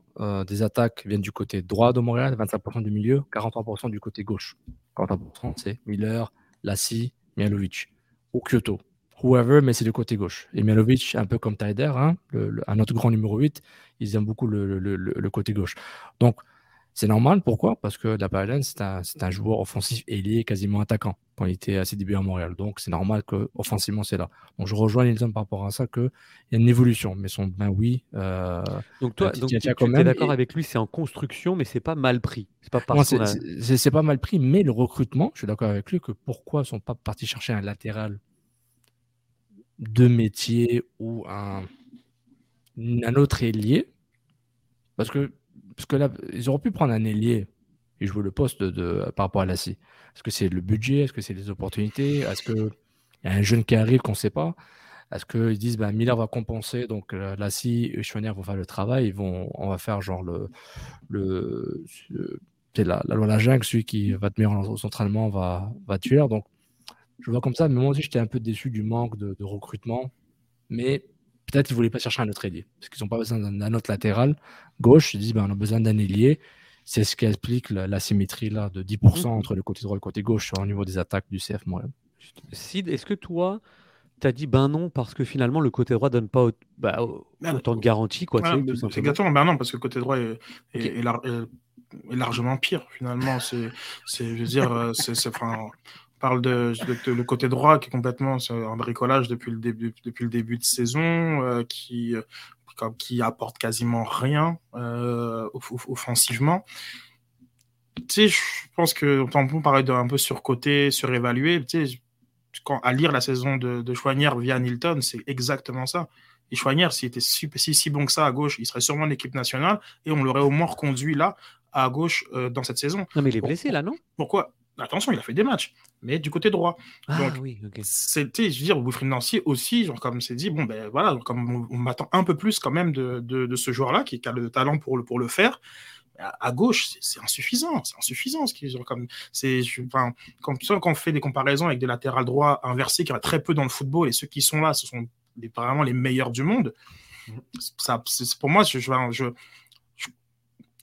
des attaques viennent du côté droit de Montréal, 25% du milieu, 43% du côté gauche. 43% c'est Miller, Lassi, Mialovic ou Kyoto. Whoever, mais c'est du côté gauche. Et Mialovic, un peu comme Taider, hein, un autre grand numéro 8, ils aiment beaucoup le- le côté gauche. Donc, c'est normal. Pourquoi? Parce que Lapalainen, c'est un, c'est un joueur offensif ailier, quasiment attaquant, quand il était à ses débuts à Montréal. Donc, c'est normal qu'offensivement, c'est là. Donc, je rejoins Nilsson par rapport à ça, qu'il y a une évolution. Mais son ben oui. euh,
Donc toi,
Titi
donc, tu, es d'accord
et-
avec lui, c'est en construction, mais c'est pas mal pris. C'est pas
non, c'est-
a-
pas mal pris, mais le recrutement, je suis d'accord avec lui que pourquoi ils sont pas partis chercher un latéral deux métiers ou un, un autre ailier? Parce que, parce que là, ils auraient pu prendre un ailier et jouer le poste de, par rapport à Lassie. Est-ce que c'est le budget? Est-ce que c'est les opportunités? Est-ce qu'il y a un jeune qui arrive qu'on ne sait pas? Est-ce qu'ils disent ben, Miller va compenser, donc euh, Lassie et Schwanner vont faire le travail, ils vont, on va faire genre le. le c'est la, la, loi la jungle, celui qui va te mettre au entraînement va, va tuer. Donc, je vois comme ça, mais moi aussi, j'étais un peu déçu du manque de, de recrutement. Mais peut-être qu'ils ne voulaient pas chercher un autre ailier, parce qu'ils n'ont pas besoin d'un autre latéral gauche. Ils disent ben, on a besoin d'un ailier. C'est ce qui explique l'asymétrie là, de 10% mmh. entre le côté droit et le côté gauche au niveau des attaques du CF Montréal.
Sid, est-ce que toi, tu as dit ben non parce que finalement le côté droit donne pas bah, autant de garanties quoi,
C'est exactement ben non parce que le côté droit est, est, largement pire finalement. C'est, je veux dire, euh, c'est, parle de, le côté droit qui est complètement un bricolage depuis le début, depuis le début de saison, euh, qui qui apporte quasiment rien euh, offensivement. Tu sais, je pense que on paraît un peu surcoté, surévalué. Tu sais, quand, à lire la saison de, de Chouanière via Nilton, c'est exactement ça. Et Chouanière, s'il était si, si, bon que ça à gauche, il serait sûrement l'équipe nationale et on l'aurait au moins reconduit là, à gauche, euh, dans cette saison.
Non, mais il est blessé là, non?
Pourquoi? Attention, il a fait des matchs, mais du côté droit.
Ah, Donc, oui,
c'était, je veux dire, Wilfried Nancy aussi, genre, comme c'est dit, bon, ben voilà, comme on, m'attend un peu plus quand même de, de, ce joueur-là, qui, a le talent pour le, pour le faire. À, gauche, c'est insuffisant, c'est insuffisant ce qui genre, comme c'est enfin, quand, quand on fait des comparaisons avec des latérales droits inversés qui a très peu dans le football et ceux qui sont là, ce sont vraiment les meilleurs du monde. Mmh. Ça, pour moi, je, je,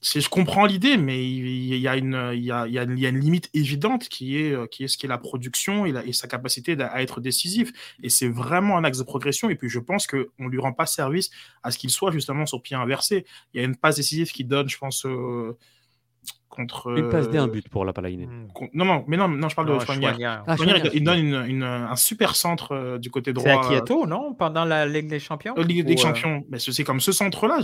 je comprends l'idée, mais il y, a une, il, y a, il, y a, une limite évidente qui est, euh, qui est ce qui est la production et, la, et sa capacité à être décisif. Et c'est vraiment un axe de progression. Et puis je pense qu'on ne lui rend pas service à ce qu'il soit justement sur pied inversé. Il y a une passe décisive qui donne, je pense, euh, contre.
Une passe d'un but pour la Palaine.
Hmm. Non, non, mais non, non je parle de Soignard. Ah, il, donne une, une, un super centre euh, du côté droit.
C'est Akieto, non? Pendant la Ligue des Champions?
Ligue des Champions. Mais c'est comme ce centre-là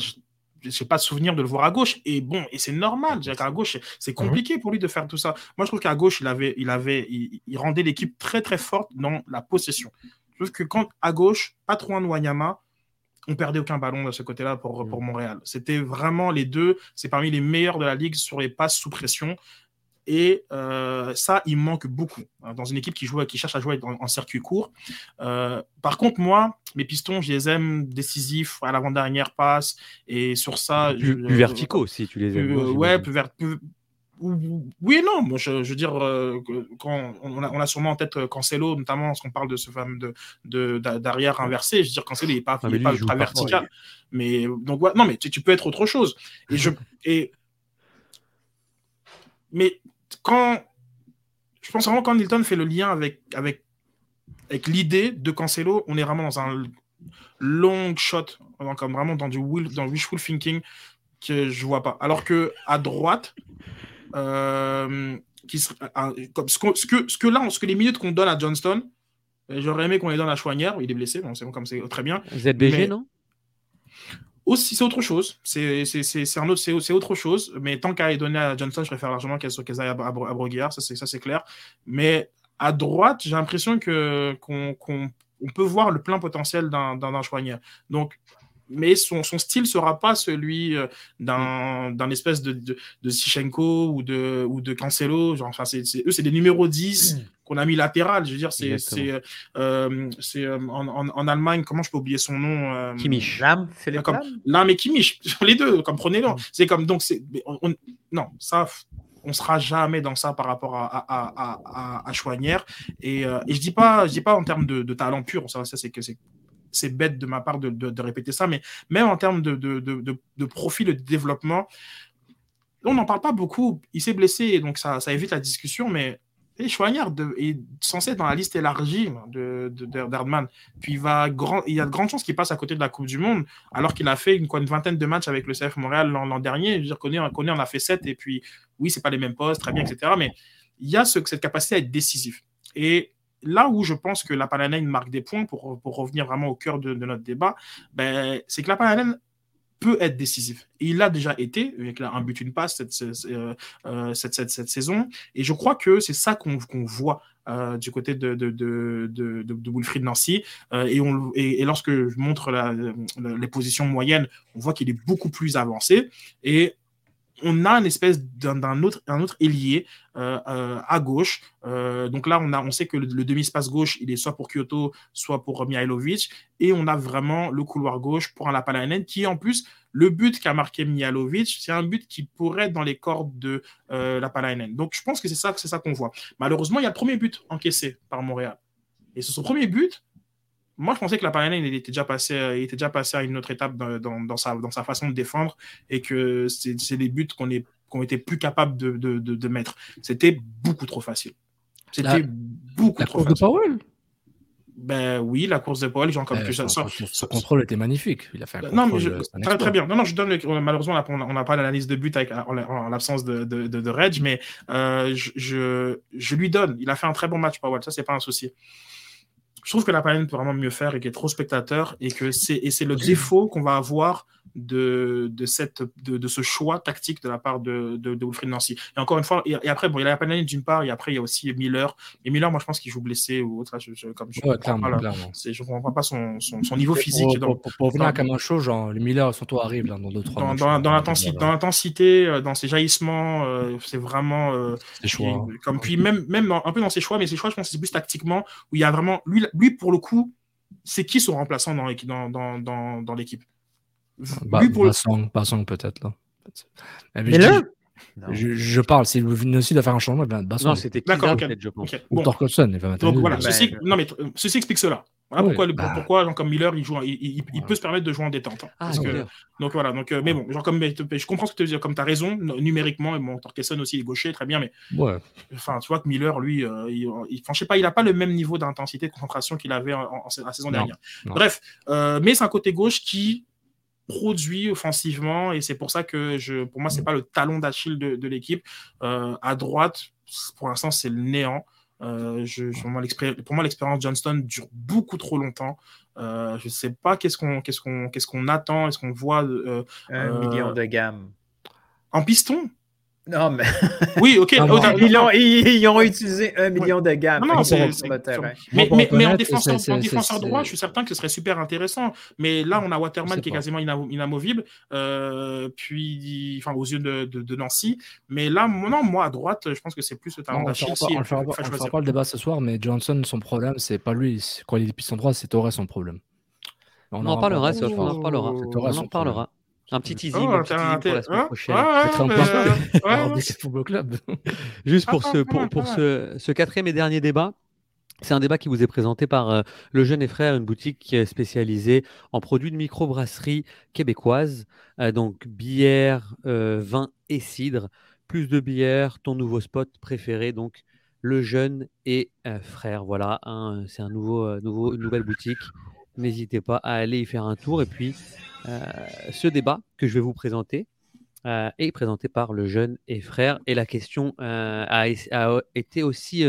j'ai pas de souvenir de le voir à gauche. Et bon, et c'est normal. À gauche, c'est mhm. compliqué pour lui de faire tout ça. Moi, je trouve qu'à gauche, il avait, il avait, il, rendait l'équipe très très forte dans la possession. Je trouve que quand à gauche, pas trop de Wanyama, on perdait aucun ballon de ce côté-là pour, mhm. pour Montréal. C'était vraiment les deux. C'est parmi les meilleurs de la ligue sur les passes sous pression. Et euh, ça, il manque beaucoup hein, dans une équipe qui, joue, qui cherche à jouer en, circuit court. Euh, par contre, moi, mes pistons, je les aime décisifs à l'avant-dernière passe. Et sur ça.
Plus, verticaux aussi, tu les aimes.
ouais, plus, oui et non. Moi, je, veux dire, euh, quand on a, on a, sûrement en tête Cancelo, notamment lorsqu'on parle de ce fameux de, d'arrière inversé. Je veux dire, Cancelo, il n'est pas, ah, pas ultra vertical. Mais donc, ouais, non, mais tu, tu, peux être autre chose. Et je. [laughs] Et, mais quand je pense vraiment quand Nilton fait le lien avec, avec, avec l'idée de Cancelo, on est vraiment dans un long shot, comme vraiment dans du dans wishful thinking que je vois pas. Alors que à droite, euh, qui comme ce, que, ce que là, ce que les minutes qu'on donne à Johnston, j'aurais aimé qu'on les donne à Chouanière, il est blessé, bon, c'est comme c'est très bien.
ZBG, non?
Aussi, c'est autre chose. C'est autre, c'est autre chose. Mais tant qu'à donner à Johnson, je préfère largement qu'elle qu aille à, à, à Ça, c'est clair. Mais à droite, j'ai l'impression que qu'on peut voir le plein potentiel d'un Chouanière. Donc, mais son, son style sera pas celui euh, d'un espèce de, de, de Sichenko ou de, ou de Cancelo. Genre, enfin, c'est eux, c'est des numéros 10 qu'on a mis latéral. Je veux dire, c'est euh, euh, en, en, en, Allemagne, comment je peux oublier son nom euh,
Kimmich.
C'est les
comme, Lam et Kimmich, [laughs] les deux, comme prenez-le. Mm. C'est comme donc, c'est non, ça, on sera jamais dans ça par rapport à, à, à, à Chouanière. Et, et, je dis pas, je dis pas en termes de, de talent pur. Ça, ça c'est que c'est c'est bête de ma part de, de, répéter ça, mais même en termes de, de, profil de développement, on n'en parle pas beaucoup. Il s'est blessé, donc ça, ça évite la discussion, mais et est censé être dans la liste élargie de, d'Erdman. Puis il, va il y a de grandes chances qu'il passe à côté de la Coupe du Monde, alors qu'il a fait une, vingtaine de matchs avec le CF Montréal l'an, dernier. Je veux dire, en a fait sept, et puis oui, c'est pas les mêmes postes, très bien, etc. Mais il y a ce, cette capacité à être décisif. Et là où je pense que la Palanène marque des points, pour, revenir vraiment au cœur de, notre débat, ben, c'est que la Palanène peut être décisif. Il l'a déjà été, avec un but, une passe cette, euh, cette, cette, cette, saison. Et je crois que c'est ça qu'on voit euh, du côté de, de, de, de, de Wilfried Nancy. Euh, et, on, et, lorsque je montre la, les positions moyennes, on voit qu'il est beaucoup plus avancé. Et on a une espèce d'un autre, un autre ailier euh, euh, à gauche. Euh, donc là, on, a, on sait que le, demi-espace gauche, il est soit pour Kyoto, soit pour Mihailovic. Et on a vraiment le couloir gauche pour un Lapalainen qui, en plus, le but qu'a marqué Mihailovic, c'est un but qui pourrait être dans les cordes de Lapalainen. Donc je pense que c'est ça, ça qu'on voit. Malheureusement, il y a le premier but encaissé par Montréal. Et sur son premier but, moi, je pensais que la Paranel, il était déjà passé, il était déjà passé à une autre étape dans, dans, dans, sa, dans sa façon de défendre et que c'est des buts qu'on qu était plus capable de, de, de, de mettre. C'était beaucoup trop facile. C'était beaucoup
la
trop
course
facile.
de Powell?
Ben oui, la course de Powell, genre comme
Euh,
que ça.
son, son- contrôle était magnifique. Il a fait un
non, mais je,
euh,
très, bien. Non, non, je donne le- malheureusement, on n'a- on n'a pas l'analyse de but avec, en, en l'absence de, de, de, de Reg, mais euh, je, je, je lui donne. Il a fait un très bon match, Powell. Ça, c'est pas un souci. Je trouve que la Paladin peut vraiment mieux faire et qu'il est trop spectateur et que c'est et c'est le défaut qu'on va avoir de, de, cette, de, de ce choix tactique de la part de, de, de Wilfried Nancy. Et encore une fois, et, et après, bon, il y a la Paladin d'une part, et après, il y a aussi Miller. Et Miller, moi, je pense qu'il joue blessé ou autre. Là, je, je, comme je
Ouais,
comprends pas, là. je comprends pas son, son, son niveau physique.
Pour,
dans-
pour, pour revenir à
dans-
Camacho, genre, le Miller, son tour arrive là, dans 2-3
dans,
matchs.
dans, dans dans l'intensité, euh, dans ses jaillissements, euh, c'est vraiment. euh,
Ses choix.
il- comme, puis même, même dans- un peu dans ses choix, mais ses choix, je pense que c'est plus tactiquement, où il y a vraiment. Lui, lui pour le coup, c'est qui son remplaçant dans l'équipe dans, dans, dans, dans l'équipe?
Ba-
Lui, pour le-
Bassong, Bassong, peut-être là. Mais dis- je, je parle, si le aussi doit faire un changement.
Non, c'était
D'accord,
Kizar,
ok.
peut-être, je pense.
ok.
Ou
Bon.
Torkelson, il va mettre
Donc
un
voilà.
Ben,
ceci, non, mais ceci explique cela. Voilà pourquoi,
bah.
pourquoi genre, comme Miller, il, joue, il, il- il
Voilà.
peut se permettre de jouer en détente. hein.
Ah,
Parce que-
Miller.
donc voilà, donc, euh, mais bon, genre comme, je comprends ce que tu veux dire, comme tu as raison, numériquement, et bon, Torkelson aussi est gaucher, très bien, mais
Ouais.
enfin, tu vois que Miller, lui, euh, il, il, enfin, je sais pas, il n'a pas le même niveau d'intensité, de concentration qu'il avait en, en- en- la saison
Non,
dernière.
non.
Bref, euh, mais c'est un côté gauche qui produit offensivement et c'est pour ça que je, pour moi, c'est pas le talon d'Achille de, de l'équipe. Euh, à droite, pour l'instant, c'est le néant. Euh, je, je- pour moi, l'expérience Johnston dure beaucoup trop longtemps. Euh, je sais pas qu'est-ce qu'on qu'est-ce qu'on qu'est-ce qu'on attend, est-ce qu'on voit euh,
Un million de gamme.
en piston.
Non, mais [laughs]
Oui, ok.
Ah, non.
ils, ont, ils- ils ont utilisé un million de gamme
Non, non,
sur
c'est-
le terrain.
Mais, mais, mais en défenseur, en défenseur droit, je suis certain que ce serait super intéressant. Mais là, on a Waterman qui est quasiment inamo- inamovible, euh, puis, enfin, aux yeux de, de, de Nancy. Mais là, moi, non, moi, à droite, je pense que c'est plus le talent
on ne
d'Achille.
on le fera pas- le débat ce soir, mais Johnson, son problème, c'est pas lui. Quand il est piston droit, c'est Torres son problème.
On en parlera, on en parlera. Un petit teasing,
Oh,
un petit
t'as
teasing
un-
pour la semaine
hein
prochaine.
Ouais, ouais, [laughs] ouais,
Club. [laughs]
Juste pour,
Ah,
ce, pour, pour ce, ce quatrième et dernier débat, c'est un débat qui vous est présenté par euh, Le Jeune et Frère, une boutique qui est spécialisée en produits de microbrasserie québécoise, euh, donc bière, euh, vin et cidre. Plus de bière, ton nouveau spot préféré, donc Le Jeune et euh, Frère. Voilà, c'est un nouveau, nouveau, une nouvelle boutique. N'hésitez pas à aller y faire un tour. Et puis, euh, ce débat que je vais vous présenter, euh, est présenté par le jeune et frère. Et la question euh, a, été aussi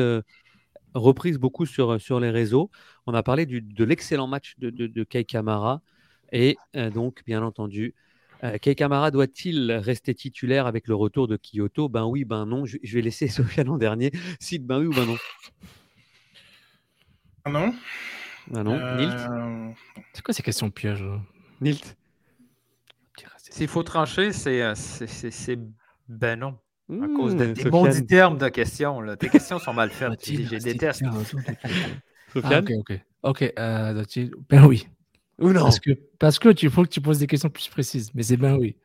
reprise beaucoup sur, sur les réseaux. On a parlé du- de l'excellent match de, de, Kamara. Et donc, bien entendu, Kei Kamara doit-il rester titulaire avec le retour de Kyoto? Ben oui, ben non. Je, vais laisser [laughs] Sofiane en dernier. Sid, ben oui ou ben non?
Ah non.
Ben non. Nilt
Euh,
C'est quoi ces questions pièges
Nilt
S'il faut trancher, c'est euh, c'est- c'est- c'est ben non. À cause
Mmh,
de
Sofiane.
maudits termes de questions. Là. Tes questions sont mal faites. Je déteste.
l'équipe [laughs] Ah,
Sofiane
ok, ok. Ok, euh, Ben oui.
Ou non
Parce que, parce que tu faut que tu poses des questions plus précises. Mais c'est ben oui.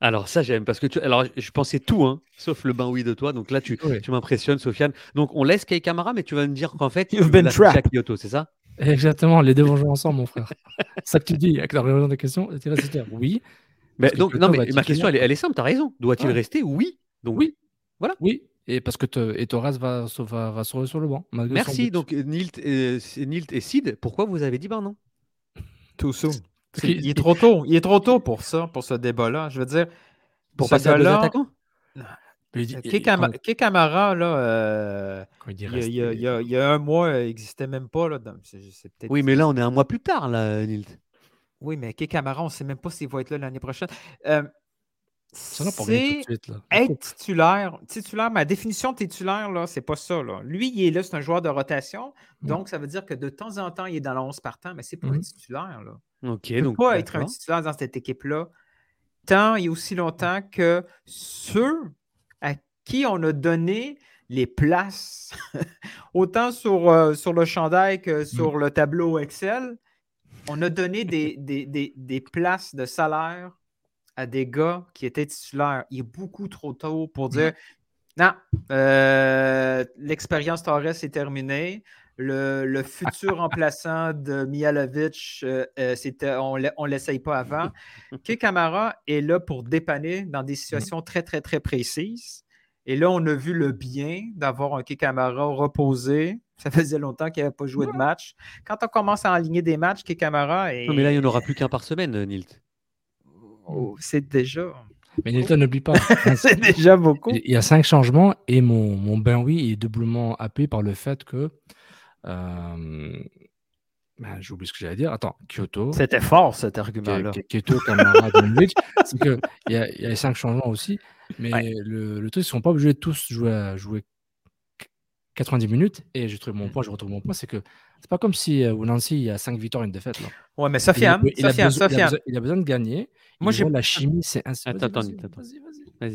Alors ça j'aime parce que tu... alors je pensais tout hein, sauf le ben oui de toi donc là tu,
Oui.
tu m'impressionnes Sofiane donc on laisse Kei Kamara mais tu vas me dire qu'en fait
You've
tu à
trapped.
Kyoto c'est ça?
Exactement, les deux vont jouer ensemble, mon frère. C'est ça que tu dis avec la questions. Tu restes titulaire. Oui.
Mais donc non mais ma question elle est,
titulaire.
elle est simple t'as raison doit-il
Ouais.
rester? Oui donc
Oui. Oui. Et parce que te- et Torres va, se- va, va se sur le banc.
merci donc Nilt et, Nilt et Sid pourquoi vous avez dit ben non?
Tout ça.
Parce
Il
qu'il-
est [laughs] trop tôt. Il est trop tôt pour ça, pour ce débat-là. Je veux dire,
pour
ce
passer à deux attaquants?
Quand-
Kei Kamara, là, euh,
il
y a, il y a-
rester-
il y a- il y a un mois, il n'existait même pas. Là, dans-
oui mais là on est un mois plus tard là Nilt
Oui, mais Kei Kamara, on ne sait même pas s'il va être là l'année prochaine. Euh, C'est être titulaire. Titulaire, ma définition de titulaire, là, c'est pas ça. Là. Lui, il est là, c'est un joueur de rotation.
Mhm.
Donc, ça veut dire que de temps en temps, il est dans la 11 partant, mais c'est pas un
Mhm.
titulaire. Là.
Ok,
Il ne peut
donc.
pas être un titulaire dans cette équipe-là tant et aussi longtemps que ceux qui on a donné les places, [laughs] autant sur, euh, sur le chandail que sur le tableau Excel, on a donné des, [laughs] des- des- des places de salaire à des gars qui étaient titulaires. Il est beaucoup trop tôt pour dire non, euh, l'expérience Torres est terminée. Le, le futur [laughs] remplaçant de Mihalovic, euh, euh, c'était- on ne l'essaye pas avant. Kei Kamara est là pour dépanner dans des situations très, très, très précises. Et là, on a vu le bien d'avoir un Kei Kamara reposé. Ça faisait longtemps qu'il n'avait pas joué de match. Quand on commence à aligner des matchs, Kei Kamara est...
Non, mais là, il n'y en aura plus qu'un par semaine, euh, Nilt.
Oh, c'est déjà...
Mais Nilton, n'oublie pas. [laughs]
c'est déjà beaucoup.
Il y a cinq changements et mon, mon ben oui est doublement appuyé par le fait que. Euh, ben, J'ai oublié ce que j'allais dire. Attends, Kyoto.
C'était fort, cet argument-là.
Kyoto, Kamara, [laughs] Donovic. C'est qu'il y, a- il y a les cinq changements aussi. Mais le, le truc, ils ne sont pas obligés de tous jouer, à- jouer 90 minutes. Et je trouve mon point, je retrouve mon point, c'est que c'est pas comme si euh, au Nancy, il y a cinq victoires et une défaite. Là.
Ouais, mais Sofiane,
il, a, il a
Sofiane,
besoin, il a
Sofiane.
besoin- il a besoin de gagner.
Moi,
Il
j'ai-
voit la chimie, c'est.
Attends, attends, attends.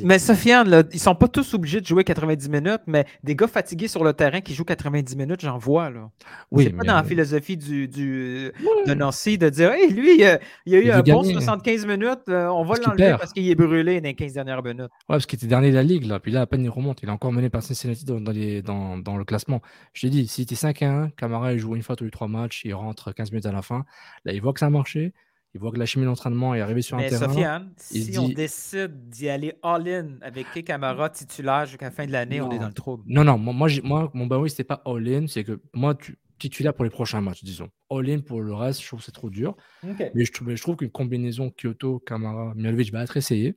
Mais Sofiane, là, ils sont pas tous obligés de jouer 90 minutes, mais des gars fatigués sur le terrain qui jouent 90 minutes, j'en vois. Là.
Oui,
c'est pas
mais-
dans la philosophie du, du- de Nancy de dire Hey, lui, euh, il a eu
Il
un bon
gagner.
75 minutes, euh, on va l'enlever parce qu'il est brûlé dans les 15 dernières minutes.
Ouais, parce qu'il était dernier de la ligue, là. Puis là, à peine il remonte. Il est encore mené par Cincinnati dans, dans, les- dans, dans le classement. Je t'ai dit, si tu es 5 à 1, Camara, il joue une fois tous les trois matchs, il rentre 15 minutes à la fin. Là, il voit que ça a marché. Il voit que la chimie d'entraînement est arrivée sur un
Mais
terrain.
Sofiane,
il
si on décide d'y aller all-in avec Kei Kamara titulaire jusqu'à la fin de l'année, on est dans le trouble.
Non, non, moi, moi, mon bah oui, c'était pas all-in. C'est que moi, tu, titulaire pour les prochains matchs, disons. All-in pour le reste, je trouve que c'est trop dur. Mais je trouve, mais je trouve qu'une combinaison Kyoto, Camara, Mialovic va être essayée.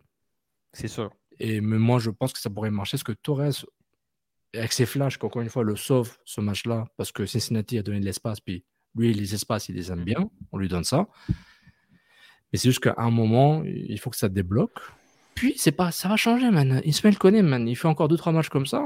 C'est sûr.
Et mais moi, je pense que ça pourrait marcher parce que Torres, avec ses flashs, qu'encore une fois, le sauve ce match-là parce que Cincinnati a donné de l'espace. Puis lui, les espaces, il les aime bien. On lui donne ça. Mais c'est juste qu'à un moment, il faut que ça débloque. Puis, c'est pas, ça va changer, man. Ismaël Koné, man, il fait encore 2-3 matchs comme ça.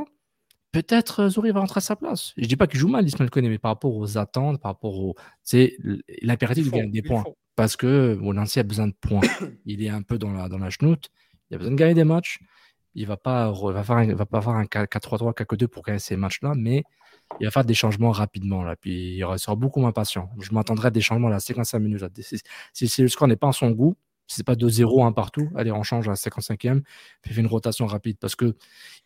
Peut-être euh, Zouri va rentrer à sa place. Je dis pas qu'il joue mal, Ismaël Koné, mais par rapport aux attentes, par rapport au. C'est l'impératif de gagner des points. Parce que Nancy a besoin de points. [coughs] il est un peu dans la, dans la chenoute. Il a besoin de gagner des matchs. Il va pas, va faire un- va pas faire un 4-3-3, 4-2 pour gagner ces matchs-là, mais il va faire des changements rapidement. Là, puis il sera beaucoup moins patient. Je m'attendrai à des changements à la 55 minutes. là. Si, si- le score n'est pas en son goût, si c'est pas 2-0 un partout, allez, on change à la 55e, puis fait une rotation rapide parce que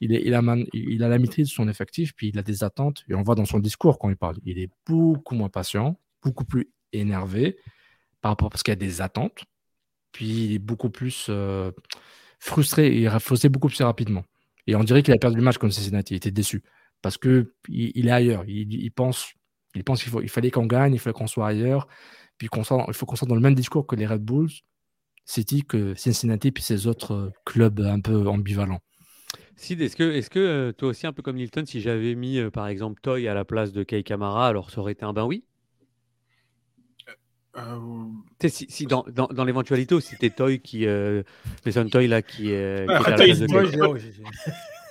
il, est, il, a il a la maîtrise de son effectif, puis il a des attentes, et on voit dans son discours quand il parle. Il est beaucoup moins patient, beaucoup plus énervé par rapport parce qu'il y a des attentes, puis il est beaucoup plus euh, frustré, il a frustré beaucoup plus rapidement. Et on dirait qu'il a perdu le match contre Cincinnati, il était déçu parce que il, il est ailleurs. Il, il pense, il pense qu'il faut, il fallait qu'on gagne, il fallait qu'on soit ailleurs, puis qu'on soit, il faut qu'on soit dans le même discours que les Red Bulls, City, que Cincinnati, puis ces autres euh, clubs un peu ambivalents.
Sid, est-ce que, est que euh, toi aussi, un peu comme Nilton, si j'avais mis euh, par exemple Toy à la place de Kei Kamara, alors ça aurait été un ben oui?
Euh,
si, si dans, dans, dans l'éventualité où c'était Toy qui. Euh, Mason Toy là qui, euh, qui
Ah,
était à la
Toy,
place de
moi,
Kei-
j'ai-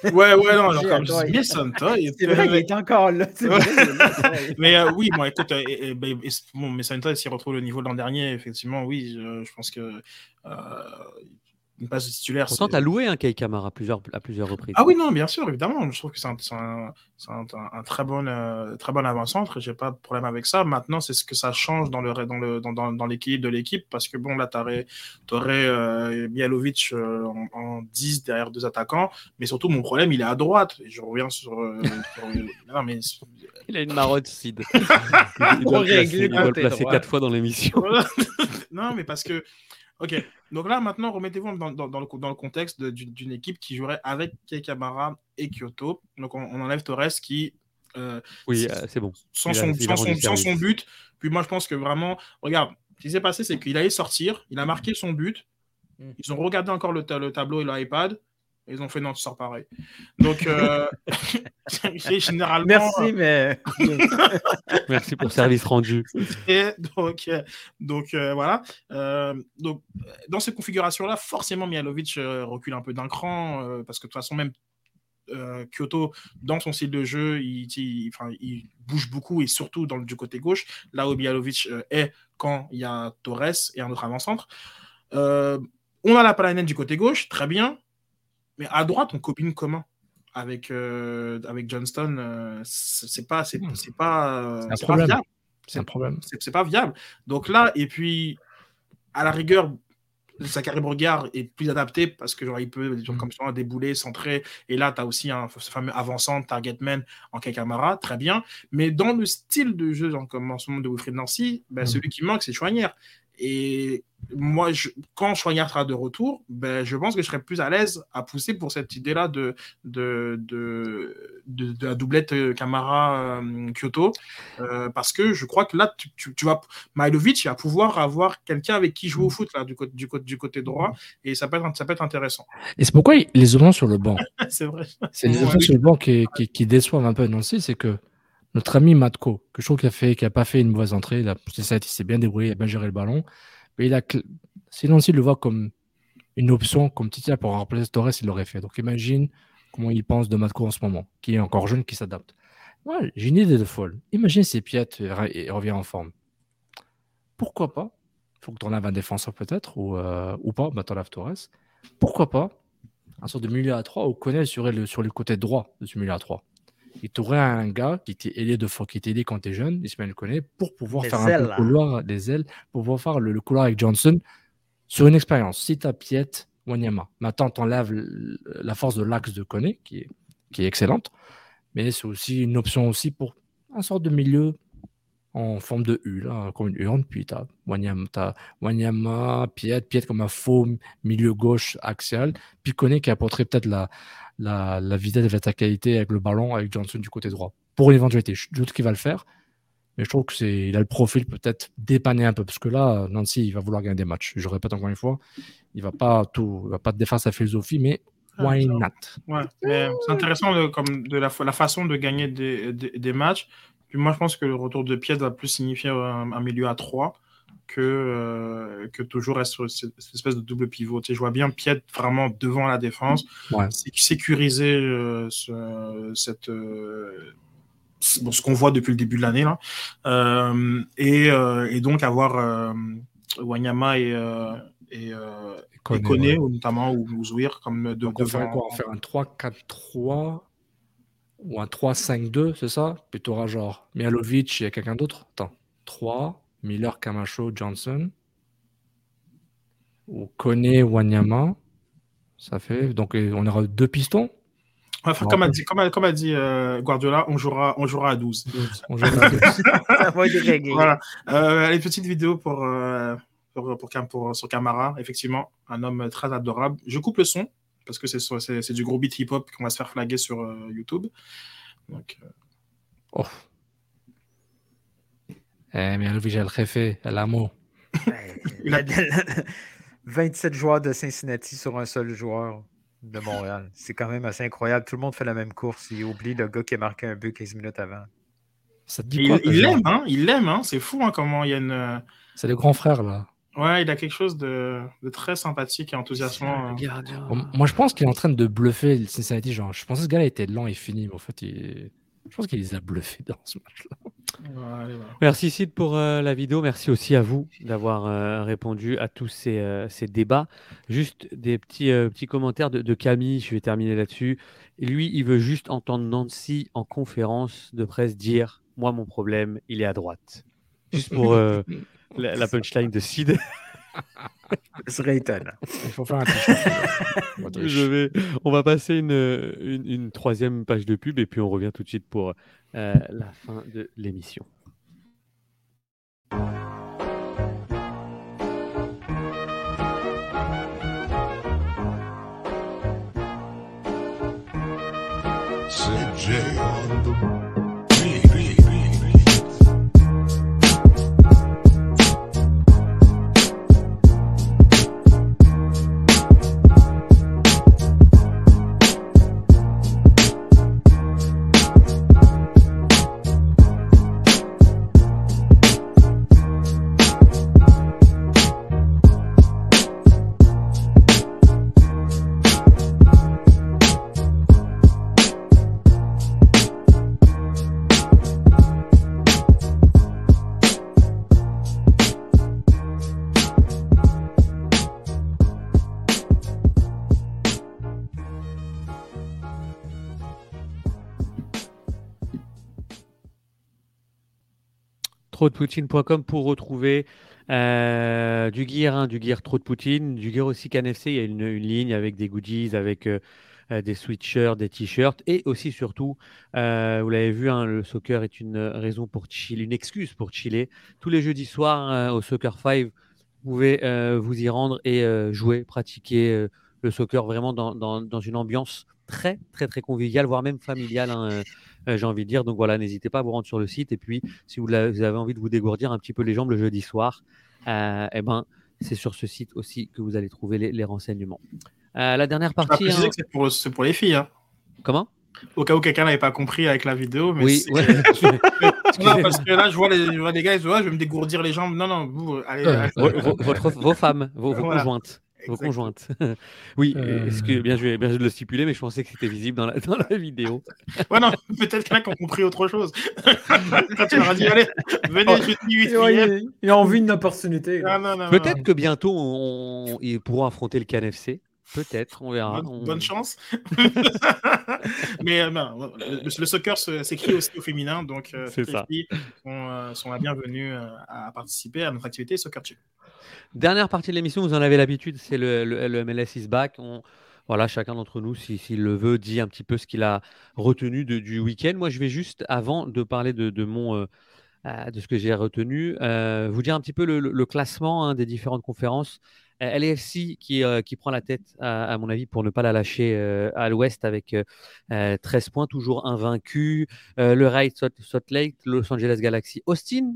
Ouais, ouais, non, alors, comme je dis, Mason Toy.
C'est vrai, il est encore là. [laughs]
Mais euh, oui, bon, écoute, euh, et- et- ben, et- bon, s'il retrouve le niveau de l'an dernier, effectivement, oui, je, je pense que euh, une passe de titulaire.
Pourtant,
c'est-
tu as loué un Kei Kamara à plusieurs, à plusieurs reprises.
Ah oui, non, bien sûr, évidemment. Je trouve que c'est un, c'est un- un- très bon, euh, très bon avant-centre. J'ai pas de problème avec ça. Maintenant, c'est ce que ça change dans le dans le dans, dans, dans l'équilibre de l'équipe parce que bon, là, t'aurais aurais euh, Mialovic euh, en, en 10 derrière deux attaquants, mais surtout mon problème, il est à droite. Et je reviens sur. euh, sur- [laughs] non, mais
Il a une marotte, Sid. Il, doit le placer,
régler
il doit le
côté
placer quatre fois dans l'émission. [laughs]
non, mais parce que. Ok, donc là maintenant, remettez-vous dans, dans- dans le, dans le contexte de- d'une d'une équipe qui jouerait avec Kamara et Kyoto. Donc on, on enlève Torres qui. euh,
Oui, euh, c'est bon.
sans, son,
il a
sans,
rendu
son, sans son
service.
but. Puis moi, je pense que vraiment, regarde, ce qui s'est passé, c'est qu'il allait sortir, il a marqué son but.
Mm.
Ils ont regardé encore le, ta- le tableau et l'iPad. Ils ont fait non, tu sors pareil. Donc, euh, [laughs] [laughs] généralement.
Merci, mais. [laughs]
Merci pour le service rendu.
Et donc, euh, donc euh, voilà. Euh, donc, dans cette configuration-là, forcément, Mihalovic euh, recule un peu d'un cran euh, parce que de toute façon, même euh, Kyoto, dans son style de jeu, il, il- enfin, il bouge beaucoup et surtout dans du côté gauche, là où Mihalovic euh, est quand il y a Torres et un autre avant-centre. Euh, on a la Palanen du côté gauche, très bien. Mais à droite, on combine comment avec, euh, avec Johnston euh, C'est pas, c'est, c'est pas, euh,
C'est un
c'est pas
problème.
viable.
C'est un problème.
C'est c'est pas viable. Donc là, et puis, à la rigueur, Zachary Bourgard est plus adapté parce que genre, il peut, genre, comme ça, débouler, centrer. Et là, tu as aussi un, ce fameux avançant, target man en Kakamara, très bien. Mais dans le style de jeu, genre, comme en ce moment de Wilfried Nancy, ben,
Mhm.
celui qui manque, c'est Chouanière. Et moi, je, quand Chouanière sera de retour, ben, je pense que je serai plus à l'aise à pousser pour cette idée-là de, de, de, de, de la doublette euh, Camara-Kyoto. euh, parce que je crois que là, tu, tu, tu vas, Mihailovic il va pouvoir avoir quelqu'un avec qui jouer au foot là, du, côté, du, côté, du côté droit. Et ça peut être, ça peut être intéressant.
Et c'est pourquoi les options sur le banc. [laughs]
c'est vrai.
C'est les
Ouais.
options sur le banc qui, qui, qui déçoivent un peu Nancy, c'est que notre ami Matko, que je trouve qu'il a fait, qu'il a pas fait une mauvaise entrée, il, a, c'est il s'est bien débrouillé, il a bien géré le ballon, mais il a, si Nancy le voit comme une option, comme Titia pour remplacer Torres, il l'aurait fait. Donc imagine comment il pense de Matko en ce moment, qui est encore jeune, qui s'adapte. Ouais, j'ai une idée de folle. Imagine si et revient en forme. Pourquoi pas? Il faut que tu enlèves un défenseur peut-être, ou, euh, ou pas, bah, t'enlèves Torres. Pourquoi pas un sort de milieu à 3 où Connell serait le, sur le côté droit de ce milieu à 3. Il t'aurait un gars qui était ailé de qui était ailé quand tu es jeune, Ismaël Koné, pour pouvoir faire un peu le couloir, des ailes, pour pouvoir faire le, le couloir avec Johnson sur une expérience. Si tu as Piet, Wanyama, maintenant tu enlèves la force de l'axe de Koné, qui est, qui est excellente, mais c'est aussi une option aussi pour un sort de milieu en forme de U, là, comme une urne. Puis tu as Wanyama, Piet, Piet comme un faux milieu gauche axial. Puis Koné qui apporterait peut-être la, la, la vitesse la qualité avec le ballon, avec Johnson du côté droit. Pour une éventualité. Je doute qu'il va le faire. Mais je trouve que c'est, il a le profil peut-être dépanner un peu. Parce que là, Nancy, il va vouloir gagner des matchs. Je répète encore une fois, il va pas tout, il va pas défendre sa philosophie, mais
Ah,
why not?
Ouais, c'est intéressant de, comme de la, la façon de gagner des, des, des matchs. Puis moi, je pense que le retour de Pied va plus signifier un, un milieu à 3 que, euh, que toujours être sur cette, espèce de double pivot. Tu sais, je vois bien Pied vraiment devant la défense,
Ouais.
sécuriser euh, ce, cette, euh, ce- bon, ce qu'on voit depuis le début de l'année. là. Et, et donc avoir Wanyama et, et,
ouais.
ou notamment, ou, ou Zouir, comme de,
Donc on ferait
devant-
quoi? On ferait un 3-4-3 ou un 3-5-2, c'est ça? Puis tu auras genre Mialovic et quelqu'un d'autre? Attends. 3, Miller, Camacho, Johnson. Ou Kone, Wanyama. Ça fait. Donc on aura deux pistons?
Enfin, comme, a dit, comme, a, comme a dit euh, Guardiola, on jouera, on jouera à 12.
On jouera à deux. [laughs]
Ça va être réglé.
Voilà. Euh, allez, petite vidéo pour, euh, pour, pour, Cam- pour- sur Camara. Effectivement, un homme très adorable. Je coupe le son parce que c'est du gros beat hip-hop qu'on va se faire flaguer sur euh, YouTube. Donc, euh,
Oh. Eh, elle le fait. Elle a mot.
Ouais, la- la- la- 27 joueurs de Cincinnati sur un seul joueur de Montréal. C'est quand même assez incroyable. Tout le monde fait la même course. Il oublie le gars qui a marqué un but 15 minutes avant.
Ça te dit
il
quoi
il l'aime, hein, il l'aime, hein, c'est fou hein, comment il y a une. euh,
C'est les grands frères là.
Ouais, il a quelque chose de, de très sympathique et enthousiasmant. hein.
Bon, Moi, je pense qu'il est en train de bluffer le Cincinnati. Genre, je pensais que ce gars-là était lent et fini, mais en fait, il... je pense qu'il les a bluffés dans ce match-là.
Ouais, allez, voilà.
Merci Sid pour euh, la vidéo. Merci aussi à vous d'avoir euh, répondu à tous ces, euh, ces débats. Juste des petits, euh, petits commentaires de, de Camille, je vais terminer là-dessus. Lui, il veut juste entendre Nancy en conférence de presse dire Moi, mon problème, il est à droite. Juste pour euh, [laughs] la, la punchline de Sid. [laughs]
Ce serait étonnant.
Il faut faire un t-shirt. [laughs]
Je vais, on va passer une, une, une troisième page de pub et puis on revient tout de suite pour euh, la fin de l'émission. Poutine.com pour retrouver euh, du gear, hein, du gear trop de Poutine, du gear aussi KNFC. Il y a une, ligne avec des goodies, avec euh, euh, des sweatshirts, des t-shirts et aussi surtout, vous l'avez vu, hein, le soccer est une raison pour chiller, une excuse pour chiller. Tous les jeudis soirs euh, au Soccer 5, vous pouvez vous y rendre et jouer, pratiquer le soccer vraiment dans une ambiance très très très conviviale, voire même familiale, hein, euh, euh, j'ai envie de dire. Donc voilà, n'hésitez pas à vous rendre sur le site et puis si vous, avez envie de vous dégourdir un petit peu les jambes le jeudi soir, euh, eh ben c'est sur ce site aussi que vous allez trouver les, les renseignements. Euh, la dernière partie. hein,
que c'est pour, les filles. hein.
Comment?
Au cas où quelqu'un n'avait pas compris avec la vidéo. Mais
Oui,
c'est-
ouais. [laughs] [laughs]
non, parce que là, je vois, les, je vois des gars, ils disent, Ouais, je vais me dégourdir les jambes. Non, non, vous, allez. Allez.
Vos, vos- votre- vos femmes, vos, conjointes. Vos conjointes. [laughs] oui,
Euh.
est-ce que, bien, joué, bien le stipuler, mais je pensais que c'était visible dans la, dans la vidéo. [laughs]
Ouais, non, peut-être qu'il y en a qui ont compris autre chose. [laughs] Quand tu leur as dit, allez, venez, je dis 8
Ouais,
hier.
ils, ils ont vu une opportunité.
non,
Peut-être que bientôt, on, ils pourront affronter le KNFC. Peut-être, on verra.
Bonne,
On-
bonne chance. [laughs] [laughs] Mais euh, non, le, le soccer s'écrit aussi au féminin, donc euh, toutes les filles sont, euh, sont la bienvenue à participer à notre activité Soccer Chill.
Dernière partie de l'émission, vous en avez l'habitude, c'est le, le- le MLS is back. On- voilà, chacun d'entre nous, si- s'il le veut, dit un petit peu ce qu'il a retenu de- du week-end. Moi, je vais juste, avant de parler de, de mon, de ce que j'ai retenu, euh, vous dire un petit peu le classement hein, des différentes conférences. Euh, LAFC qui, euh, qui prend la tête, à, mon avis, pour ne pas la lâcher euh, à l'ouest avec euh, euh, 13 points, toujours invaincu. Le Raid Salt, Lake, Los Angeles Galaxy, Austin,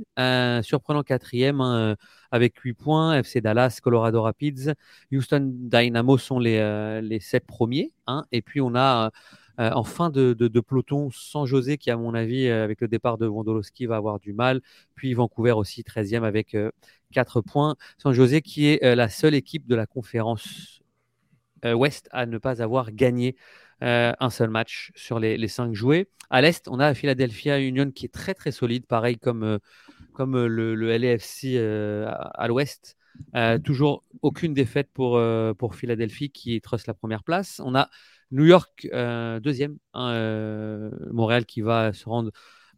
surprenant quatrième hein, avec 8 points. FC Dallas, Colorado Rapids, Houston Dynamo sont les, les 7 premiers. hein. Et puis on a euh, en fin de, de- peloton San José qui, à mon avis, euh, avec le départ de Wondolowski, va avoir du mal. Puis Vancouver aussi 13e avec 4 points. San José qui est euh, la seule équipe de la conférence euh, Ouest à ne pas avoir gagné euh, un seul match sur les, les 5 joués. À l'Est, on a Philadelphia Union qui est très très solide, pareil comme, euh, comme euh, le, LAFC euh, à, l'Ouest. Euh, toujours aucune défaite pour, euh, pour Philadelphie qui truste la première place. On a New York euh, deuxième, hein, euh, Montréal qui va se rendre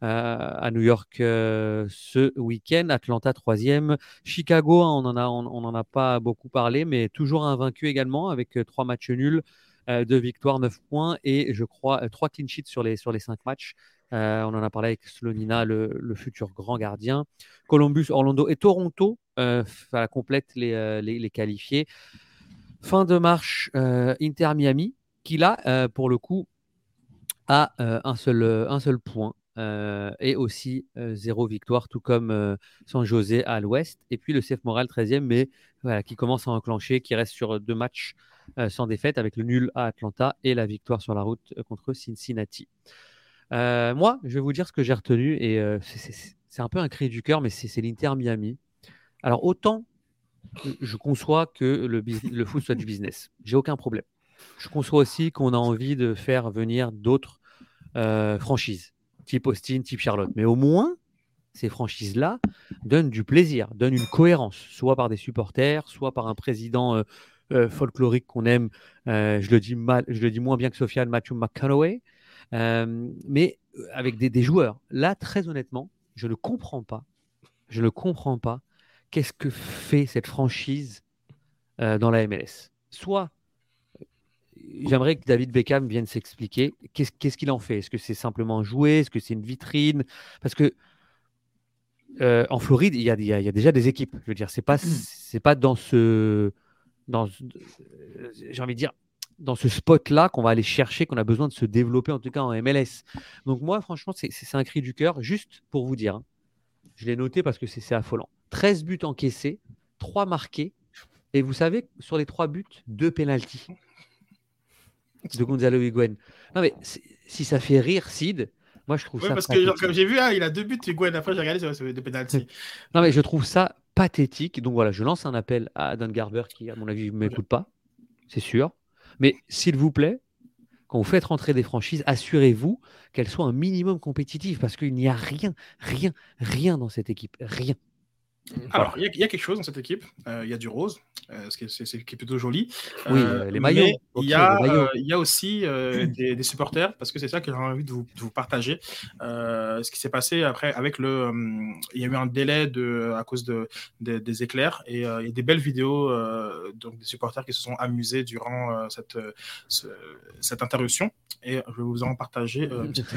euh, à New York ce week-end, Atlanta troisième, Chicago, hein, on en a, pas beaucoup parlé, mais toujours invaincu également avec trois matchs nuls, deux victoires, neuf points et je crois trois clean sheets sur les, cinq matchs. On en a parlé avec Slonina, le, le futur grand gardien. Columbus, Orlando et Toronto euh, complètent les, les, qualifiés. Fin de marche, Inter Miami, qui là, euh, pour le coup, a euh, un, seul, euh, un seul point et aussi zéro victoire, tout comme San José à l'ouest. Et puis le CF Montréal 13e, mais qui commence à enclencher, qui reste sur deux matchs sans défaite, avec le nul à Atlanta et la victoire sur la route contre Cincinnati. Moi, je vais vous dire ce que j'ai retenu, et c'est- un peu un cri du cœur, mais c'est l'Inter Miami. Alors autant je conçois que le, le foot soit du business, j'ai aucun problème. Je conçois aussi qu'on a envie de faire venir d'autres euh, franchises, type Austin, type Charlotte. Mais au moins, ces franchises-là donnent du plaisir, donnent une cohérence, soit par des supporters, soit par un président euh, euh, folklorique qu'on aime. Je, le dis mal, je le dis moins bien que Sofiane Matthew McConaughey, mais avec des, joueurs. Là, très honnêtement, je ne comprends pas. Je ne comprends pas qu'est-ce que fait cette franchise dans la MLS. Soit J'aimerais que David Beckham vienne s'expliquer qu'est-ce qu'il en fait? Est-ce que c'est simplement jouer? Est-ce que c'est une vitrine? Parce que euh, en Floride, il y, a, il y a- il y a déjà des équipes. Je veux dire, c'est pas c'est pas dans ce dans euh, j'ai envie de dire dans ce spot-là qu'on va aller chercher, qu'on a besoin de se développer en tout cas en MLS. Donc moi, franchement, c'est un cri du cœur. Juste pour vous dire, hein. je l'ai noté parce que c'est c'est affolant. 13 buts encaissés, 3 marqués, et vous savez, sur les 3 buts, 2 pénalties de Gonzalo Higuain. Non mais si ça fait rire Sid, moi je trouve
Ouais,
ça
parce que genre, comme j'ai vu, ah, il a deux buts, Higuain. Après, j'ai regardé sur des pénalties. [laughs]
Non mais je trouve ça pathétique. Donc voilà, je lance un appel à Don Garber qui, à mon avis, ne m'écoute pas, c'est sûr. Mais s'il vous plaît, quand vous faites rentrer des franchises, assurez-vous qu'elles soient un minimum compétitives parce qu'il n'y a rien, rien, rien dans cette équipe. Rien.
Alors, il y, a- il y a quelque chose dans cette équipe. Euh, Il y a du rose, euh, ce qui est, qui plutôt joli.
Oui,
Euh,
les maillots.
y, euh, il y a aussi [clears throat] des, des supporters, parce que c'est ça que j'ai envie de vous, de vous partager. Ce qui s'est passé après, avec le. il y a eu un délai de, à cause de, de- des éclairs, et des belles vidéos donc des supporters qui se sont amusés durant cette, ce- cette interruption. Et je vais vous en partager [laughs] euh, une petite.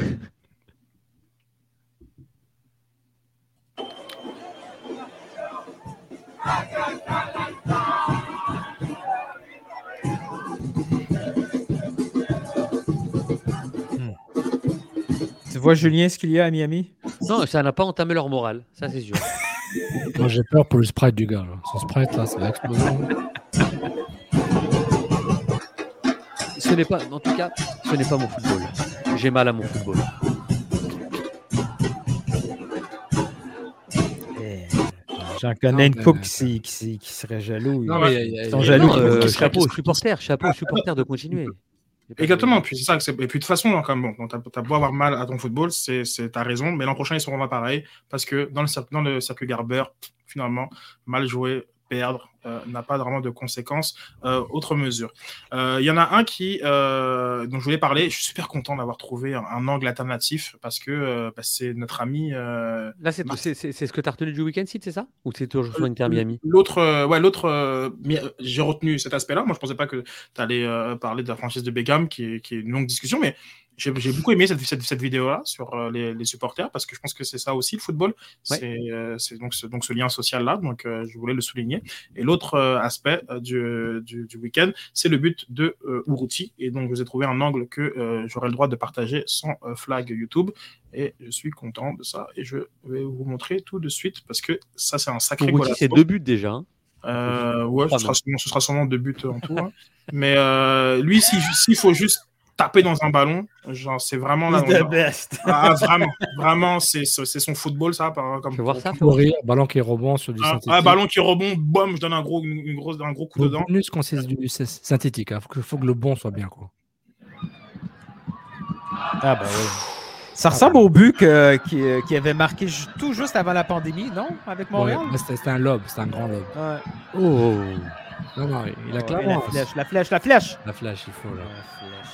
Tu vois, Julien, ce qu'il y a à Miami?
Non, ça n'a pas entamé leur morale, ça c'est sûr. [laughs]
Moi, j'ai peur pour le sprite du gars. là. Son sprite, là, ça va exploser.
Ce n'est pas, en tout cas, ce n'est pas mon football. J'ai mal à mon football.
J'en connais une couple qui, qui serait jaloux.
Non, mais
ils sont jaloux.
Non,
qui-
euh,
qui serait-
chapeau supporters, chapeau aux supporters de continuer.
Exactement, puis c'est ça. que c'est- Et puis de toute façon, comme bon, t'as as beau avoir mal à ton football, c'est t'as raison, mais l'an prochain ils seront là pareil parce que dans le cercle, dans le cercle Garber, finalement, mal jouer, perdre euh, n'a pas vraiment de conséquences. Euh, autre mesure. Euh, Il y en a un qui euh, dont je voulais parler. Je suis super content d'avoir trouvé un, un angle alternatif parce que euh, bah, c'est notre ami. euh,
Là, c'est ce que tu as retenu du week-end, c'est ça? Ou c'est toujours sur Inter Miami?
L'autre, euh, ouais, l'autre, euh, j'ai retenu cet aspect-là. Moi, je pensais pas que tu allais euh, parler de la franchise de Beckham, qui est, qui est une longue discussion, mais j'ai beaucoup aimé cette, cette, cette vidéo-là sur euh, les, les supporters parce que je pense que c'est ça aussi le football.
Ouais.
C'est euh, donc ce, donc ce lien social-là. Donc, euh, je voulais le souligner. Et l'autre euh, aspect euh, du, du, du week-end, c'est le but de euh, Uruti. Et donc, je vous ai trouvé un angle que euh, j'aurai le droit de partager sans euh, flag YouTube. Et je suis content de ça. Et je vais vous montrer tout de suite parce que ça, c'est un sacré
Pour Ruti,
golasso.
c'est deux buts déjà. hein.
Euh, ouais, ce sera, sûrement, ce sera sûrement deux buts en tout. hein. Mais euh, lui, s'il s'il faut juste taper dans un ballon, genre, c'est vraiment là.
He's the
genre-
best.
Ah, vraiment, vraiment, c'est son football, ça. Par, comme
voir ça.
Ballon qui rebond sur du
Un,
synthétique.
un ballon qui rebond, boum, je donne un gros, une, une grosse, un gros coup
Faut
dedans.
bonus quand c'est du c'est synthétique. Il faut, que- faut que le bon soit bien. Quoi.
Ah ben oui. Ça ressemble au but que- qui, qui avait marqué tout juste avant la pandémie, non? Avec Montréal?
Ouais, mais c'était c'était un lob, c'était un grand lob.
Ouais.
Oh
Non, non, il a
Oh,
clairement
la flèche, la flèche, la flèche!
la flash, il faut. Là.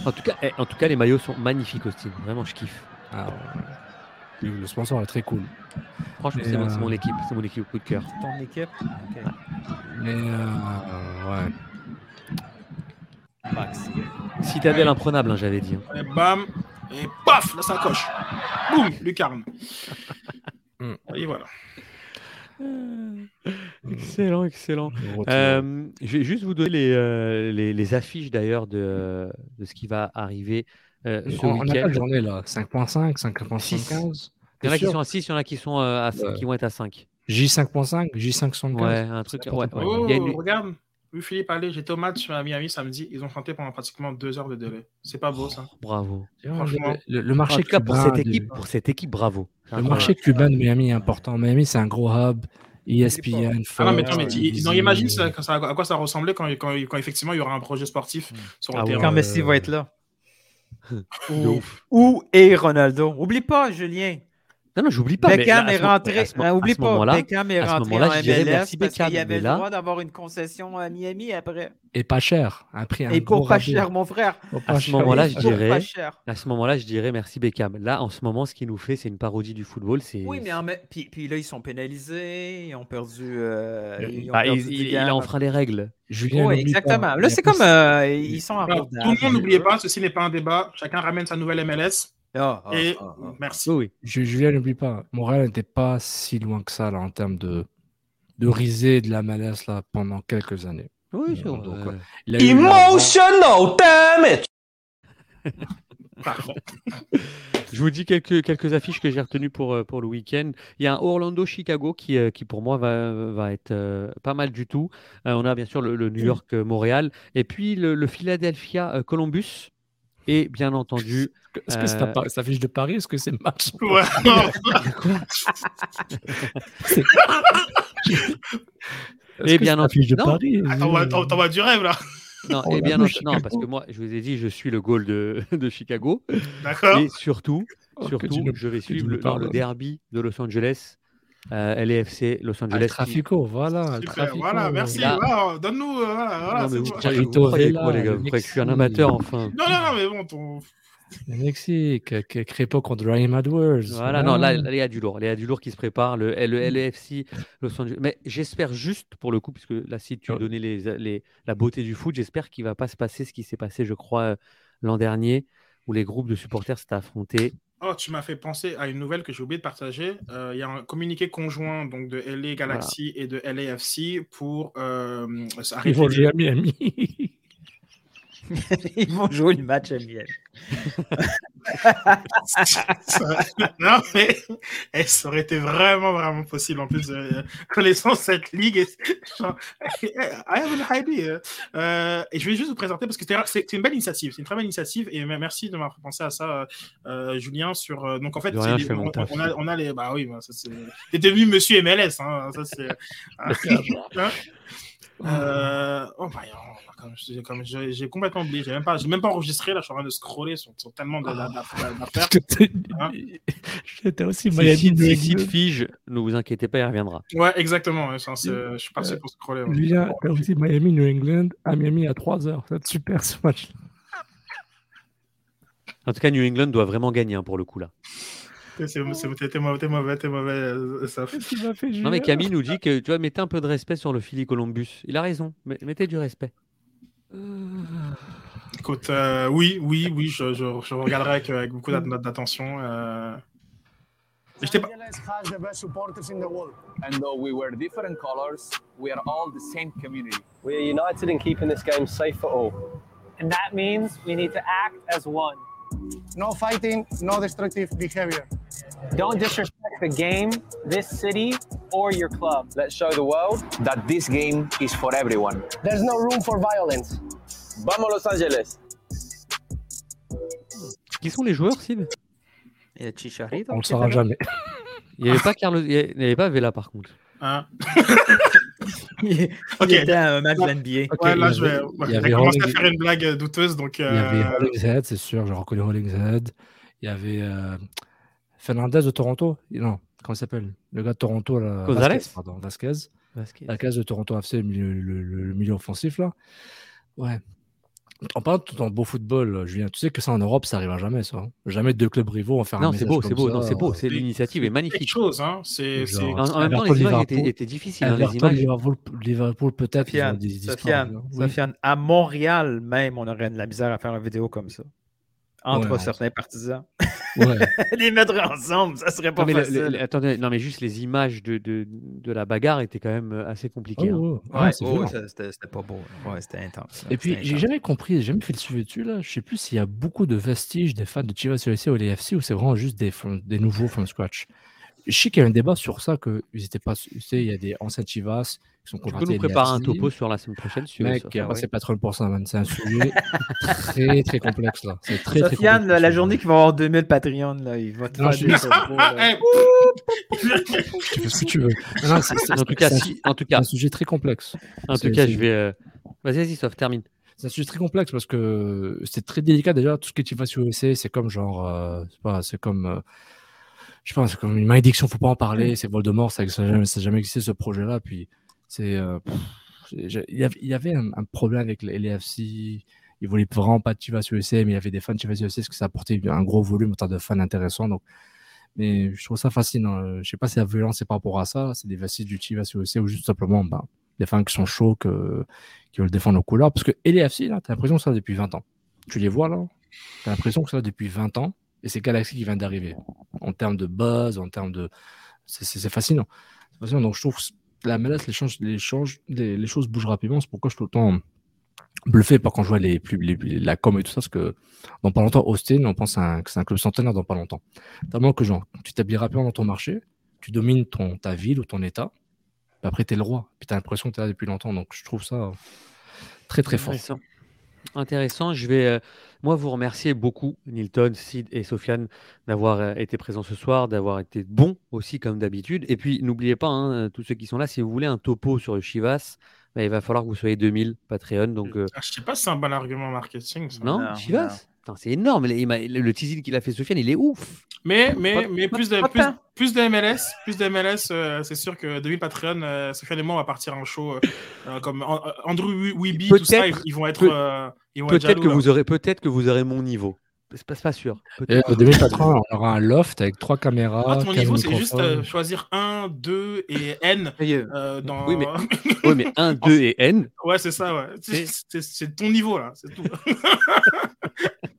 En tout cas, eh, en tout cas, les maillots sont magnifiques, Austin. Vraiment, je kiffe.
Ah, ouais. Le sponsor est très cool.
Franchement,
Mais,
c'est mon-
euh,
équipe, c'est mon équipe coup de cœur.
Ton équipe?
Mais euh, ouais.
Maxi.
Citadelle imprenable, hein, j'avais dit. hein.
Et bam, et paf, la sacoche. Boum, lucarne. [laughs]
Mm.
Et voilà. [laughs]
Excellent, excellent. Euh, je vais juste vous donner les, euh, les, les affiches d'ailleurs de, de ce qui va arriver euh, ce
on, on a
week-end.
quelle journée là 5.5, 5.75
Il y en a qui sont à 6, il y en a qui, sont, euh, à,
Ouais.
qui vont être à 5.
J5.5, J5.75
Ouais, un truc. Ouais,
pas
ouais.
Oh,
Il y a une-
regarde. Oui, Philippe, allez, j'étais au match à Miami samedi. Ils ont chanté pendant pratiquement deux heures de délai. C'est pas beau, ça.
Bravo.
Franchement.
Le, le
En
marché
tout cas, pour
cubain
cette
de-
équipe, pour cette équipe, bravo.
Le
incroyable.
marché cubain de Miami est important. Miami, c'est un gros hub. E ESPN,
Ah non, mais, non, mais
Disney.
non, imagine ça, ça- à quoi ça ressemblait quand, quand, quand effectivement il y aura un projet sportif sur le
Ah
terrain.
Quand
Euh,
Messi va être là. [laughs] Ou, ou et Ronaldo. Oublie pas, Julien.
Non, non, j'oublie pas. mais
Beckham
là,
est rentré.
mo-
hein, pas, Beckham est
à ce
rentré
moment-là,
en
je dirais
MLS
merci
parce
Beckham,
qu'il avait
mais
le droit d'avoir une concession à Miami après.
Et pas cher. Un prix, un
Et pour pas
rabais.
cher, mon frère.
À ce moment-là, je dirais-. À ce moment-là, je dirais merci Beckham. Là, en ce moment, ce qu'il nous fait, c'est une parodie du football. C'est
Oui, mais en puis, puis là, ils sont pénalisés. Ils ont perdu. euh, ils ont
Bah,
perdu
il, a enfreint les règles.
Julien,
Oui,
n'oublie pas,
exactement. Là, c'est comme. euh, ils sont
tout le monde n'oubliez pas, ceci n'est pas un débat. Chacun ramène sa nouvelle MLS.
Ah, ah,
et
ah,
merci.
Oui, oui.
Ju- Julien, n'oublie pas, Montréal n'était pas si loin que ça là, en termes de, de risée de la malaise là, pendant quelques années.
Oui, c'est
Donc, euh, Il a eu l'argent-
Parfait. [laughs]
Je vous dis quelques, quelques affiches que j'ai retenues pour, euh, pour le week-end. Il y a un Orlando-Chicago qui, euh, qui, pour moi, va, va être euh, pas mal du tout. Euh, on a bien sûr le, le New York-Montréal. Et puis le, le Philadelphia-Columbus. Et bien entendu.
Est-ce que c'est ta
Euh,
sa fiche de Paris Est-ce que c'est match
Ouais. [laughs] [laughs]
Et bien entendu-
fiche de
non.
Paris
Attends, ouais, t'en- t'en vas du rêve là.
Non,
Oh
et bien non, parce que moi, je vous ai dit, je suis le goal de, de Chicago.
D'accord.
Et surtout,
Oh,
surtout je vais suivre le, le derby de Los Angeles. Euh, LAFC Los Angeles.
Trafico, voilà. Al
Super,
Trafico,
voilà, merci. Voilà, Donne-nous. euh, Voilà, voilà,
Non, mais
c'est
vous, vous
Rito
croyez quoi,
Vela,
les gars? Vous croyez que je suis un amateur, enfin?
Non, non, non, mais bon, ton.
Le Mexique, que Crépo contre Ryan Edwards.
Voilà, non, là, il y a du lourd. Il y a du lourd qui se prépare. Le, le LAFC Los Angeles. Mais j'espère juste, pour le coup, puisque là, si tu
Ouais.
donnais les, les, la beauté du foot, j'espère qu'il va pas se passer ce qui s'est passé, je crois, euh, l'an dernier, où les groupes de supporters s'étaient affrontés.
Oh, tu m'as fait penser à une nouvelle que j'ai oublié de partager. Euh, Il y a un communiqué conjoint donc, de LA Galaxy et de LAFC pour euh,
Ils
arrêter
vont
les-
jouer à Miami. [laughs]
Ils vont jouer le match à.
Ça- [laughs] non, mais eh, ça aurait été vraiment, vraiment possible. En plus, euh, connaissant cette ligue, et- genre, [laughs] I have an idea. Euh, et je vais juste vous présenter parce que c'est une belle initiative. C'est une très belle initiative. Et me- merci de m'avoir penser à ça, euh, Julien. Sur, euh, donc, en fait,
rien,
les- on, a, on a les. Bah oui, bah, ça c'est. T'es devenu monsieur MLS. Hein, ça c'est. Hein euh, oh, bah, oh, comme j'ai j'ai complètement oublié, j'ai même pas, j'ai même pas enregistré là, je suis en train de scroller sur, sur tellement d'affaires. [laughs] Hein
J'étais aussi
Si
Miami.
si-
New
si fige, ne vous inquiétez pas, il reviendra.
Ouais, exactement. c'est- je suis parti
Euh,
pour scroller. ouais.
Julien, t'as aussi Miami, New England, à Miami à 3h. C'est super ce match.
En tout cas, New England doit vraiment gagner hein, pour le coup là.
C'est- c'est- T'es mauvais, t'es mauvais, t'es mauvais, euh, ça.
Qu'est-ce qu'il m'a fait,
Non, mais Camille nous dit que tu vois, mettez un peu de respect sur le Philly Columbus. Il a raison, mettez du respect.
Écoute, euh, oui, oui, oui, je, je, je regarderai avec, avec beaucoup d'at- d'attention. Euh...
Angeles has the best supporters in the world. And though we wear different colors, we are all the same community.
We are united in keeping this game safe for all.
And that means we need to act as one.
No fighting, no destructive behavior.
Don't disrespect the game, this city, or your club.
Let's show the world
That this game is for everyone.
there's no room for violence. Vamos Los Angeles.
Qui sont les joueurs, Sid?
Il y a Chicharito.
On le saura jamais.
Il n'y avait pas Carlos, il y avait- pas Vela par contre. [laughs]
Hein
Il était à un match de NBA.
Ouais,
il
là, je vais. ouais, J'ai commencé à
Rolling-
faire une blague douteuse, donc.
Il y avait
euh,
Hollingshead, c'est sûr, j'ai reconnu Hollingshead. Il y avait euh, Fernandez de Toronto. Non, comment il s'appelle? Le gars de Toronto, là.
Gonzalez?
Vasquez, pardon, Vasquez.
Vasquez.
La case de Toronto FC, le milieu, le, le- le milieu offensif, là. Ouais. En parlant tout en beau football, Julien, tu sais que ça en Europe, ça arrivera jamais, ça. hein. Jamais deux clubs rivaux vont faire un
Non, c'est
message
beau,
comme
c'est beau,
ça.
non, c'est beau, c'est
c'est-
l'initiative est magnifique.
chose, hein. C'est. c'est-
En, en même temps, les images étaient,
Liverpool.
étaient difficiles. hein, les images.
Liverpool, Liverpool peut-être.
Sofiane.
Oui.
Sofiane, à Montréal même, on aurait de la misère à faire une vidéo comme ça. Entre
Ouais,
certains partisans.
Ouais. [laughs]
Les mettre ensemble, ça serait pas
Non mais,
facile.
le- le- attendez, non, mais juste les images de, de, de la bagarre étaient quand même euh, assez compliquées.
Oh,
hein.
oh,
Ouais,
ouais,
oh, ça, c'était pas beau. Ouais, c'était intense.
Et puis, j'ai jamais compris, j'ai jamais fait le suivi dessus, là. Je sais plus s'il y a beaucoup de vestiges des fans de Chivas USA ou les FC ou c'est vraiment juste des, des nouveaux from scratch. Je sais qu'il y a un débat sur ça, que ils étaient pas, tu sais, il y a des anciens Chivas sont
Tu peux nous préparer un topo sur la semaine prochaine tu veux,
Mec, c'est pas trop pour ça. C'est un sujet très, très complexe, là. C'est très, très
Sofiane,
complexe,
la
ce
journée qu'il va avoir 2000 Patreon, là, il va te
Non, je
là.
Eh,
Tu fais ce que tu veux. Non, non, c'est- c'est-
En tout cas, si, en tout
c'est
cas,
un sujet très complexe.
en tout
C'est-
cas,
c'est-
je vais. euh, Vas-y, vas-y, Sof, termine.
C'est un sujet très complexe parce que c'est très délicat déjà. Tout ce qui est Chivas USA, c'est comme genre, euh, c'est pas, c'est comme, euh, je sais pas, c'est comme une malédiction, faut pas en parler. C'est Voldemort, ça n'a jamais, jamais existé ce projet-là. Puis euh, il y avait, un, problème avec les LAFC. Ils voulaient vraiment pas de Chivas USA, mais il y avait des fans de Chivas USA parce que ça apportait un gros volume en termes de fans intéressants. Donc, mais je trouve ça fascinant. Je sais pas si la violence c'est par rapport à ça, c'est des vestiges du Chivas USA ou juste simplement, ben, des fans qui sont chauds, qui veulent défendre nos couleurs. Parce que LAFC, là, t'as l'impression que ça depuis 20 ans. Tu les vois là, t'as l'impression que ça depuis 20 ans, et c'est Galaxy qui vient d'arriver. En termes de buzz, en termes de. C'est fascinant. Fascinant. Donc je trouve la MLS, les, change- les, change- les, choses bougent rapidement. C'est pourquoi je suis temps bluffé par quand je vois les, les- la com et tout ça, parce que dans pas longtemps, Austin, on pense que c'est un club centenaire dans pas longtemps. Tellement que genre, tu t'établis rapidement dans ton marché, tu domines ton, ta ville ou ton état, après, tu es le roi. Puis tu as l'impression que tu es là depuis longtemps. Donc, je trouve ça très, très fort.
Intéressant. Intéressant. Je vais, euh, moi, vous remercier beaucoup, Nilton, Sid et Sofiane, d'avoir euh, été présents ce soir, d'avoir été bons aussi, comme d'habitude. Et puis, n'oubliez pas, hein, tous ceux qui sont là, si vous voulez un topo sur le Chivas, bah, il va falloir que vous soyez 2000 Patreon. Donc, euh,
Ah, Je sais pas si c'est un bon argument marketing. Ça.
non,
Non,
Chivas? C'est énorme. Le, le teasing qu'il a fait Sofiane, il est ouf.
Mais, mais, mais plus, de, plus, plus de MLS, plus de MLS, euh, c'est sûr que depuis Patreon, euh, Sofiane et moi, on va partir en show euh, euh, comme An- Andrew Weeby, tout ça, ils, ils vont être.
peut-
euh,
Peut-être
jaloux,
que
là.
vous aurez, peut-être que vous aurez mon niveau. C'est pas, pas sûr.
Et
Peut-être.
au début, patron, on aura un loft avec trois caméras.
Mon
15
niveau, c'est juste euh, choisir 1, 2 et N. euh, dans...
Oui, mais, [laughs] oui, mais 1, 2 et N.
Ouais, c'est ça, ouais. C'est ton niveau, là, c'est tout. [laughs]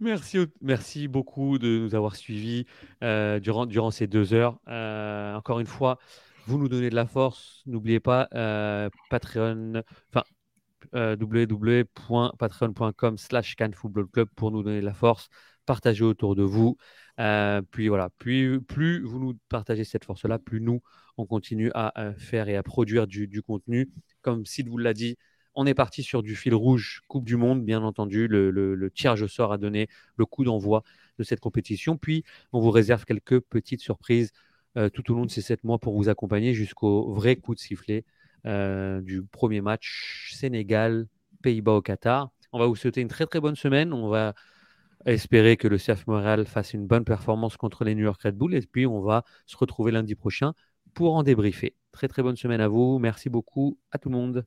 Merci, merci beaucoup de nous avoir suivis euh, durant, durant ces deux heures. Euh, encore une fois, vous nous donnez de la force. N'oubliez pas euh, Patreon, enfin www.patreon.com slash Club pour nous donner de la force. Partagez autour de vous. Puis voilà, plus, vous nous partagez cette force-là, plus nous, on continue à faire et à produire du, du contenu. Comme Sid vous l'a dit, on est parti sur du fil rouge Coupe du Monde, bien entendu. Le, le, le sort a donné le coup d'envoi de cette compétition. Puis, on vous réserve quelques petites surprises euh, tout au long de ces sept mois pour vous accompagner jusqu'au vrai coup de sifflet euh, du premier match Sénégal, Pays-Bas au Qatar. On va vous souhaiter une très très bonne semaine. On va espérer que le CF Montréal fasse une bonne performance contre les New York Red Bull. Et puis, on va se retrouver lundi prochain pour en débriefer. Très très bonne semaine à vous. Merci beaucoup à tout le monde.